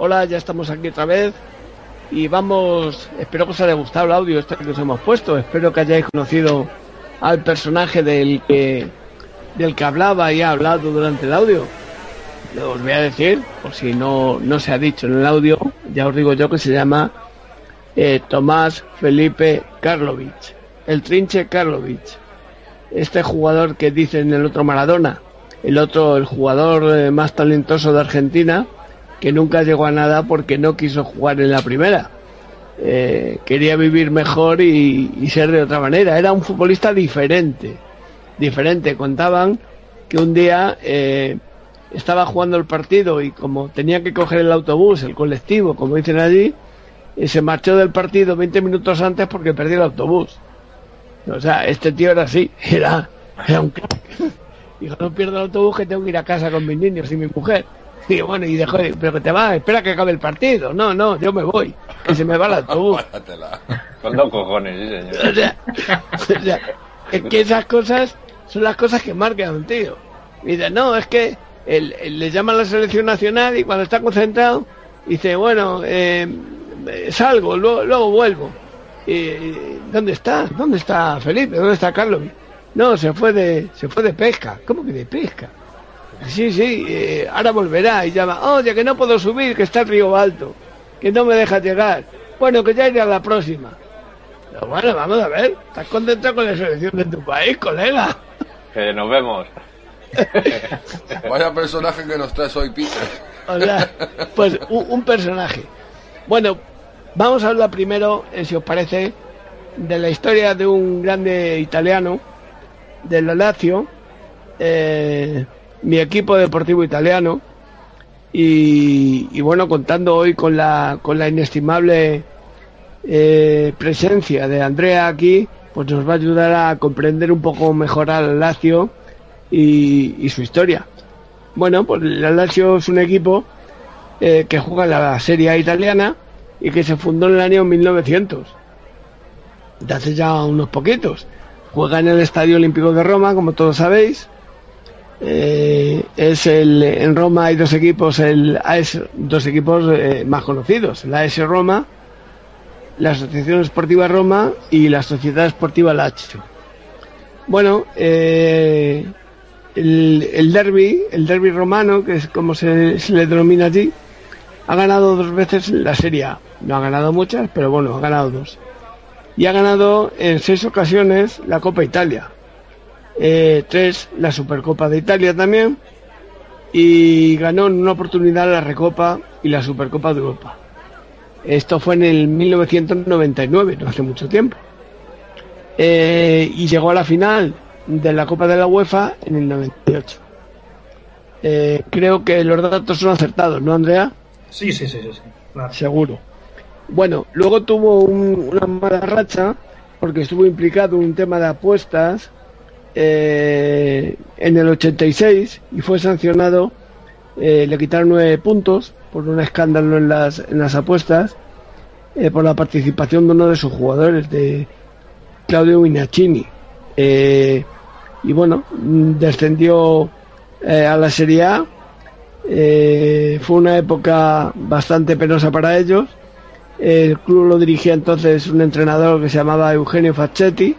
Hola, ya estamos aquí otra vez y vamos, espero que os haya gustado el audio este que os hemos puesto, espero que hayáis conocido al personaje del que del que hablaba y ha hablado durante el audio. Os voy a decir, por si no, no se ha dicho en el audio, ya os digo yo que se llama eh, Tomás Felipe Karlovich, el trinche Karlovich. Este jugador que dicen el otro Maradona, el otro, el jugador eh, más talentoso de Argentina, que nunca llegó a nada porque no quiso jugar en la primera. Eh, quería vivir mejor y, ser de otra manera. Era un futbolista diferente. Diferente. Contaban que un día eh, estaba jugando el partido y como tenía que coger el autobús, el colectivo, como dicen allí, eh, se marchó del partido 20 minutos antes porque perdió el autobús. O sea, este tío era así, era, era un crack. Dijo, no pierdo el autobús que tengo que ir a casa con mis niños y mi mujer. Y bueno, y dejó, de- pero que te va, espera que acabe el partido. No, no, yo me voy, que se me va el autobús. Con dos cojones, sí, señor. O sea, o sea, es que esas cosas son las cosas que marcan a un tío. Y dice, no, es que él le llama a la selección nacional y cuando está concentrado dice, bueno, eh, salgo, luego, luego vuelvo. Y, ¿Dónde está? ¿Dónde está Felipe? ¿Dónde está Carlos? No, se fue de, se fue de pesca. ¿Cómo que de pesca? Sí, sí, eh, ahora volverá y llama, oye, que no puedo subir, que está el río alto, que no me deja llegar. Bueno, que ya iré a la próxima. Pero bueno, vamos a ver, estás contento con la selección de tu país, colega. Que nos vemos. Vaya personaje que nos traes hoy, Peter. O sea, pues un, un personaje. Bueno, vamos a hablar primero, eh, si os parece, de la historia de un grande italiano, de la Lazio, eh, mi equipo deportivo italiano, y, y bueno, contando hoy con la, con la inestimable eh, presencia de Andrea aquí, pues nos va a ayudar a comprender un poco mejor al Lazio y, su historia. Bueno, pues el Lazio es un equipo eh, que juega en la Serie A italiana y que se fundó en el año 1900. De hace ya unos poquitos. Juega en el Estadio Olímpico de Roma, como todos sabéis. Eh, es el en Roma hay dos equipos, el AS, dos equipos eh, más conocidos, la AS Roma, la Asociación Esportiva Roma y la Sociedad Esportiva Lazio. Bueno, eh, el, el derby, el derby romano, que es como se, se le denomina allí, ha ganado dos veces la Serie A. No ha ganado muchas, pero bueno, ha ganado dos. Y ha ganado en seis ocasiones la Copa Italia. Eh, tres, la Supercopa de Italia también. Y ganó en una oportunidad la Recopa y la Supercopa de Europa. Esto fue en el 1999, no hace mucho tiempo. Eh, y llegó a la final de la Copa de la UEFA en el 98. Eh, creo que los datos son acertados, ¿no, Andrea? Sí, sí, sí, sí, sí, claro. Seguro. Bueno, luego tuvo un- una mala racha porque estuvo implicado en un tema de apuestas eh, en el 86 y fue sancionado. eh, le quitaron nueve puntos por un escándalo en las, en las apuestas eh, por la participación de uno de sus jugadores, de Claudio Minacini. Eh, y bueno, descendió a la Serie A. Fue una época bastante penosa para ellos. El club lo dirigía entonces un entrenador que se llamaba Eugenio Facchetti.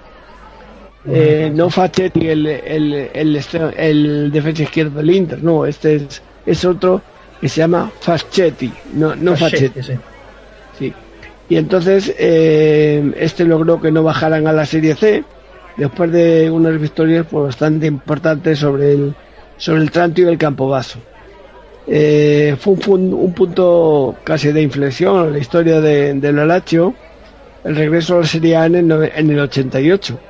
Eh, no Facchetti, el, el, el, este- el defensa izquierdo del Inter, no, este es, es otro que se llama Facchetti, no, no Facchetti. sí. Sí. Y entonces eh, este logró que no bajaran a la Serie C después de unas victorias pues, bastante importantes sobre el sobre el Tranto y el Campobasso. Eh, fue un, un punto casi de inflexión en la historia de, de la Lazio, el regreso a la Serie A en el, en el 88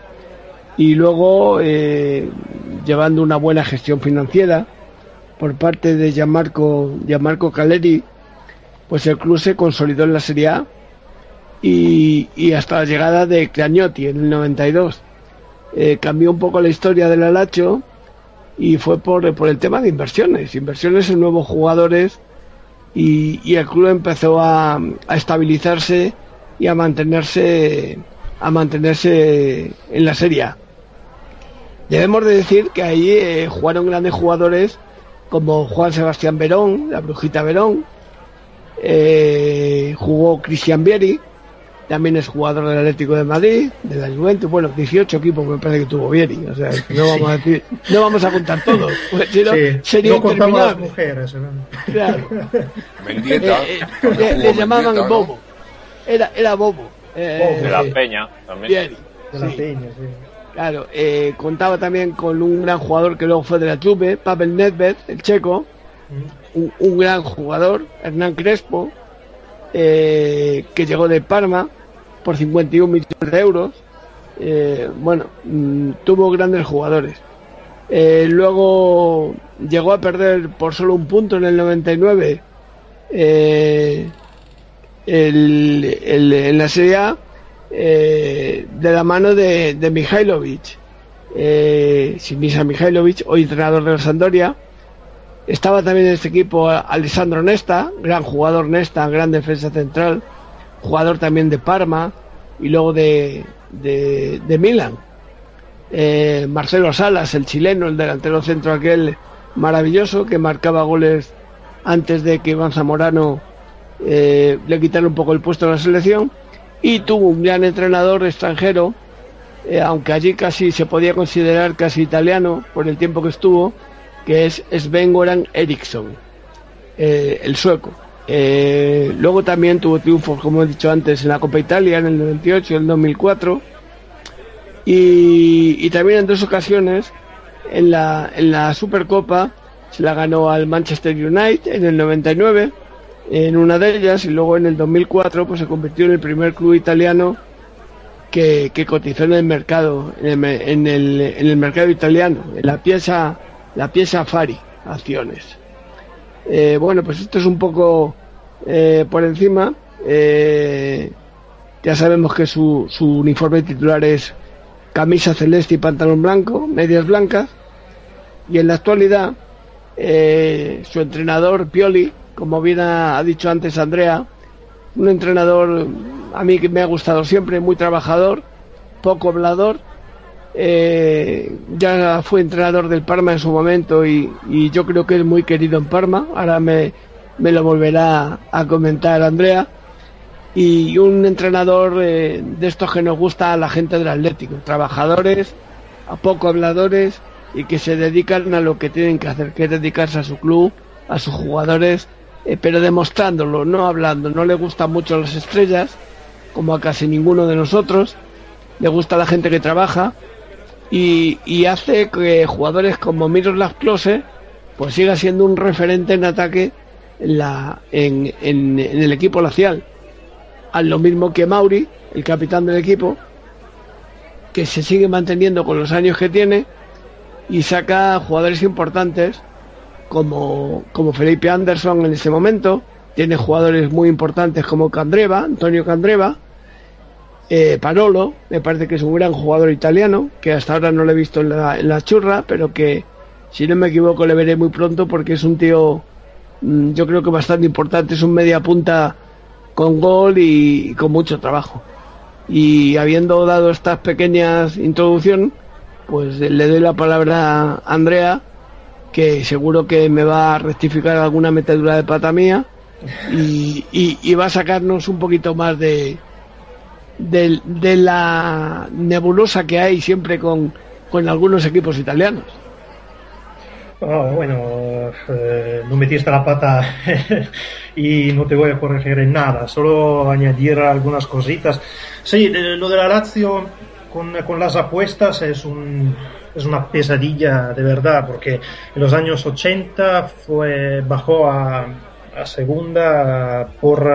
y luego eh, llevando una buena gestión financiera por parte de Gianmarco, Gianmarco Caleri, pues el club se consolidó en la Serie A y, y hasta la llegada de Cragnotti en el 92. Eh, cambió un poco la historia del Alacho y fue por, por el tema de inversiones, inversiones en nuevos jugadores y, y el club empezó a, a estabilizarse y a mantenerse a mantenerse en la Serie A. Debemos de decir que ahí eh, jugaron grandes jugadores como Juan Sebastián Verón, la Brujita Verón, eh, jugó Cristian Vieri, también es jugador del Atlético de Madrid, de la Juventus, bueno, 18 equipos me parece que tuvo Vieri, o sea, que no vamos a decir, no vamos a contar todos, pues, si no, Sí, sería no contamos las mujeres. ¿no? Claro. Mendieta. Eh, eh, le, llamaban Mendieta, ¿no? Bobo, era, era Bobo, eh, De la Peña también. Vieri, De la sí. peña, sí. Claro, eh, contaba también con un gran jugador que luego fue de la Juve, Pavel Nedved, el checo, un, un gran jugador, Hernán Crespo, eh, que llegó de Parma por 51 millones de euros. Eh, bueno, mm, tuvo grandes jugadores. Luego llegó a perder por solo un punto en el 99 eh, el, el- en la Serie A eh, de la mano de, de Mihailovic. Eh, hoy entrenador de la Sampdoria. Estaba también en este equipo Alessandro Nesta, gran jugador Nesta, gran defensa central, jugador también de Parma y luego de, de, de Milan. Eh, Marcelo Salas, el chileno, el delantero centro aquel maravilloso que marcaba goles antes de que Iván Zamorano eh, le quitara un poco el puesto en la selección y tuvo un gran entrenador extranjero, eh, aunque allí casi se podía considerar casi italiano por el tiempo que estuvo, que es Sven-Goran Eriksson, eh, el sueco. Eh, luego también tuvo triunfos, como he dicho antes, en la Copa Italia en el 98 y el 2004. Y, y también en dos ocasiones en la, en la Supercopa se la ganó al Manchester United en el 99 en una de ellas y luego en el 2004 pues se convirtió en el primer club italiano que, cotizó en el mercado en el, en el, mercado italiano en la pieza la pieza Fari acciones. Eh, bueno pues esto es un poco eh, por encima. Eh, ya sabemos que su, su uniforme titular es camisa celeste y pantalón blanco medias blancas. Y en la actualidad su entrenador Pioli como bien ha, dicho antes Andrea, un entrenador a mí que me ha gustado siempre, muy trabajador, poco hablador. Eh, ya fue entrenador del Parma en su momento y, yo creo que es muy querido en Parma. Ahora me, lo volverá a comentar Andrea. Y un entrenador eh, de estos que nos gusta a la gente del Atlético, trabajadores, a poco habladores y que se dedican a lo que tienen que hacer, que es dedicarse a su club, a sus jugadores eh, pero demostrándolo, no hablando. No le gustan mucho las estrellas, como a casi ninguno de nosotros. Le gusta la gente que trabaja y, hace que jugadores como Miroslav Klose pues siga siendo un referente en ataque en, en, el equipo lacial. A lo mismo que Mauri, el capitán del equipo, que se sigue manteniendo con los años que tiene y saca jugadores importantes como, como Felipe Anderson en ese momento, tiene jugadores muy importantes como Candreva, Antonio Candreva, eh, Parolo, me parece que es un gran jugador italiano, que hasta ahora no lo he visto en la, en la churra, pero que si no me equivoco le veré muy pronto porque es un tío mm, yo creo que bastante importante, es un media punta con gol y, con mucho trabajo. Y habiendo dado estas pequeñas introducción, pues le doy la palabra a Andrea que seguro que me va a rectificar alguna metedura de pata mía y, va a sacarnos un poquito más de, de, la nebulosa que hay siempre con, con algunos equipos italianos. Oh, bueno, eh, no metiste la pata y no te voy a corregir en nada, solo añadir algunas cositas. Sí, lo de la Lazio con, con las apuestas es un, es una pesadilla de verdad, porque en los años 80 fue, bajó a, segunda por,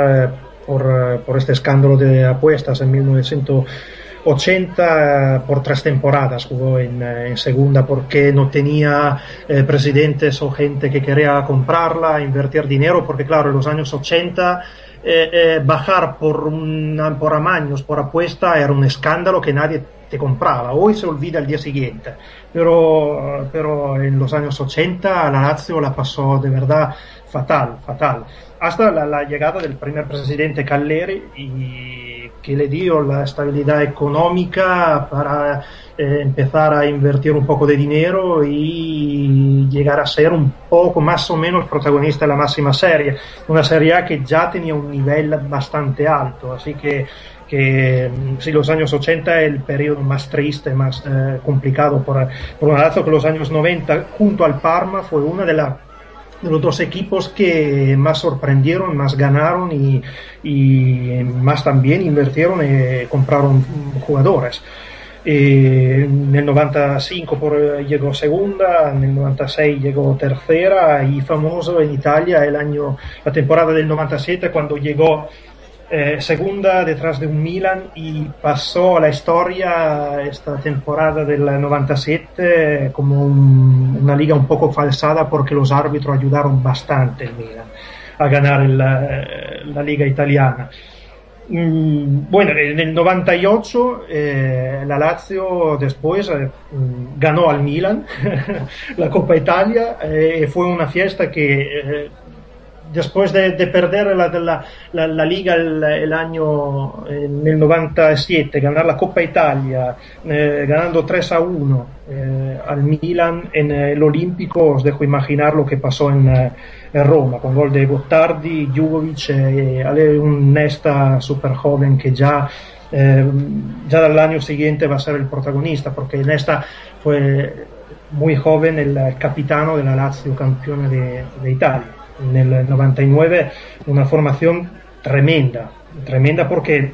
por, por, este escándalo de apuestas en 1980 por tres temporadas jugó en, segunda porque no tenía eh, presidentes o gente que quería comprarla, invertir dinero, porque claro, en los años 80 eh, eh, bajar por, un, por amaños, por apuesta, era un escándalo que nadie te compraba. Hoy se olvida el día siguiente. Pero, pero en los años 80 la Lazio la pasó de verdad fatal, fatal. Hasta la, llegada del primer presidente Calleri y que le dio la estabilidad económica para eh, empezar a invertir un poco de dinero y llegar a ser un poco más o menos protagonista de la máxima serie, una serie que ya tenía un nivel bastante alto, así que que sí, los años 80 es el periodo más triste, más eh, complicado por, por un lado que los años 90 junto al Parma fue una de, la, los dos equipos que más sorprendieron, más ganaron y, y más también invirtieron y compraron jugadores. Eh, en el 95 por, llegó segunda, en el 96 llegó tercera y famoso en Italia el año, la temporada del 97 cuando llegó eh, segunda detrás de un Milan y pasó a la historia esta temporada del 97 como una liga un poco falsada porque los árbitros ayudaron bastante el Milan a ganar la, liga italiana. Mm, bueno, en el 98 eh, la Lazio después eh, ganó al Milan la Copa Italia y fue una fiesta que después de, perder la, la, liga el, año en el 97, ganar la Copa Italia, eh, ganando 3 a 1 eh, al Milan en el Olímpico, os dejo imaginar lo que pasó en, eh, Roma, con gol de Gottardi, Jugovic y un Nesta super joven que ya ya del año siguiente va a ser el protagonista, porque Nesta fue muy joven el capitano de la Lazio, campeona de Italia en el 99 una formación tremenda, tremenda porque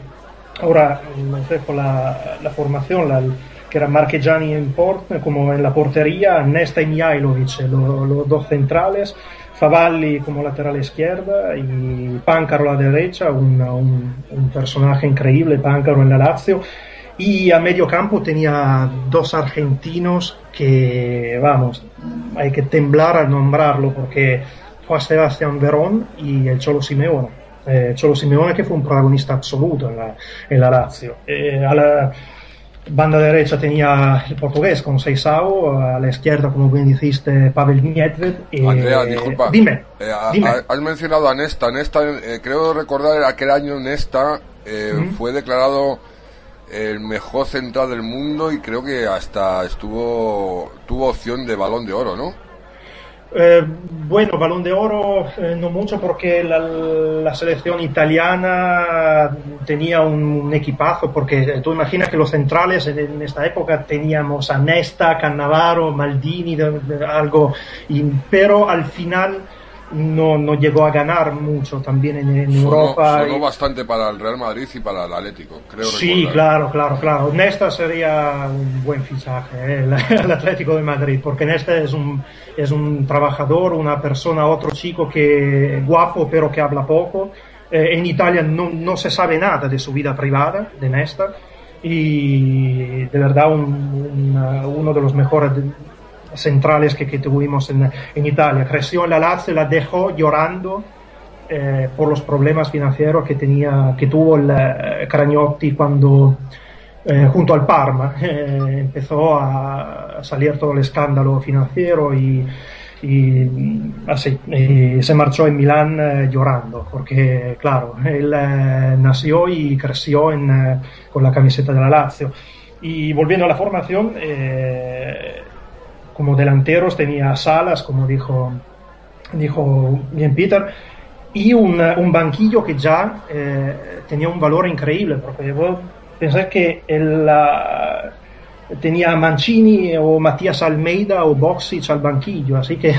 ahora no sé, la, la formación, la, que era Marchegiani en port, como en la portería, Nesta y Mihailovic, los, dos centrales, Favalli como lateral izquierda y Páncaro a la derecha, un, un, personaje increíble, Páncaro en la Lazio. Y a medio campo tenía dos argentinos que, vamos, hay que temblar al nombrarlo porque fue Sebastián Verón y el Cholo Simeone. Eh, Cholo Simeone que fue un protagonista absoluto en la, en la Lazio. Eh, a la, banda derecha tenía el portugués con Seisao, a la izquierda, como bien dijiste, Pavel Niedved. Andrea, disculpa. Dime, eh, dime. has mencionado a Nesta. Nesta, eh, creo recordar aquel año Nesta eh, fue declarado el mejor central del mundo y creo que hasta estuvo tuvo opción de balón de oro, ¿no? Eh, bueno, balón de oro eh, no mucho porque la, selección italiana tenía un, equipazo, porque tú imaginas que los centrales en, esta época teníamos a Nesta, Cannavaro, Maldini, algo, pero al final no, no llegó a ganar mucho también en, Europa. Sonó bastante para el Real Madrid y para el Atlético, creo. Sí, claro, claro, claro. Nesta sería un buen fichaje, ¿eh? el, Atlético de Madrid, porque Nesta es un, es un trabajador, una persona, otro chico que guapo pero que habla poco. Eh, en Italia no, no, se sabe nada de su vida privada, de Nesta, y de verdad un, uno de los mejores centrales que, que tuvimos en, en, Italia. Creció la Lazio, la dejó llorando eh, por los problemas financieros que, tenía, que tuvo el eh, Cragnotti cuando eh, junto al Parma eh, empezó a, salir todo el escándalo financiero y, y así y se marchó en Milán eh, llorando porque claro él eh, nació y creció en, con la camiseta de la Lazio y volviendo a la formación como delanteros tenía Salas, como dijo, dijo bien Peter, y un, un banquillo que ya eh, tenía un valor increíble, porque vos pensás que él tenía Mancini o Matías Almeida o Boxic al banquillo, así que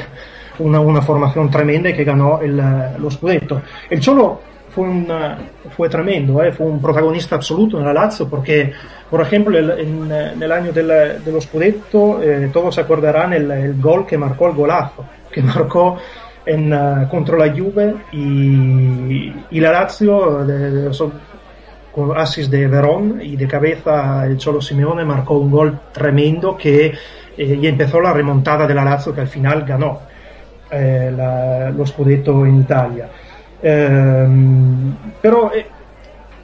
una, una formación tremenda que ganó el, lo Scudetto. El Cholo fue, una, fue tremendo, eh, fue un protagonista absoluto en la Lazio porque, por ejemplo, el, en, el año del, de Scudetto, eh, todos se acordarán el, el, gol que marcó, el golazo, que marcó en, uh, contra la Juve y, la Lazio, de, de, con asis de Verón y de cabeza el Cholo Simeone marcó un gol tremendo que eh, y empezó la remontada de la Lazio que al final ganó eh, la, lo Scudetto en Italia. Eh, pero eh,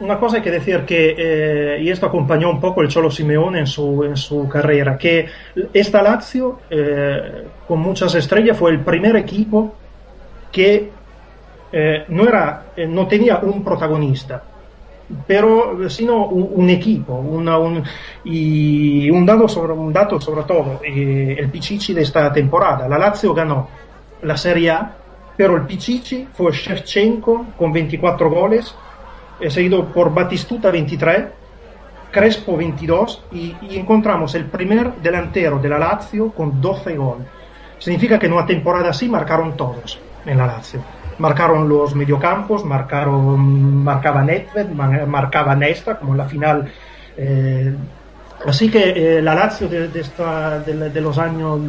una cosa hay que decir que, eh, y esto acompañó un poco el Cholo Simeone en su, en su carrera, que esta Lazio, eh, con muchas estrellas, fue el primer equipo que eh, no, era, no tenía un protagonista, pero sino un, un equipo una, un, y un dato sobre, un dato sobre todo, el Pichichi de esta temporada. La Lazio ganó la Serie A pero el Pichichi fue Shevchenko con 24 goles, seguido por Batistuta 23, Crespo 22 y, y, encontramos el primer delantero de la Lazio con 12 goles. Significa que en una temporada así marcaron todos en la Lazio. Marcaron los mediocampos, marcaron, marcaba Nedved, marcaba Nesta, como en la final eh, Así que eh, la Lazio de, de, esta, de, de, los años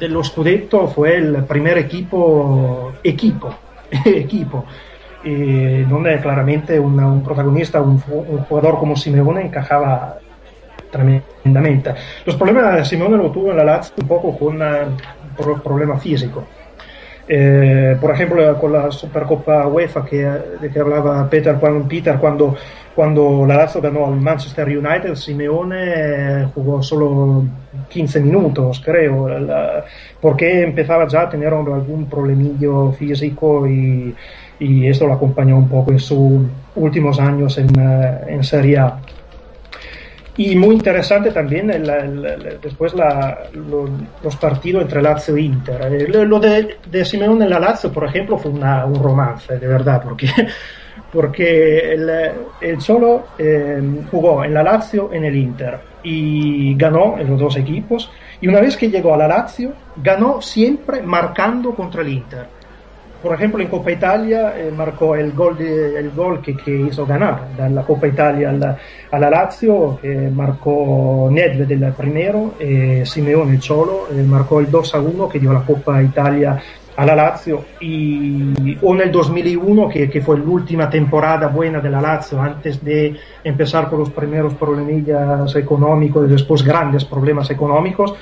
de los Scudetto fue el primer equipo, equipo, equipo, eh, donde claramente una, un protagonista, un, un, jugador como Simeone encajaba tremendamente. Los problemas de Simeone lo tuvo en la Lazio un poco con un problema físico. Eh, por ejemplo, con la Supercopa UEFA que, de que hablaba Peter, Peter cuando cuando la Lazio ganó al Manchester United, Simeone jugó solo 15 minutos, creo, porque empezaba ya a tener algún problemillo físico y, y esto lo acompañó un poco en sus últimos años en, eh, en Serie A. Y muy interesante también el, el, el, después la, lo, los partidos entre Lazio e Inter. Lo de, de Simeone en la Lazio, por ejemplo, fue una, un romance, de verdad, porque porque el, el Cholo eh, jugó en la Lazio en el Inter y ganó en los dos equipos. Y una vez que llegó a la Lazio ganó siempre marcando contra el Inter. Por ejemplo, en Copa Italia eh, marcó el gol, de, el gol que, que, hizo ganar la Copa Italia a la Lazio, que marcó Nedved el primero, eh, Simeone el Cholo, eh, marcó el 2 a 1 que dio la Copa Italia la Lazio y o el 2001 que, que fue la última temporada buena de la Lazio antes de empezar con los primeros problemillas económicos y después grandes problemas económicos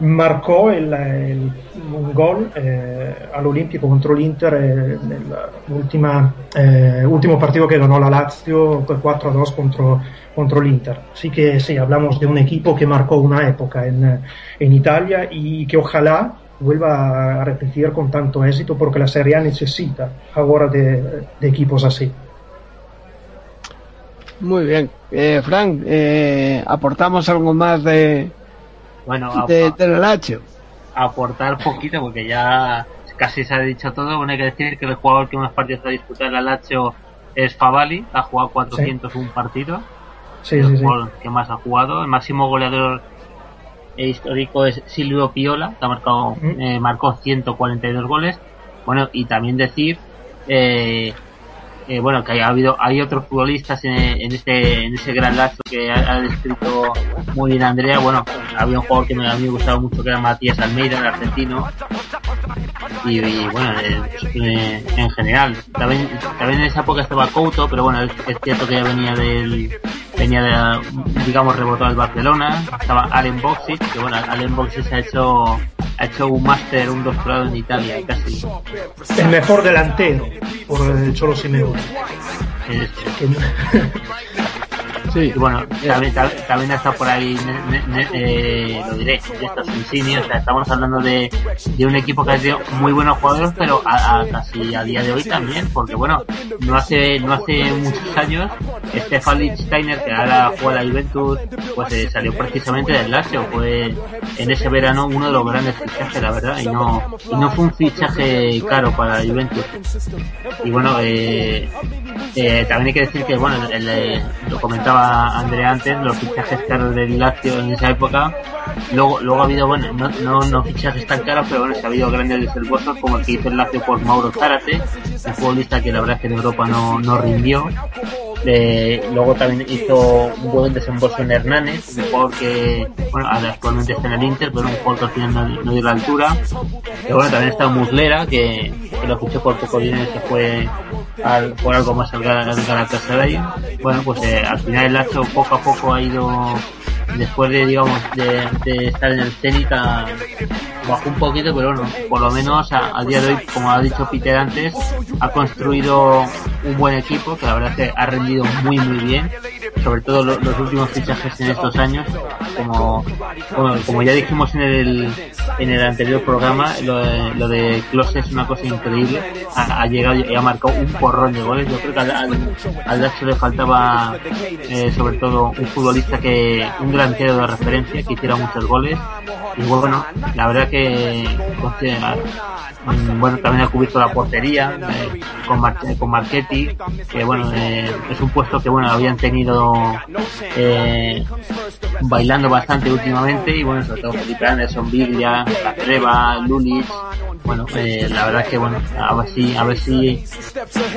marcó el, un gol eh, all'Olimpico contro l'Inter eh, nell'ultimo eh, partido que ganó la Lazio 4-2 contro, contro l'Inter. Así que sí, hablamos de un equipo que marcó una época en, en Italia y que ojalá vuelva a repetir con tanto éxito porque la Serie A necesita ahora de, de equipos así. Muy bien. Eh, Frank, eh, ¿aportamos algo más de, bueno, de, de? Aportar poquito porque ya casi se ha dicho todo. Bueno, hay que decir que el jugador que más partidos ha disputado en la Lazio es Favali, ha jugado 401 sí. partidos. Sí, el sí, sí. jugador que más ha jugado. El máximo goleador histórico es Silvio Piola, que ha marcado, Mm. eh, marcó 142 goles. Bueno, y también decir, eh, eh, bueno, que ha habido, hay otros futbolistas en, en este, en ese gran lazo que ha, descrito muy bien Andrea. Bueno, había un jugador que a mí me gustaba mucho que era Matías Almeida, el argentino. Y, bueno, eh, en general, también, también en esa época estaba Couto, pero bueno, es, cierto que ya venía del, venía de, digamos, rebotado al Barcelona. Estaba Allen Boxic, que bueno, Allen Boxic ha hecho, ha hecho un máster, un doctorado en Italia, casi. El mejor delantero por el Cholo Simeone. Sí. Y bueno, también, está por ahí, eh, lo diré, estos sea, estamos hablando de, de un equipo que ha tenido muy buenos jugadores, pero a, a- casi a día de hoy también, porque bueno, no hace, no hace muchos años, Stefan Lichtsteiner, que ahora juega la Juventus, pues eh, salió precisamente del Lazio, fue en ese verano uno de los grandes fichajes, la verdad, y no, y no fue un fichaje caro para la Juventus. Y bueno, eh, eh, también hay que decir que, bueno, el, el- lo comentaba Andrea antes, los fichajes caros del Lazio en esa época. Luego, luego ha habido, bueno, no, no, no fichajes tan caros, pero bueno, sí ha habido grandes desembolsos como el que hizo el Lazio por Mauro Zárate, un futbolista que la verdad es que en Europa no, no rindió. Eh, luego también hizo un buen desembolso en Hernández, un jugador que, bueno, actualmente está en el Inter, pero un jugador que al final no, no dio la altura. Pero bueno, también está Muslera, que, que lo fichó por poco dinero y se fue al, por algo más al, Gal- al Galatasaray. Bueno, pues eh, al final el Lazio poco a poco ha ido, después de, digamos, de, de estar en el Zenit, a- bajó un poquito, pero bueno, por lo menos a, a día de hoy, como ha dicho Peter antes, ha construido un buen equipo que la verdad es que ha rendido muy muy bien, sobre todo lo- los últimos fichajes en estos años, como, como, como ya dijimos en el, en el anterior programa, lo de, lo de Klose es una cosa increíble, ha, ha llegado y ha marcado un porrón de goles, yo creo que al, al, al Lazio le faltaba eh, sobre todo un futbolista que, un delantero de referencia que hiciera muchos goles, y bueno, la verdad que mm, bueno, también ha cubierto la portería eh, con, Mar con Marchetti, que bueno, eh, es un puesto que bueno, habían tenido eh, bailando bastante últimamente y bueno, sobre todo Felipe Anderson, Biglia, La Treva, Lulis, bueno, eh, la verdad que bueno, a ver si, a ver si,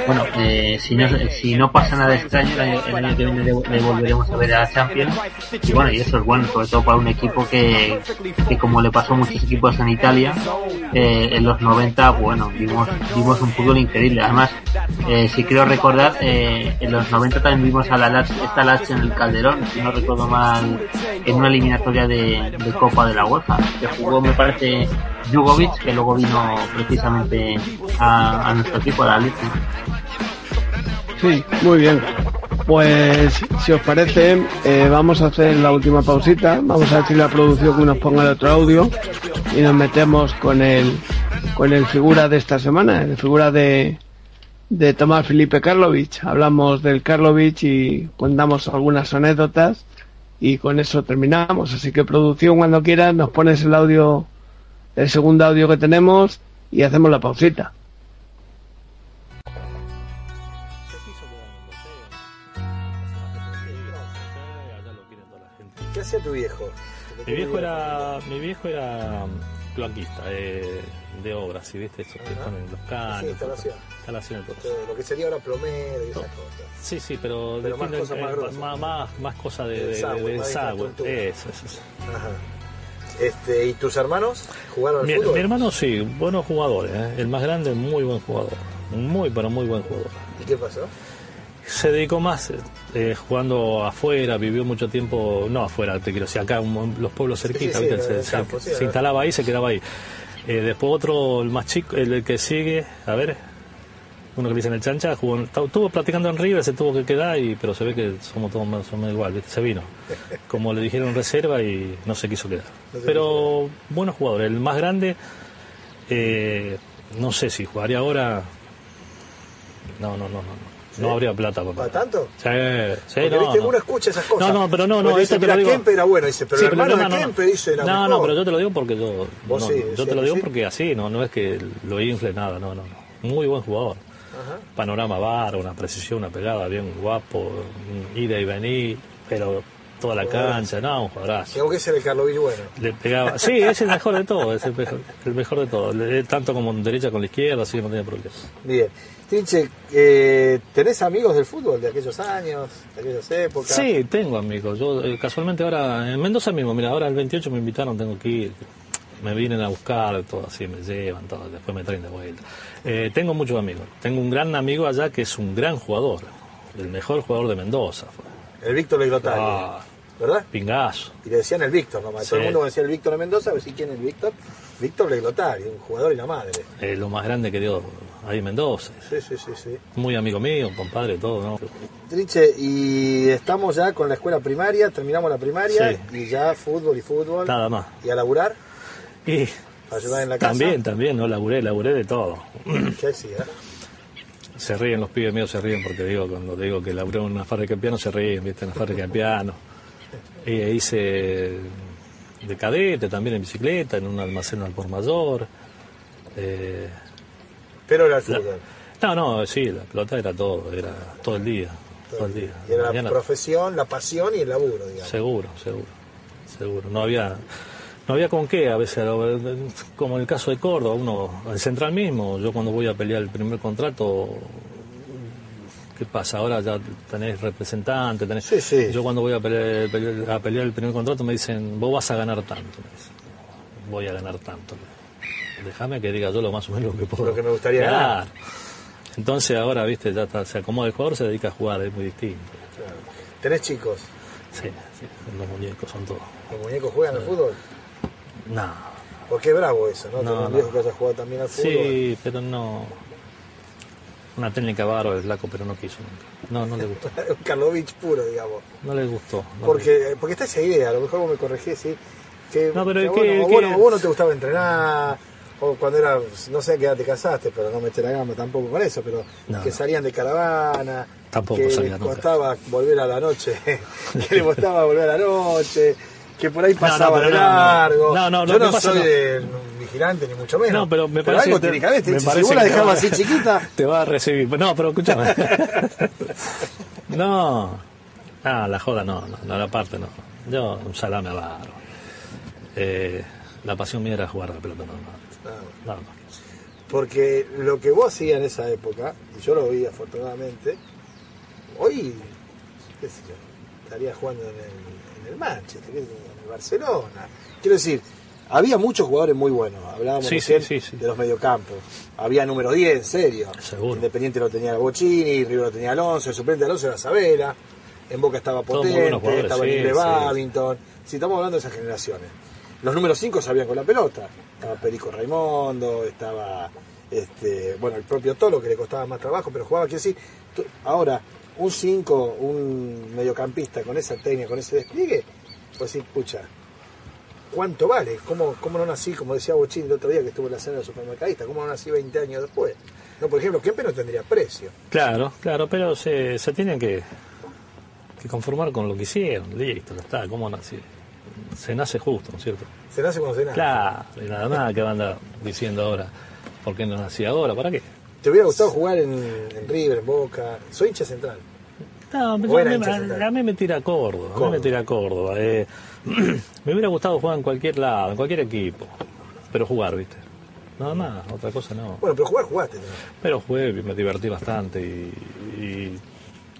bueno, eh, si no, si no pasa nada extraño, el año, que viene le, volveremos a ver a Champions y bueno, y eso es bueno, sobre todo para un equipo que, que como le pasó a muchos equipos en Italia, eh, en los 90, bueno, vimos, vimos un fútbol increíble. Además, eh, si quiero recordar, eh, en los 90 también vimos a la Lazio, esta Lazio en el Calderón, si no recuerdo mal, en una eliminatoria de, Copa de la UEFA, que jugó, me parece, Jugovic, que luego vino precisamente a, nuestro equipo, a la Leche. Sí, muy bien. Pues si os parece, eh, vamos a hacer la última pausita. Vamos a decir la producción que nos ponga el otro audio y nos metemos con el con el figura de esta semana, el figura de de Tomás Felipe Karlovich. Hablamos del Karlovich y contamos algunas anécdotas y con eso terminamos. Así que producción cuando quieras nos pones el audio, el segundo audio que tenemos y hacemos la pausita. ¿Qué hacía tu viejo? Mi viejo era, mi viejo era cloaquista, eh, de obras, ¿sí? ¿viste? Eso que ponen los Sí, caños. instalación. Eh, Lo que sería ahora plomero y esas cosas. Sí, sí, pero, Pero más cosas más eh, grosas. más, más, más cosas de, De de, de- desagüe, de. Eso, eso, eso. Ajá. Este, ¿Y tus hermanos jugaron al Mi, fútbol? mi hermano sí, buenos jugadores. ¿eh? El más grande, muy buen jugador. Muy, pero muy buen jugador. ¿Y qué pasó? Se dedicó más eh, jugando afuera, vivió mucho tiempo, no afuera, te quiero decir, acá en los pueblos en el se, campo, se- instalaba ahí, se quedaba ahí. Eh, después otro, el más chico, el que sigue, a ver, uno que le dicen el chancha, jugó, en- estuvo practicando en River, se tuvo que quedar, y pero se ve que somos todos más o menos igual, ¿viste? se vino. Como le dijeron reserva y no se quiso quedar. No se pero buenos jugadores, el más grande, eh, no sé si jugaría ahora, no, no, no, no, no, no habría plata para ¿Para tanto? Sí, sí, Porque no, viste, no. uno escucha esas cosas. No, no, pero no, no, dice, esto te mira, lo digo. Kempe era bueno, dice, pero Sí, el hermano no, de. Kempe dice era No, mejor. no, pero yo te lo digo porque yo. Vos sí, yo te lo digo porque así, no, no es que lo infle nada, no, no. Muy buen jugador. Ajá. Panorama bar, una precisión, una pegada bien guapo, un ida y venir, pero toda la cancha, no, un jugadorazo. Tengo que ser el Carlovich bueno. Le pegaba. Sí, es el mejor de todo, es el mejor, el mejor de todo. Tanto como derecha con la izquierda, así que no tiene problema. Bien. Trinche, eh, ¿tenés amigos del fútbol de aquellos años, de aquellas épocas? Sí, tengo amigos. Yo eh, casualmente ahora, en Mendoza mismo, mira, ahora el 28 me invitaron, tengo que ir. Me vienen a buscar, todo así, me llevan, todo, después me traen de vuelta. Eh, tengo muchos amigos. Tengo un gran amigo allá que es un gran jugador, el mejor jugador de Mendoza. Fue. El Víctor Legrotario, Ah, ¿verdad? pingazo. Y le decían el Víctor nomás. Todo el mundo decía el Víctor de Mendoza, a ver si quién es el Víctor. Víctor Legrotario, un jugador y la madre. Lo más grande que dio ahí en Mendoza. Sí, sí, sí, sí. Muy amigo mío, compadre, todo, ¿no? Trinche, y estamos ya con la escuela primaria, terminamos la primaria Sí. y ya fútbol y fútbol. Nada más. ¿Y a laburar? Y ¿Para ayudar en la casa? también, también, no laburé, laburé de todo. ¿Qué hacía? Se ríen los pibes míos, se ríen porque digo, cuando digo que laburé en una fábrica de piano, se ríen, viste, en la fábrica de piano. Y hice de cadete también en bicicleta, en un almacén al por mayor. Eh, Pero era el la- no, no, sí, la pelota era todo, era todo el día, todo el día. Y era Mañana- la profesión, la pasión y el laburo, digamos. Seguro, seguro, seguro. No había, no había con qué a veces, como en el caso de Córdoba, uno, el central mismo, yo cuando voy a pelear el primer contrato, ¿qué pasa? Ahora ya tenés representante, tenés... Sí, sí. Yo cuando voy a pelear, pelear- a pelear el primer contrato me dicen, vos vas a ganar tanto, voy a ganar tanto. Déjame que diga yo lo más o menos lo que puedo. Lo que me gustaría Claro. ganar. Entonces ahora, viste, ya está, se acomoda el jugador, se dedica a jugar, es muy distinto. Claro. ¿Tenés chicos? Sí, sí, los muñecos son todos. ¿Los muñecos juegan al fútbol? No, Porque es bravo eso, ¿no? No, no. viejo que haya jugado también al fútbol. Sí, pero no. Una técnica bárbara el flaco, pero no quiso nunca. No, no le gustó. Karlovich puro, digamos. No le gustó. no Porque, porque está esa idea, a lo mejor vos me corregís, ¿sí? Que, No, pero que es bueno, que- o que- bueno, vos no te gustaba entrenar, cuando era, no sé a qué edad te casaste, pero no meter la gama tampoco con eso, pero No, que no. salían de caravana, Tampoco que les costaba volver a la noche, que le costaba volver a la noche, que por ahí pasaba pero de no, no. largo. No, no, Yo no pasa soy de un vigilante ni mucho menos. No, pero me parece algo que tiene que si parece vos la te dejabas así chiquita, Te va a recibir. No, pero escúchame. no. Ah, la joda no, no, no, la parte no. Yo, un salame a barro. Eh, la pasión mía era jugar a la pelota normal. No, no. Porque lo que vos hacías en esa época, y yo lo vi afortunadamente, hoy, qué sé yo, estaría jugando en el, en el Manchester, en el Barcelona. Quiero decir, había muchos jugadores muy buenos, hablábamos Sí, recién sí, sí, sí. de los mediocampos. Había número 10, en serio. Seguro. Independiente lo tenía Bocini, River lo tenía Alonso, el suplente de Alonso era Sabela, en Boca estaba Potente, estaba Libre. Babington. Si estamos hablando de esas generaciones. Los números 5 sabían con la pelota. Estaba Perico Raimundo, estaba este, bueno, el propio Tolo que le costaba más trabajo, pero jugaba, decir, tú- ahora, un 5, un mediocampista con esa técnica, con ese despliegue, pues sí, pucha, ¿cuánto vale? ¿Cómo, ¿Cómo no nací, como decía Bochín el otro día que estuvo en la cena del supermercadista, cómo no nací 20 años después? No, por ejemplo, Kempe no tendría precio. Claro, claro, pero se, tienen que, que conformar con lo que hicieron. Listo, está. ¿Cómo nace? Se nace justo, ¿no es cierto? Se nace cuando se nace. Claro, y nada más que va a andar diciendo ahora. ¿Por qué no nací ahora? ¿Para qué? ¿Te hubiera gustado jugar en, en River, en Boca? Soy hincha central. No, O a, mí, a- me tira Córdoba, a mí Córdoba. me tira Córdoba. eh. me hubiera gustado jugar en cualquier lado, en cualquier equipo. pero jugar, ¿viste? Nada más, otra cosa no. Bueno, pero jugar jugaste. ¿no? Pero jugué, me divertí bastante y, y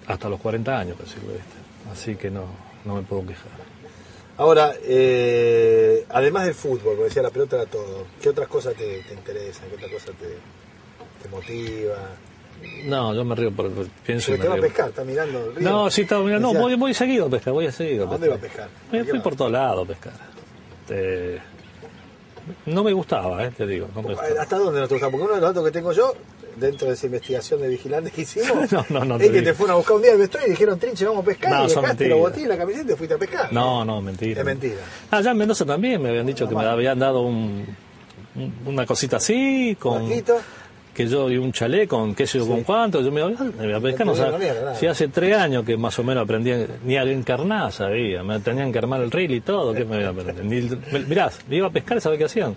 hasta los 40 años jugué, ¿viste? Así que no, no me puedo quejar. Ahora, eh, además del fútbol, como decía, la pelota era todo. ¿Qué otras cosas te, te interesan? ¿Qué otras cosas te, te motiva? No, yo me río por, por- pienso Porque te va a pescar, está mirando el río. No, sí, estaba mirando. No, voy, voy seguido a pescar, voy a seguido. ¿A dónde va a pescar? Me ¿A qué fui por todos lados a pescar. Este, no me gustaba, eh, te digo. No me gustaba. ¿Hasta dónde no te gusta? Porque uno de los datos que tengo yo, dentro de esa investigación de vigilantes que hicimos, No, no, no es te que te fueron a buscar un día al vestuario y dijeron, Trinche, vamos a pescar, No, y dejaste los botines, la camiseta y te fuiste a pescar. No, no, mentira. Es mentira. Allá en Mendoza también me habían dicho que me habían dado un, un- una cosita así, con que yo y un chalet con qué sé yo con cuánto, yo me iba, me iba a pescar, no mierda, nada. Si hace tres años que más o menos aprendí, a- ni a encarnar sabía, me tenían que armar el reel y todo, ¿qué me iba a aprender? Ni, me- mirá, iba a pescar, ¿sabes qué hacían?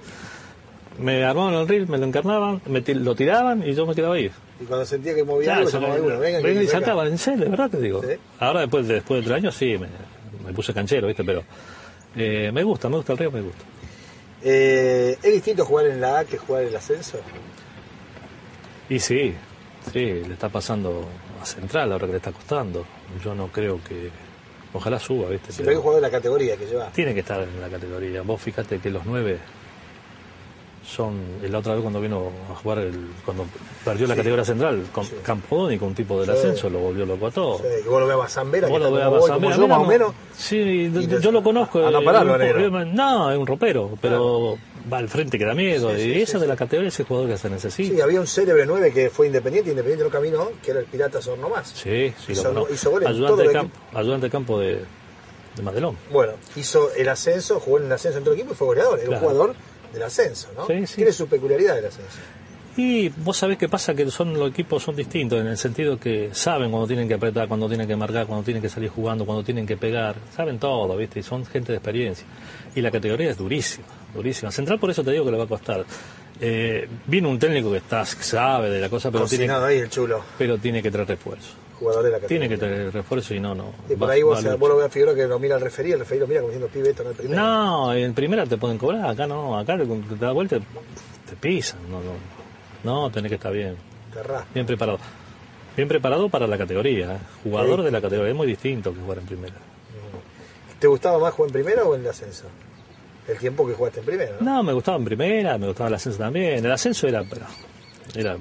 Me armaban el reel, me lo encarnaban, me lo tiraban y yo me quedaba ahí. Y cuando sentía que movía Claro, algo, se llamaba me- a uno, venga, venga y sacaban, en serio, de verdad te digo. Sí. Ahora después de, después de tres años sí, me, me puse canchero, ¿viste? Pero eh, me gusta, me gusta el río, me gusta. Eh, ¿Es distinto jugar en la A que jugar en el ascenso? Y sí, sí, le está pasando a Central ahora que le está costando. Yo no creo que... Ojalá suba, ¿viste? Si hay un jugador de la categoría que lleva. Tiene que estar en la categoría. Vos fíjate que los nueve son... La otra vez cuando vino a jugar, el, cuando perdió la categoría central, con Campodónico, un tipo del Sí. ascenso, lo volvió loco a todo. Sí, y vos lo ves a Zambera, Vos lo veas a Zamora, yo, más o no. menos. Sí, yo, lo conozco. a eh, pararlo, un- negro. No, es un ropero, pero va al frente que da miedo. Sí, sí, y sí, esa sí. de la categoría ese jugador que se necesita. Sí, había un célebre 9 que fue independiente, independiente no caminó, que era el Pirata Sorno más. Sí, sí, Hizo- lo hizo en ayudante, todo de el campo, ayudante de campo de, de Madelón. Bueno, hizo el ascenso, jugó en el ascenso en el equipo y fue goleador. Era un jugador del ascenso, ¿no? Sí, sí. Tiene su peculiaridad el ascenso. Y vos sabés qué pasa, que son los equipos son distintos, en el sentido que saben cuando tienen que apretar, cuando tienen que marcar, cuando tienen que salir jugando, cuando tienen que pegar, saben todo, ¿viste? Y son gente de experiencia. Y la categoría es durísima, durísima. Central por eso te digo que le va a costar. Eh, vino un técnico que está, sabe de la cosa, pero tiene, ahí el chulo, pero tiene que traer refuerzo. Jugador de la categoría. Tiene que traer refuerzo y no, no. Y por va- ahí va vos, a vos lo ves a Figueroa que lo mira al referí, el referí lo mira como diciendo, pibe, esto no es el primero. No, en primera te pueden cobrar, acá no, acá te da vuelta te pisan, no, no. No, tenés que estar bien. Bien preparado. Bien preparado para la categoría. ¿eh? Jugador Sí. de la categoría. Es muy distinto que jugar en primera. ¿Te gustaba más jugar en primera o en el ascenso? El tiempo que jugaste en primera, ¿no? No, me gustaba en primera, me gustaba el ascenso también. El ascenso era, pero, era,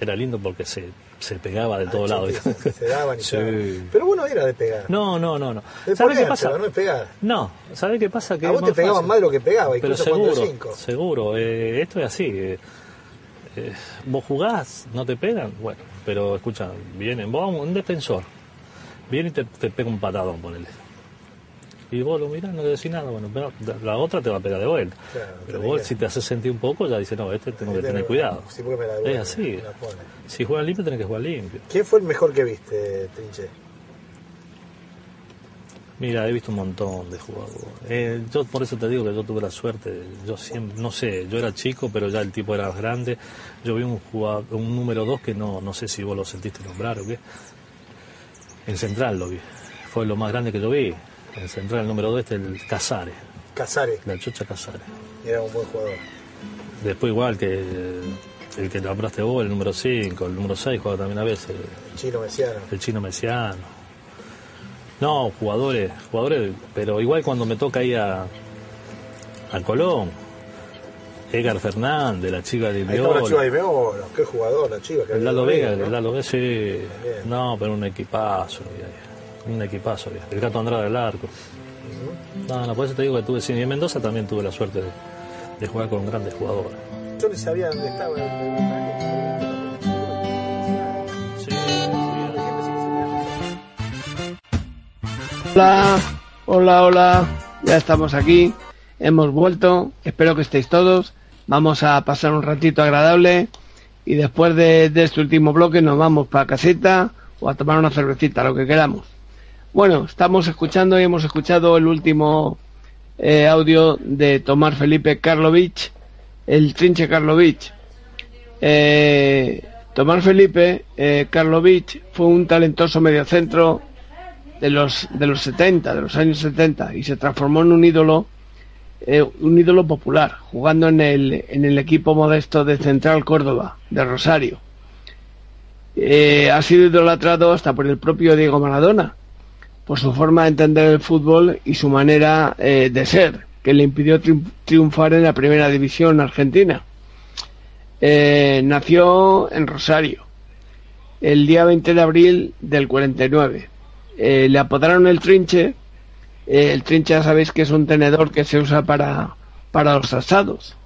era lindo porque se, se pegaba de todos lados. Sí, sí, Se daban y Sí. se daban. Pero bueno, era de pegar. No, no, no, no. ¿Sabes qué pasa? no es pegar. No, ¿sabes qué pasa? Que A vos te pegaban fácil. más de lo que pegaba, Pero incluso cuando seguro, cinco. seguro. eh, esto es así. eh, eh, vos jugás, no te pegan, bueno, pero escucha, vienen, vos un defensor, viene y te, te pega un patadón, ponele. Y vos lo mirás, no le decís nada, bueno, pero la otra te va a pegar de vuelta. Claro, pero vos, si te haces sentir un poco, ya dices, no, este tengo que tener cuidado. sí, porque me la devuelve, es así. la. Si juegas limpio, tenés que jugar limpio. ¿Quién fue el mejor que viste, Trinche? Mira, he visto un montón de jugadores. Eh, yo por eso te digo que yo tuve la suerte. Yo siempre, no sé, yo era chico, pero ya el tipo era grande. Yo vi un jugador, un número 2 que no, no sé si vos lo sentiste nombrar o qué. En Central lo vi. Fue lo más grande que yo vi. En Central el número 2 este el Casares, Casares, la Chocha Casares. era un buen jugador. Después igual que el que nombraste vos, el número 5, el número 6 juega también a veces. Chino Mesiano. el chino mesiano. No, jugadores, jugadores, pero igual cuando me toca ir a, a Colón, Edgar Fernández, la chica de estaba la chiva Viola, de Meolo, qué jugador la chiva. que el Lalo Vega, ¿no? el Lalo Vega, sí. Bien. No, pero un equipazo, un equipazo, había. el gato Andrade del arco. No, no, por eso te digo que tuve, sí, y en Mendoza también tuve la suerte de, de jugar con grandes jugadores. Yo ni sabía dónde estaba. Sí, Hola, hola, hola. Ya estamos aquí. Hemos vuelto. Espero que estéis todos. Vamos a pasar un ratito agradable. Y después de, de este último bloque nos vamos para caseta o a tomar una cervecita, lo que queramos. Bueno, estamos escuchando y hemos escuchado el último eh, audio de Tomás Felipe Karlovich, el trinche Karlovich. Eh, Tomás Felipe eh, Karlovich fue un talentoso mediocentro de los de los 70, de los años 70 y se transformó en un ídolo eh, un ídolo popular, jugando en el, en el equipo modesto de Central Córdoba, de Rosario. Eh, ha sido idolatrado hasta por el propio Diego Maradona, por su forma de entender el fútbol y su manera eh, de ser, que le impidió triunfar en la primera división argentina. nació en Rosario el día 20 de abril del 49. le apodaron el Trinche eh, el trinche ya sabéis que es un tenedor que se usa para, para los asados.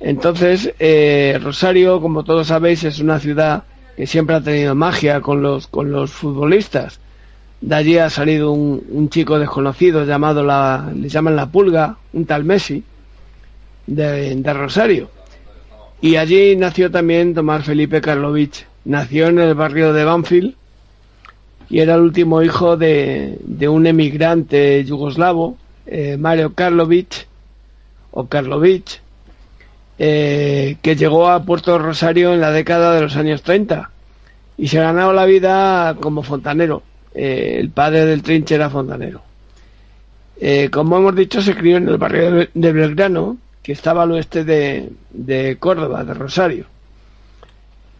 Entonces, eh, Rosario, como todos sabéis, es una ciudad que siempre ha tenido magia con los, con los futbolistas. De allí ha salido un, chico desconocido llamado la, le llaman la pulga, un tal Messi, de, Rosario. Y allí nació también Tomás Felipe Karlovich. Nació en el barrio de Banfield y era el último hijo de, un emigrante yugoslavo, eh, Mario Karlovic, o Karlovic, eh, que llegó a Puerto Rosario en la década de los años 30 y se ganaba la vida como fontanero. Eh, el padre del Trinche era fontanero. como hemos dicho, se crió en el barrio de Belgrano, que estaba al oeste de, de Córdoba, de Rosario.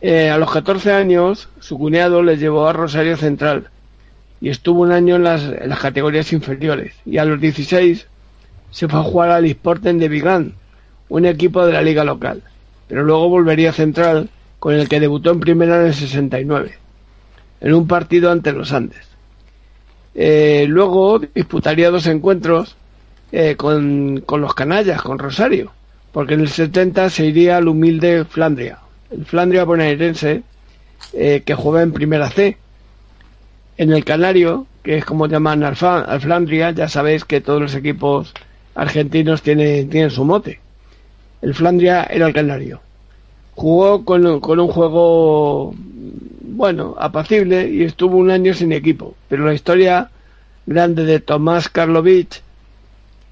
Eh, a los 14 años, su cuñado le llevó a Rosario Central y estuvo un año en las, categorías inferiores. Y a los 16 se fue a jugar al Sporting de Vigán, un equipo de la liga local. Pero luego volvería a Central, con el que debutó en primera en el 69, en un partido ante los Andes. Eh, luego disputaría dos encuentros eh, con, con los canallas, con Rosario, porque en el 70 se iría al humilde Flandria el Flandria bonaerense, eh, que juega en Primera C. En el Canario, que es como llaman al, Flandria, ya sabéis que todos los equipos argentinos tienen, tienen su mote. El Flandria era el Canario. Jugó con, un juego, bueno, apacible y estuvo un año sin equipo. Pero la historia grande de Tomás Karlovich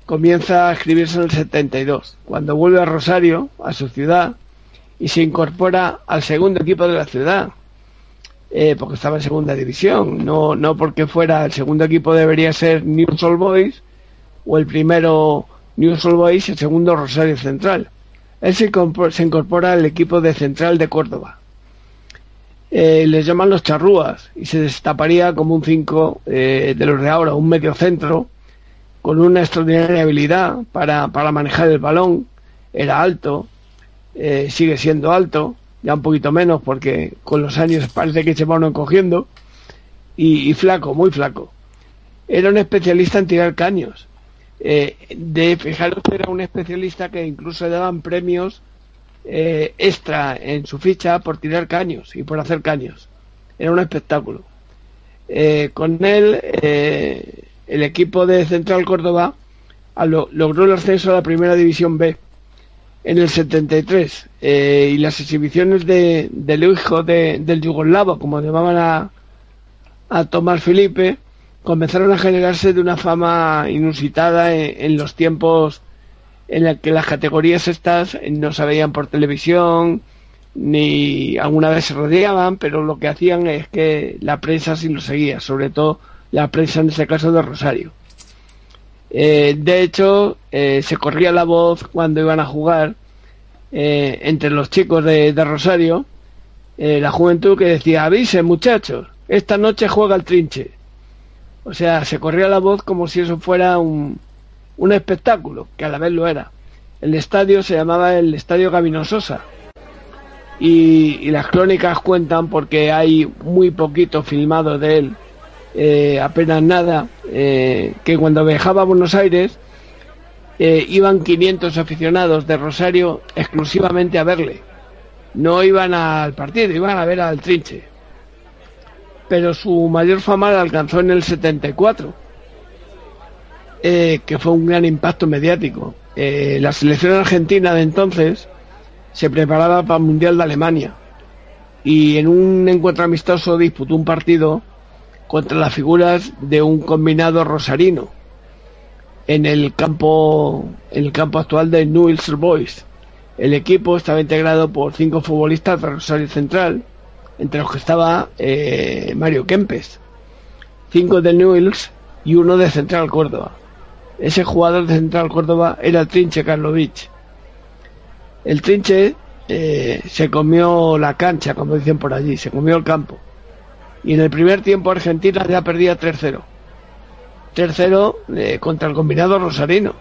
comienza a escribirse en el 72, cuando vuelve a Rosario, a su ciudad, y se incorpora al segundo equipo de la ciudad, eh, porque estaba en segunda división, no, no porque fuera el segundo equipo debería ser News All Boys o el primero News All Boys el segundo Rosario Central. Él se, incorpora al equipo de Central de Córdoba. Eh, les llaman los charrúas y se destaparía como un 5 eh, de los de ahora, un medio centro con una extraordinaria habilidad para, para manejar el balón, era alto, eh, sigue siendo alto, ya un poquito menos porque con los años parece que se va uno encogiendo, y, flaco, muy flaco. Era un especialista en tirar caños. Eh, de fijaros era un especialista que incluso daban premios eh, extra en su ficha por tirar caños y por hacer caños. Era un espectáculo. con él, el equipo de Central Córdoba logró el ascenso a la primera división B en el 73 eh, y las exhibiciones de, del hijo de, del yugoslavo, como llamaban a, a Tomás Felipe, comenzaron a generarse de una fama inusitada en, los tiempos en los que las categorías estas no se veían por televisión ni alguna vez se rodeaban, pero lo que hacían es que la prensa sí lo seguía, sobre todo la prensa en ese caso de Rosario. Eh, de hecho, eh, se corría la voz cuando iban a jugar eh, entre los chicos de, Rosario, la juventud que decía, avisen muchachos, esta noche juega el trinche. O sea, se corría la voz como si eso fuera un, un espectáculo, que a la vez lo era. El estadio se llamaba el Estadio Gabino Sosa. Y, las crónicas cuentan porque hay muy poquito filmado de él eh, apenas nada, eh, que cuando viajaba a Buenos Aires eh, iban 500 aficionados de Rosario exclusivamente a verle. No iban al partido, iban a ver al Trinche. Pero su mayor fama la alcanzó en el 74, que fue un gran impacto mediático. la selección argentina de entonces se preparaba para el Mundial de Alemania y en un encuentro amistoso disputó un partido contra las figuras de un combinado rosarino en el campo en el campo actual de Newell's Boys. El equipo estaba integrado por cinco futbolistas de Rosario Central, entre los que estaba eh, Mario Kempes, cinco de Newell's y uno de Central Córdoba. Ese jugador de Central Córdoba era el Trinche Karlovich. El Trinche eh, se comió la cancha, como dicen por allí, se comió el campo. Y en el primer tiempo Argentina ya perdía 3-0. 3-0 eh, contra el combinado rosarino.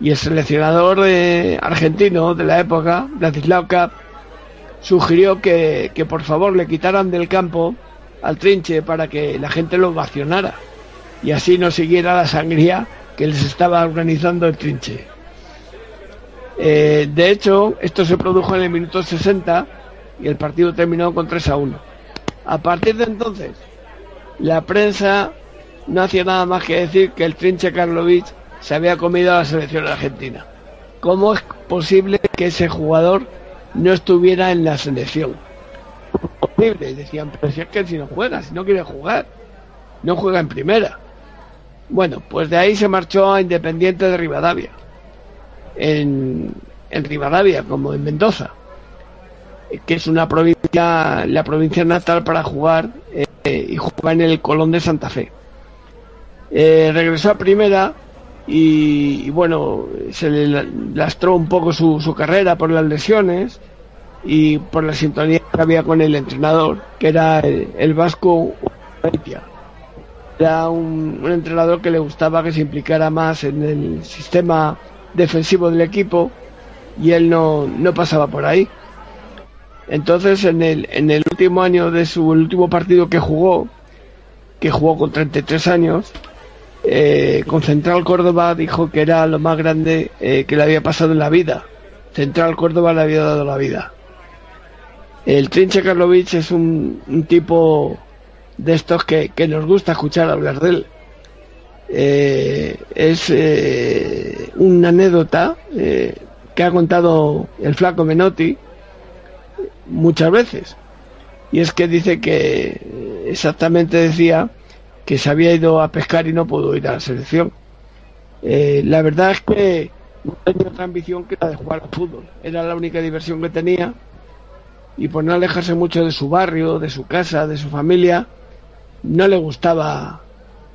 Y el seleccionador eh, argentino de la época, Vladislav Kapp, sugirió que, que por favor le quitaran del campo al trinche para que la gente lo ovacionara y así no siguiera la sangría que les estaba organizando el trinche. Eh, de hecho, esto se produjo en el minuto 60 y el partido terminó con 3 a 1. A partir de entonces, la prensa no hacía nada más que decir que el trinche Karlovich se había comido a la selección argentina. ¿Cómo es posible que ese jugador no estuviera en la selección? Posible, decían, pero si es que si no juega, si no quiere jugar, no juega en primera. Bueno, pues de ahí se marchó a Independiente de Rivadavia, en, Rivadavia, como en Mendoza, que es una provincia, la provincia natal para jugar eh, y jugar en el Colón de Santa Fe. Eh, regresó a primera y, bueno, se le lastró un poco su, carrera por las lesiones y por la sintonía que había con el entrenador, que era el, el vasco Urrutia era un, entrenador que le gustaba que se implicara más en el sistema defensivo del equipo y él no, no pasaba por ahí. Entonces, en el, en el último año de su último partido que jugó, que jugó con 33 años, eh, con Central Córdoba dijo que era lo más grande eh, que le había pasado en la vida. Central Córdoba le había dado la vida. El Trinche Karlovich es un tipo de estos que, que, nos gusta escuchar hablar de él. Eh, es eh, una anécdota eh, que ha contado el flaco Menotti muchas veces. Y es que dice que exactamente decía que se había ido a pescar y no pudo ir a la selección. la verdad es que no tenía otra ambición que la de jugar al fútbol. Era la única diversión que tenía. Y por no alejarse mucho de su barrio, de su casa, de su familia, no le gustaba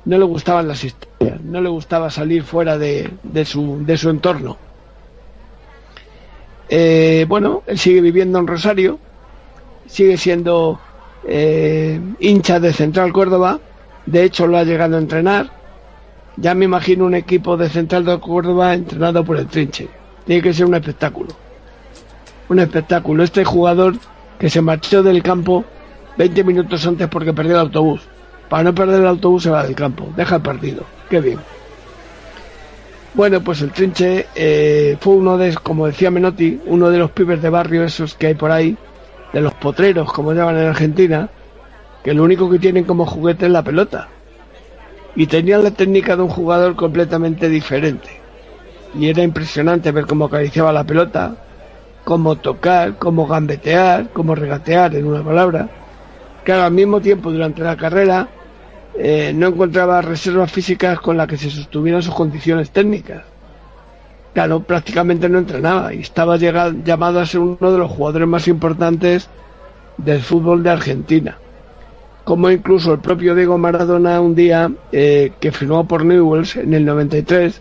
no le gustaban las historias, no le gustaba salir fuera de, de, su, de su entorno. Eh, bueno, él sigue viviendo en Rosario, sigue siendo eh, hincha de Central Córdoba, de hecho lo ha llegado a entrenar. Ya me imagino un equipo de Central de Córdoba entrenado por el Trinche. Tiene que ser un espectáculo. Un espectáculo. Este jugador que se marchó del campo 20 minutos antes porque perdió el autobús para no perder el autobús se va del campo, deja el partido, qué bien. Bueno, pues el Trinche eh, fue uno de, como decía Menotti, uno de los pibes de barrio esos que hay por ahí, de los potreros, como llaman en Argentina, que lo único que tienen como juguete es la pelota. Y tenían la técnica de un jugador completamente diferente. Y era impresionante ver cómo acariciaba la pelota, cómo tocar, cómo gambetear, cómo regatear, en una palabra. Que al mismo tiempo durante la carrera eh, no encontraba reservas físicas con las que se sostuvieran sus condiciones técnicas. Claro, prácticamente no entrenaba y estaba llamado a ser uno de los jugadores más importantes del fútbol de Argentina. Como incluso el propio Diego Maradona un día eh, que firmó por Newells en el 93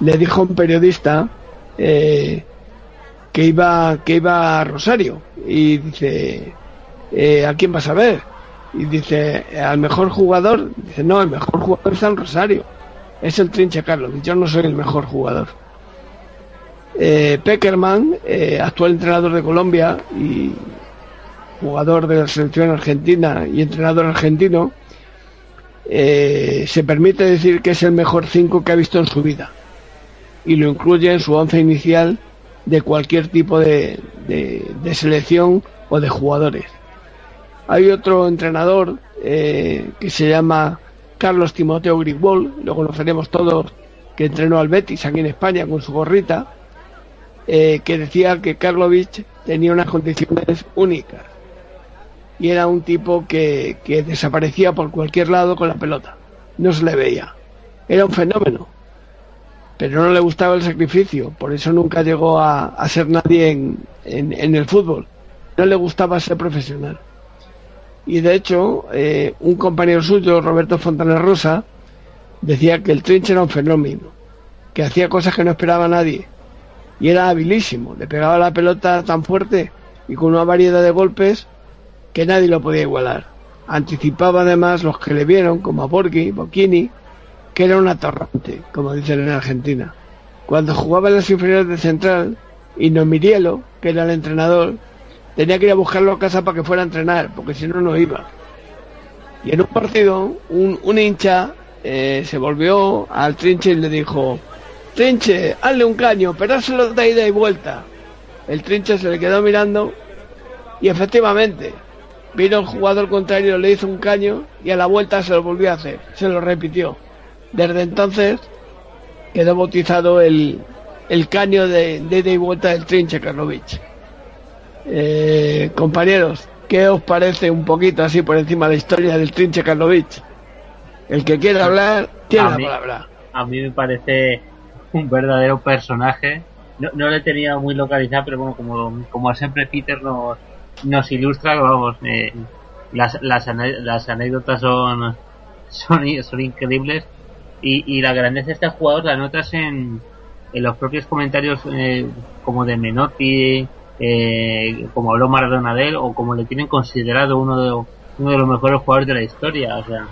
le dijo a un periodista eh, que iba que iba a Rosario y dice eh, ¿a quién vas a ver? y dice al mejor jugador dice no el mejor jugador está en Rosario. Es el Trinche Carlos. Yo no soy el mejor jugador. Eh, Peckerman eh, actual entrenador de Colombia y jugador de la selección argentina y entrenador argentino se permite decir que es el mejor 5 que ha visto en su vida. Y lo incluye en su once inicial de cualquier tipo de selección o de jugadores hay otro entrenador eh, que se llama Carlos Timoteo Grigol, lo conoceremos todos, que entrenó al Betis aquí en España con su gorrita, eh, que decía que Karlovich tenía unas condiciones únicas. Y era un tipo que, que, desaparecía por cualquier lado con la pelota, no se le veía, era un fenómeno, pero no le gustaba el sacrificio, por eso nunca llegó a, a ser nadie en, en el fútbol, no le gustaba ser profesional y de hecho eh, un compañero suyo, Roberto Fontana Rosa, decía que el Trinche era un fenómeno, que hacía cosas que no esperaba nadie y era habilísimo, le pegaba la pelota tan fuerte y con una variedad de golpes que nadie lo podía igualar. Anticipaba además los que le vieron, como a Borghi, Bocchini, que era un atorrante, como dicen en Argentina. Cuando jugaba en las inferiores de Central, y no Mirielo, que era el entrenador, tenía que ir a buscarlo a casa para que fuera a entrenar, porque si no, no iba. Y en un partido, un, hincha eh, se volvió al trinche y le dijo, trinche, hazle un caño, pero hazlo de ida y vuelta. El trinche se le quedó mirando y efectivamente vino el jugador contrario, le hizo un caño y a la vuelta se lo volvió a hacer, se lo repitió. Desde entonces quedó bautizado el, el caño de, de ida y vuelta del trinche Karlovich. Eh, compañeros, ¿qué os parece un poquito así por encima de la historia del trinche Karlovich? El que quiera hablar, tiene A la mí- palabra. A mí me parece un verdadero personaje. No, no le tenía muy localizado, pero bueno, como, como siempre Peter nos, nos ilustra, vamos, eh, las, las, las anécdotas son, son, son increíbles y, y la grandeza de este jugador la notas en, en los propios comentarios eh, como de Menotti, eh, como habló Maradona de él, o como le tienen considerado uno de, uno de los mejores jugadores de la historia. O sea,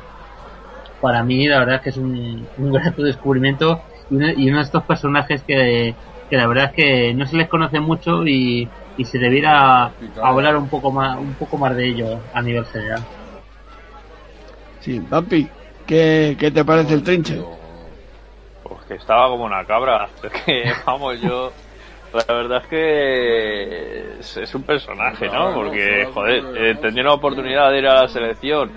para mí la verdad es que es un, un grato descubrimiento y uno, y uno de estos personajes que, que la verdad es que no se les conoce mucho y, y se debiera hablar un poco más un poco más de ello a nivel general. Sí, Papi, ¿qué, qué te parece el trinche? Pues que estaba como una cabra. Es que, vamos, yo. La verdad es que es, es un personaje, ¿no? Porque, joder, eh, tendría la oportunidad de ir a la selección.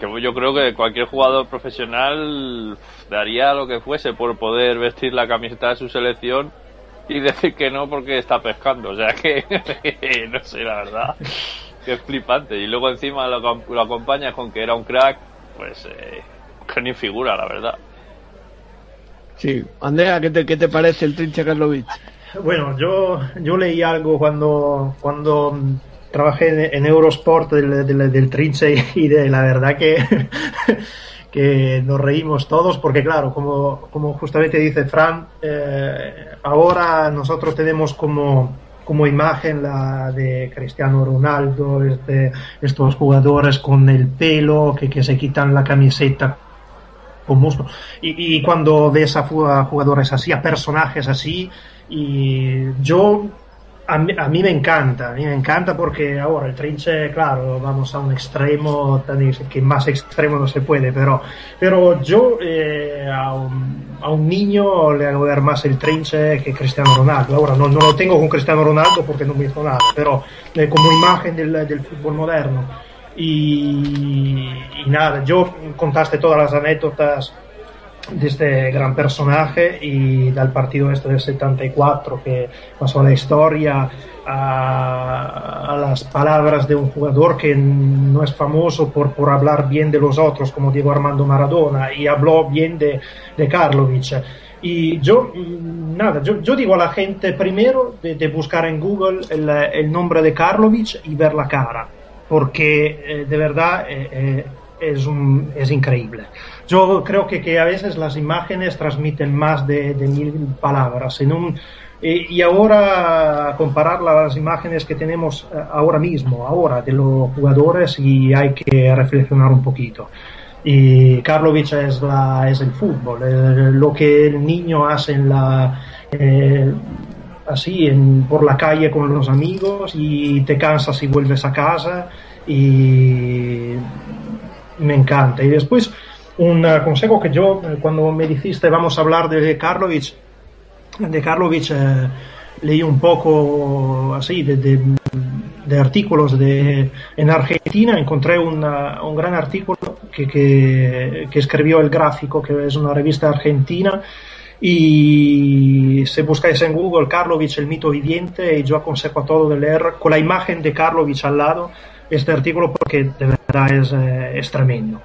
Que yo creo que cualquier jugador profesional daría lo que fuese por poder vestir la camiseta de su selección y decir que no porque está pescando. O sea que, no sé, la verdad, que es flipante. Y luego encima lo, lo acompañas con que era un crack, pues eh, que ni figura, la verdad. Sí, Andrea, ¿qué te, qué te parece el trinche Karlovich? Bueno, yo, yo leí algo cuando, cuando trabajé en, Eurosport del, del, Trinche y de la verdad que, que nos reímos todos porque claro, como, como justamente dice Fran, eh, ahora nosotros tenemos como, como imagen la de Cristiano Ronaldo, este, estos jugadores con el pelo que, que se quitan la camiseta con muslo. Y, y cuando ves a jugadores así, a personajes así, y yo, a mí, a mí me encanta, a mí me encanta porque ahora el trinche, claro, vamos a un extremo, que más extremo no se puede, pero, pero yo eh, a, un, a un niño le hago ver más el trinche que Cristiano Ronaldo. Ahora no, no lo tengo con Cristiano Ronaldo porque no me hizo nada, pero eh, como imagen del, del fútbol moderno. Y, y nada, yo contaste todas las anécdotas de este gran personaje y del partido este del 74 que pasó a la historia a, a las palabras de un jugador que no es famoso por, por hablar bien de los otros como Diego Armando Maradona y habló bien de, de Karlovic y yo, mm, nada, yo, yo digo a la gente primero de, de buscar en Google el, el nombre de Karlovic y ver la cara porque eh, de verdad eh, eh, es, un, es increíble. Yo creo que, que a veces las imágenes transmiten más de, mil palabras. Y ahora comparar las imágenes que tenemos eh, ahora mismo, ahora de los jugadores, y hay que reflexionar un poquito. Y Karlovic es, la, es el fútbol, eh, lo que el niño hace en la, eh, así en, por la calle con los amigos y te cansas y vuelves a casa y me encanta. Y después un eh, consejo que yo eh, cuando me dijiste vamos a hablar de Karlovic, de Karlovic eh, leí un poco así de, artículos de en Argentina encontré una- un gran artículo que, que, escribió el gráfico que es una revista argentina y si buscáis en Google Karlovic el mito viviente y yo aconsejo a todos de leer con la imagen de Karlovic al lado este artículo porque de verdad es, eh, es tremendo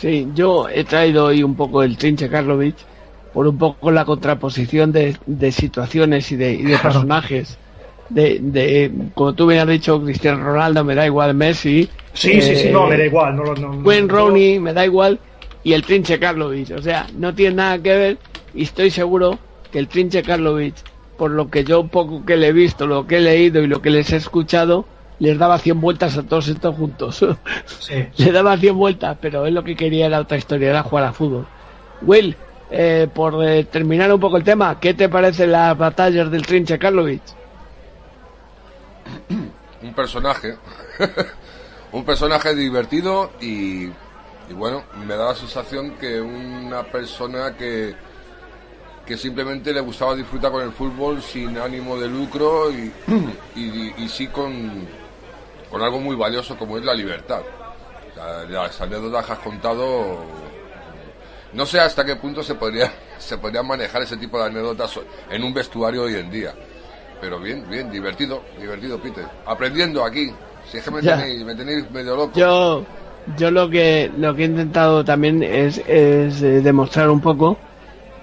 Sí, yo he traído hoy un poco el trinche Karlovich por un poco la contraposición de, de situaciones y de, y de personajes. De, de, como tú me has dicho, Cristiano Ronaldo, me da igual Messi. sí, sí, sí, eh, no, me da igual no, no, no- yo- Rooney, me da igual. y el Trinche Karlovic. O sea, no tiene nada que ver y estoy seguro que el Trinche Karlovic, por lo que yo poco que le he visto, lo que he leído y lo que les he escuchado, les daba 100 vueltas a todos estos juntos. Sí. Le daba 100 vueltas, pero él lo que quería era otra historia, era jugar a fútbol. Will, eh, por eh, terminar un poco el tema, ¿qué te parecen las batallas del Trinche Karlovic? un personaje, un personaje divertido y, y bueno, me da la sensación que una persona que, que simplemente le gustaba disfrutar con el fútbol sin ánimo de lucro y, y, y sí con, con algo muy valioso como es la libertad. Las anécdotas que has contado, no sé hasta qué punto se podría, se podría manejar ese tipo de anécdotas en un vestuario hoy en día. Pero bien, bien, divertido, divertido, Peter. Aprendiendo aquí. Si es que me tenéis, me tenéis medio loco. Yo, yo lo que lo que he intentado también es, es eh, demostrar un poco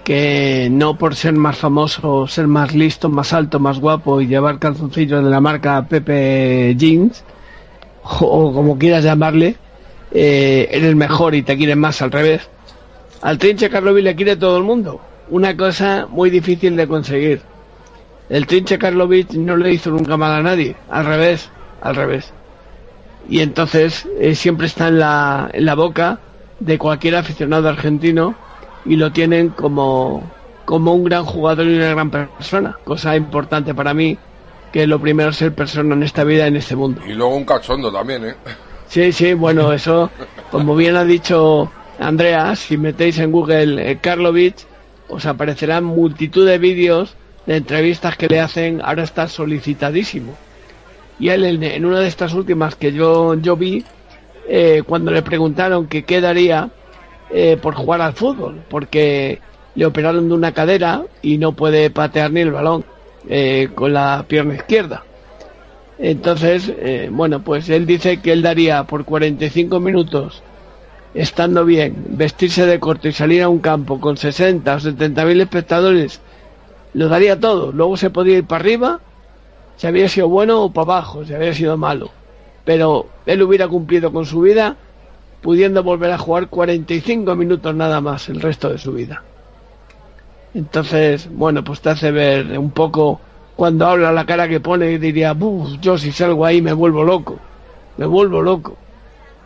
que no por ser más famoso, ser más listo, más alto, más guapo y llevar calzoncillos de la marca Pepe Jeans o, como quieras llamarle, eh, eres mejor y te quieren más al revés. Al Trinche Karlovic le quiere todo el mundo. Una cosa muy difícil de conseguir. El Trinche Karlovic no le hizo nunca mal a nadie, al revés, al revés. Y entonces eh, siempre está en la, en la boca de cualquier aficionado argentino y lo tienen como, como un gran jugador y una gran persona. Cosa importante para mí, que lo primero es ser persona en esta vida, en este mundo. Y luego un cachondo también, ¿eh? Sí, sí, bueno, eso, como bien ha dicho Andrea, si metéis en Google eh, Karlovic, os aparecerán multitud de vídeos de entrevistas que le hacen, ahora está solicitadísimo. Y él, en, en una de estas últimas que yo, yo vi, eh, cuando le preguntaron que qué daría eh, por jugar al fútbol, porque le operaron de una cadera y no puede patear ni el balón eh, con la pierna izquierda. Entonces, eh, bueno, pues él dice que él daría por 45 minutos, estando bien, vestirse de corto y salir a un campo con 60 o 70 mil espectadores, lo daría todo. Luego se podía ir para arriba, si había sido bueno o para abajo, si había sido malo. Pero él hubiera cumplido con su vida, pudiendo volver a jugar 45 minutos nada más el resto de su vida. Entonces, bueno, pues te hace ver un poco cuando habla la cara que pone y diría, "Buf, yo si salgo ahí me vuelvo loco, me vuelvo loco.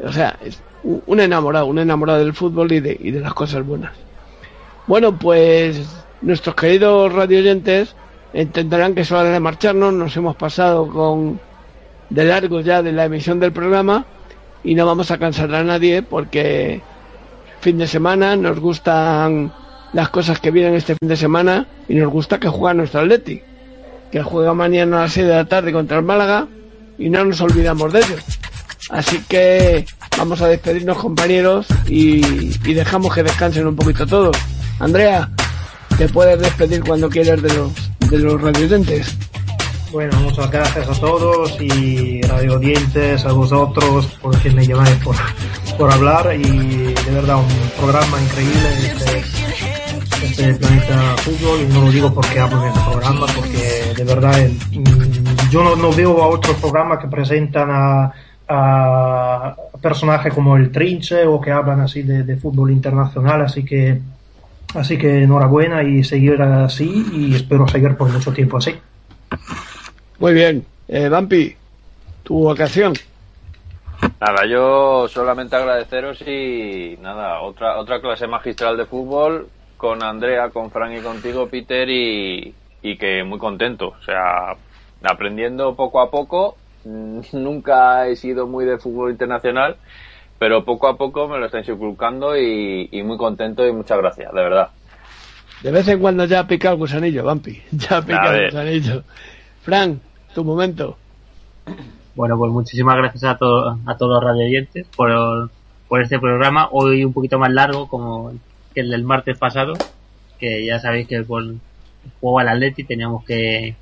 O sea, es un enamorado, un enamorado del fútbol y de, y de las cosas buenas. Bueno, pues nuestros queridos radioyentes entenderán que es hora de marcharnos, nos hemos pasado con de largo ya de la emisión del programa y no vamos a cansar a nadie porque fin de semana nos gustan las cosas que vienen este fin de semana y nos gusta que juega nuestro Atleti que juega mañana a las 6 de la tarde contra el Málaga y no nos olvidamos de ello. Así que vamos a despedirnos compañeros y, y dejamos que descansen un poquito todos. Andrea, te puedes despedir cuando quieras de los, de los radioyentes. Bueno, muchas gracias a todos y radio oyentes, a vosotros, por que me por, por hablar y de verdad un programa increíble este Planeta Fútbol y no lo digo porque hablo en este programa, porque de verdad eh, mm, yo no, no veo a otros programas que presentan a, a personajes como el Trinche o que hablan así de, de fútbol internacional, así que así que enhorabuena y seguir así y espero seguir por mucho tiempo así. Muy bien, eh, Vampi, tu ocasión. Nada, yo solamente agradeceros y nada, otra otra clase magistral de fútbol con Andrea, con Fran y contigo, Peter, y, y que muy contento. O sea, aprendiendo poco a poco. Nunca he sido muy de fútbol internacional, pero poco a poco me lo estáis inculcando y, y muy contento y muchas gracias, de verdad. De vez en cuando ya pica el gusanillo, Vampi. Ya pica el gusanillo. Fran, tu momento. Bueno, pues muchísimas gracias a, to- a todos los radioyentes por, por este programa. Hoy un poquito más largo como que el del martes pasado, que ya sabéis que por el juego al Atleti teníamos que,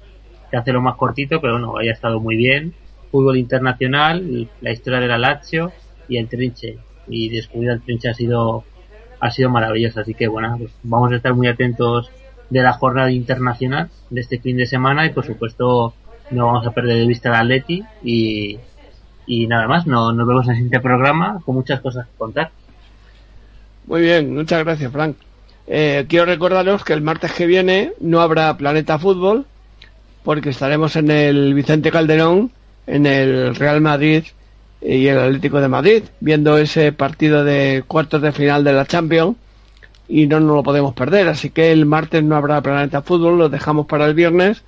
que hacerlo más cortito, pero bueno, haya estado muy bien. Fútbol internacional, la historia de la Lazio y el Trinche. Y descubrir el Trinche ha sido, ha sido maravilloso. Así que bueno, pues vamos a estar muy atentos de la jornada internacional de este fin de semana y por supuesto no vamos a perder de vista al Atleti y, y nada más, no, nos vemos en el siguiente programa con muchas cosas que contar. Muy bien, muchas gracias, Frank. Eh, quiero recordaros que el martes que viene no habrá Planeta Fútbol porque estaremos en el Vicente Calderón, en el Real Madrid y el Atlético de Madrid, viendo ese partido de cuartos de final de la Champions y no nos lo podemos perder. Así que el martes no habrá Planeta Fútbol, lo dejamos para el viernes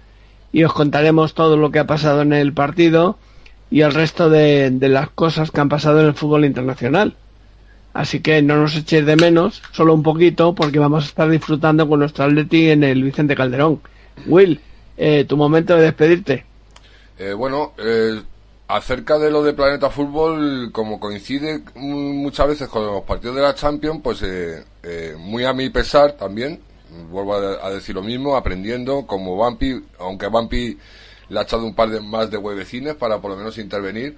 y os contaremos todo lo que ha pasado en el partido y el resto de, de las cosas que han pasado en el fútbol internacional. Así que no nos echéis de menos, solo un poquito, porque vamos a estar disfrutando con nuestro Atleti en el Vicente Calderón. Will, eh, tu momento de despedirte. Eh, bueno, eh, acerca de lo de Planeta Fútbol, como coincide muchas veces con los partidos de la Champions, pues eh, eh, muy a mi pesar también, vuelvo a, decir lo mismo, aprendiendo como Bampi, aunque Bampi le ha echado un par de más de huevecines para por lo menos intervenir,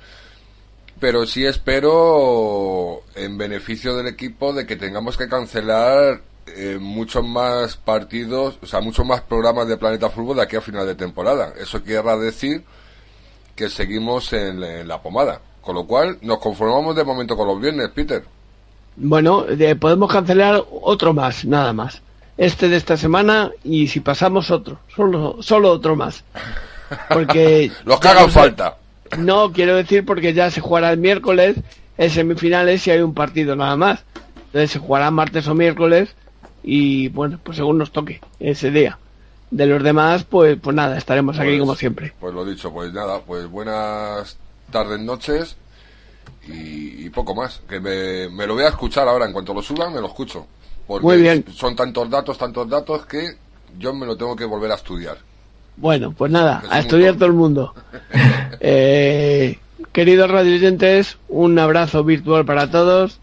pero sí espero en beneficio del equipo de que tengamos que cancelar eh, muchos más partidos, o sea, muchos más programas de Planeta Fútbol de aquí a final de temporada. Eso querrá decir que seguimos en, en la pomada. Con lo cual, nos conformamos de momento con los viernes, Peter. Bueno, eh, podemos cancelar otro más, nada más. Este de esta semana y si pasamos otro, solo, solo otro más. Porque Los que hagan falta. No, quiero decir porque ya se jugará el miércoles en semifinales y hay un partido nada más. Entonces se jugará martes o miércoles y bueno, pues según nos toque ese día. De los demás, pues, pues nada, estaremos aquí Pues- como siempre. Pues lo dicho, pues nada, pues buenas tardes, noches y, y poco más. Que me, me lo voy a escuchar ahora, en cuanto lo suban, me lo escucho. Porque Muy bien. son tantos datos, tantos datos que yo me lo tengo que volver a estudiar. Bueno, pues nada, Que a estudiar todo el mundo. Eh, queridos radioyentes, un abrazo virtual para todos.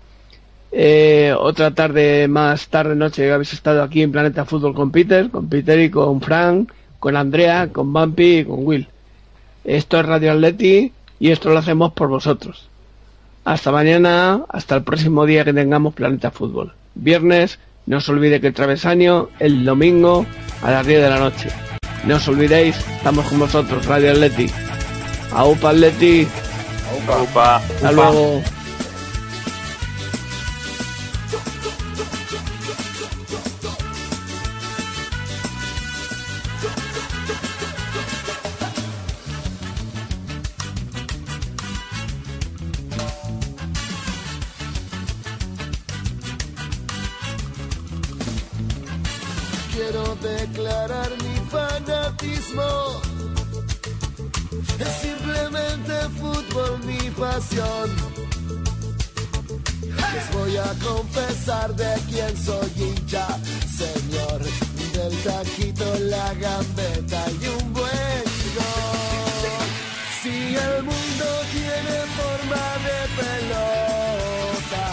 Eh, otra tarde más, tarde, noche, que habéis estado aquí en Planeta Fútbol con Peter, con Peter y con Frank, con Andrea, con Bumpy y con Will. Esto es Radio Atleti y esto lo hacemos por vosotros. Hasta mañana, hasta el próximo día que tengamos Planeta Fútbol. Viernes, no os olvide que el travesaño, el domingo a las 10 de la noche. No os olvidéis, estamos con vosotros, Radio Atleti. Aupa Atleti, Upa. hasta luego. Es simplemente fútbol mi pasión. Les voy a confesar de quién soy hincha, señor. Del taquito, la gambeta y un buen gol. Si el mundo tiene forma de pelota,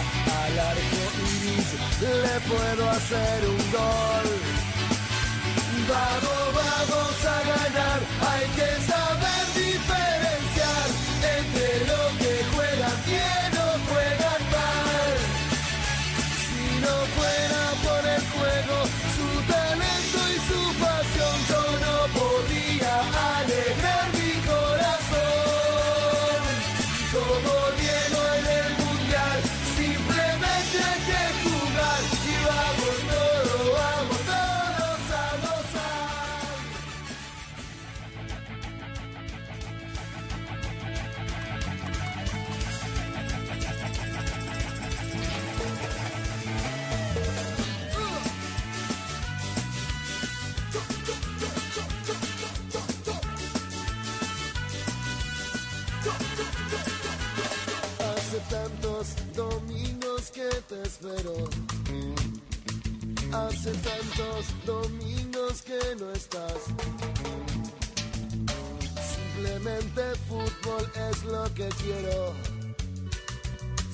al arco iris le puedo hacer un gol. Vamos, vamos a ganar, hay que saber que te espero. Hace tantos domingos que no estás. Simplemente fútbol es lo que quiero.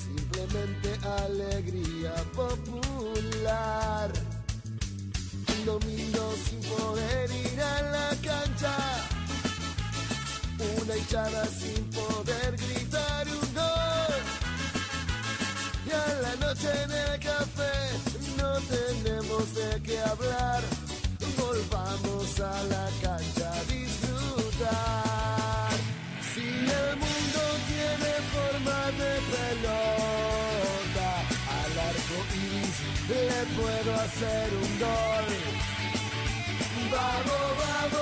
Simplemente alegría popular. Un domingo sin poder ir a la cancha. Una hinchada sin poder gritar noche en el café no tenemos de qué hablar. Volvamos a la cancha a disfrutar. Si el mundo tiene forma de pelota, al arco iris le puedo hacer un gol. Vamos, vamos.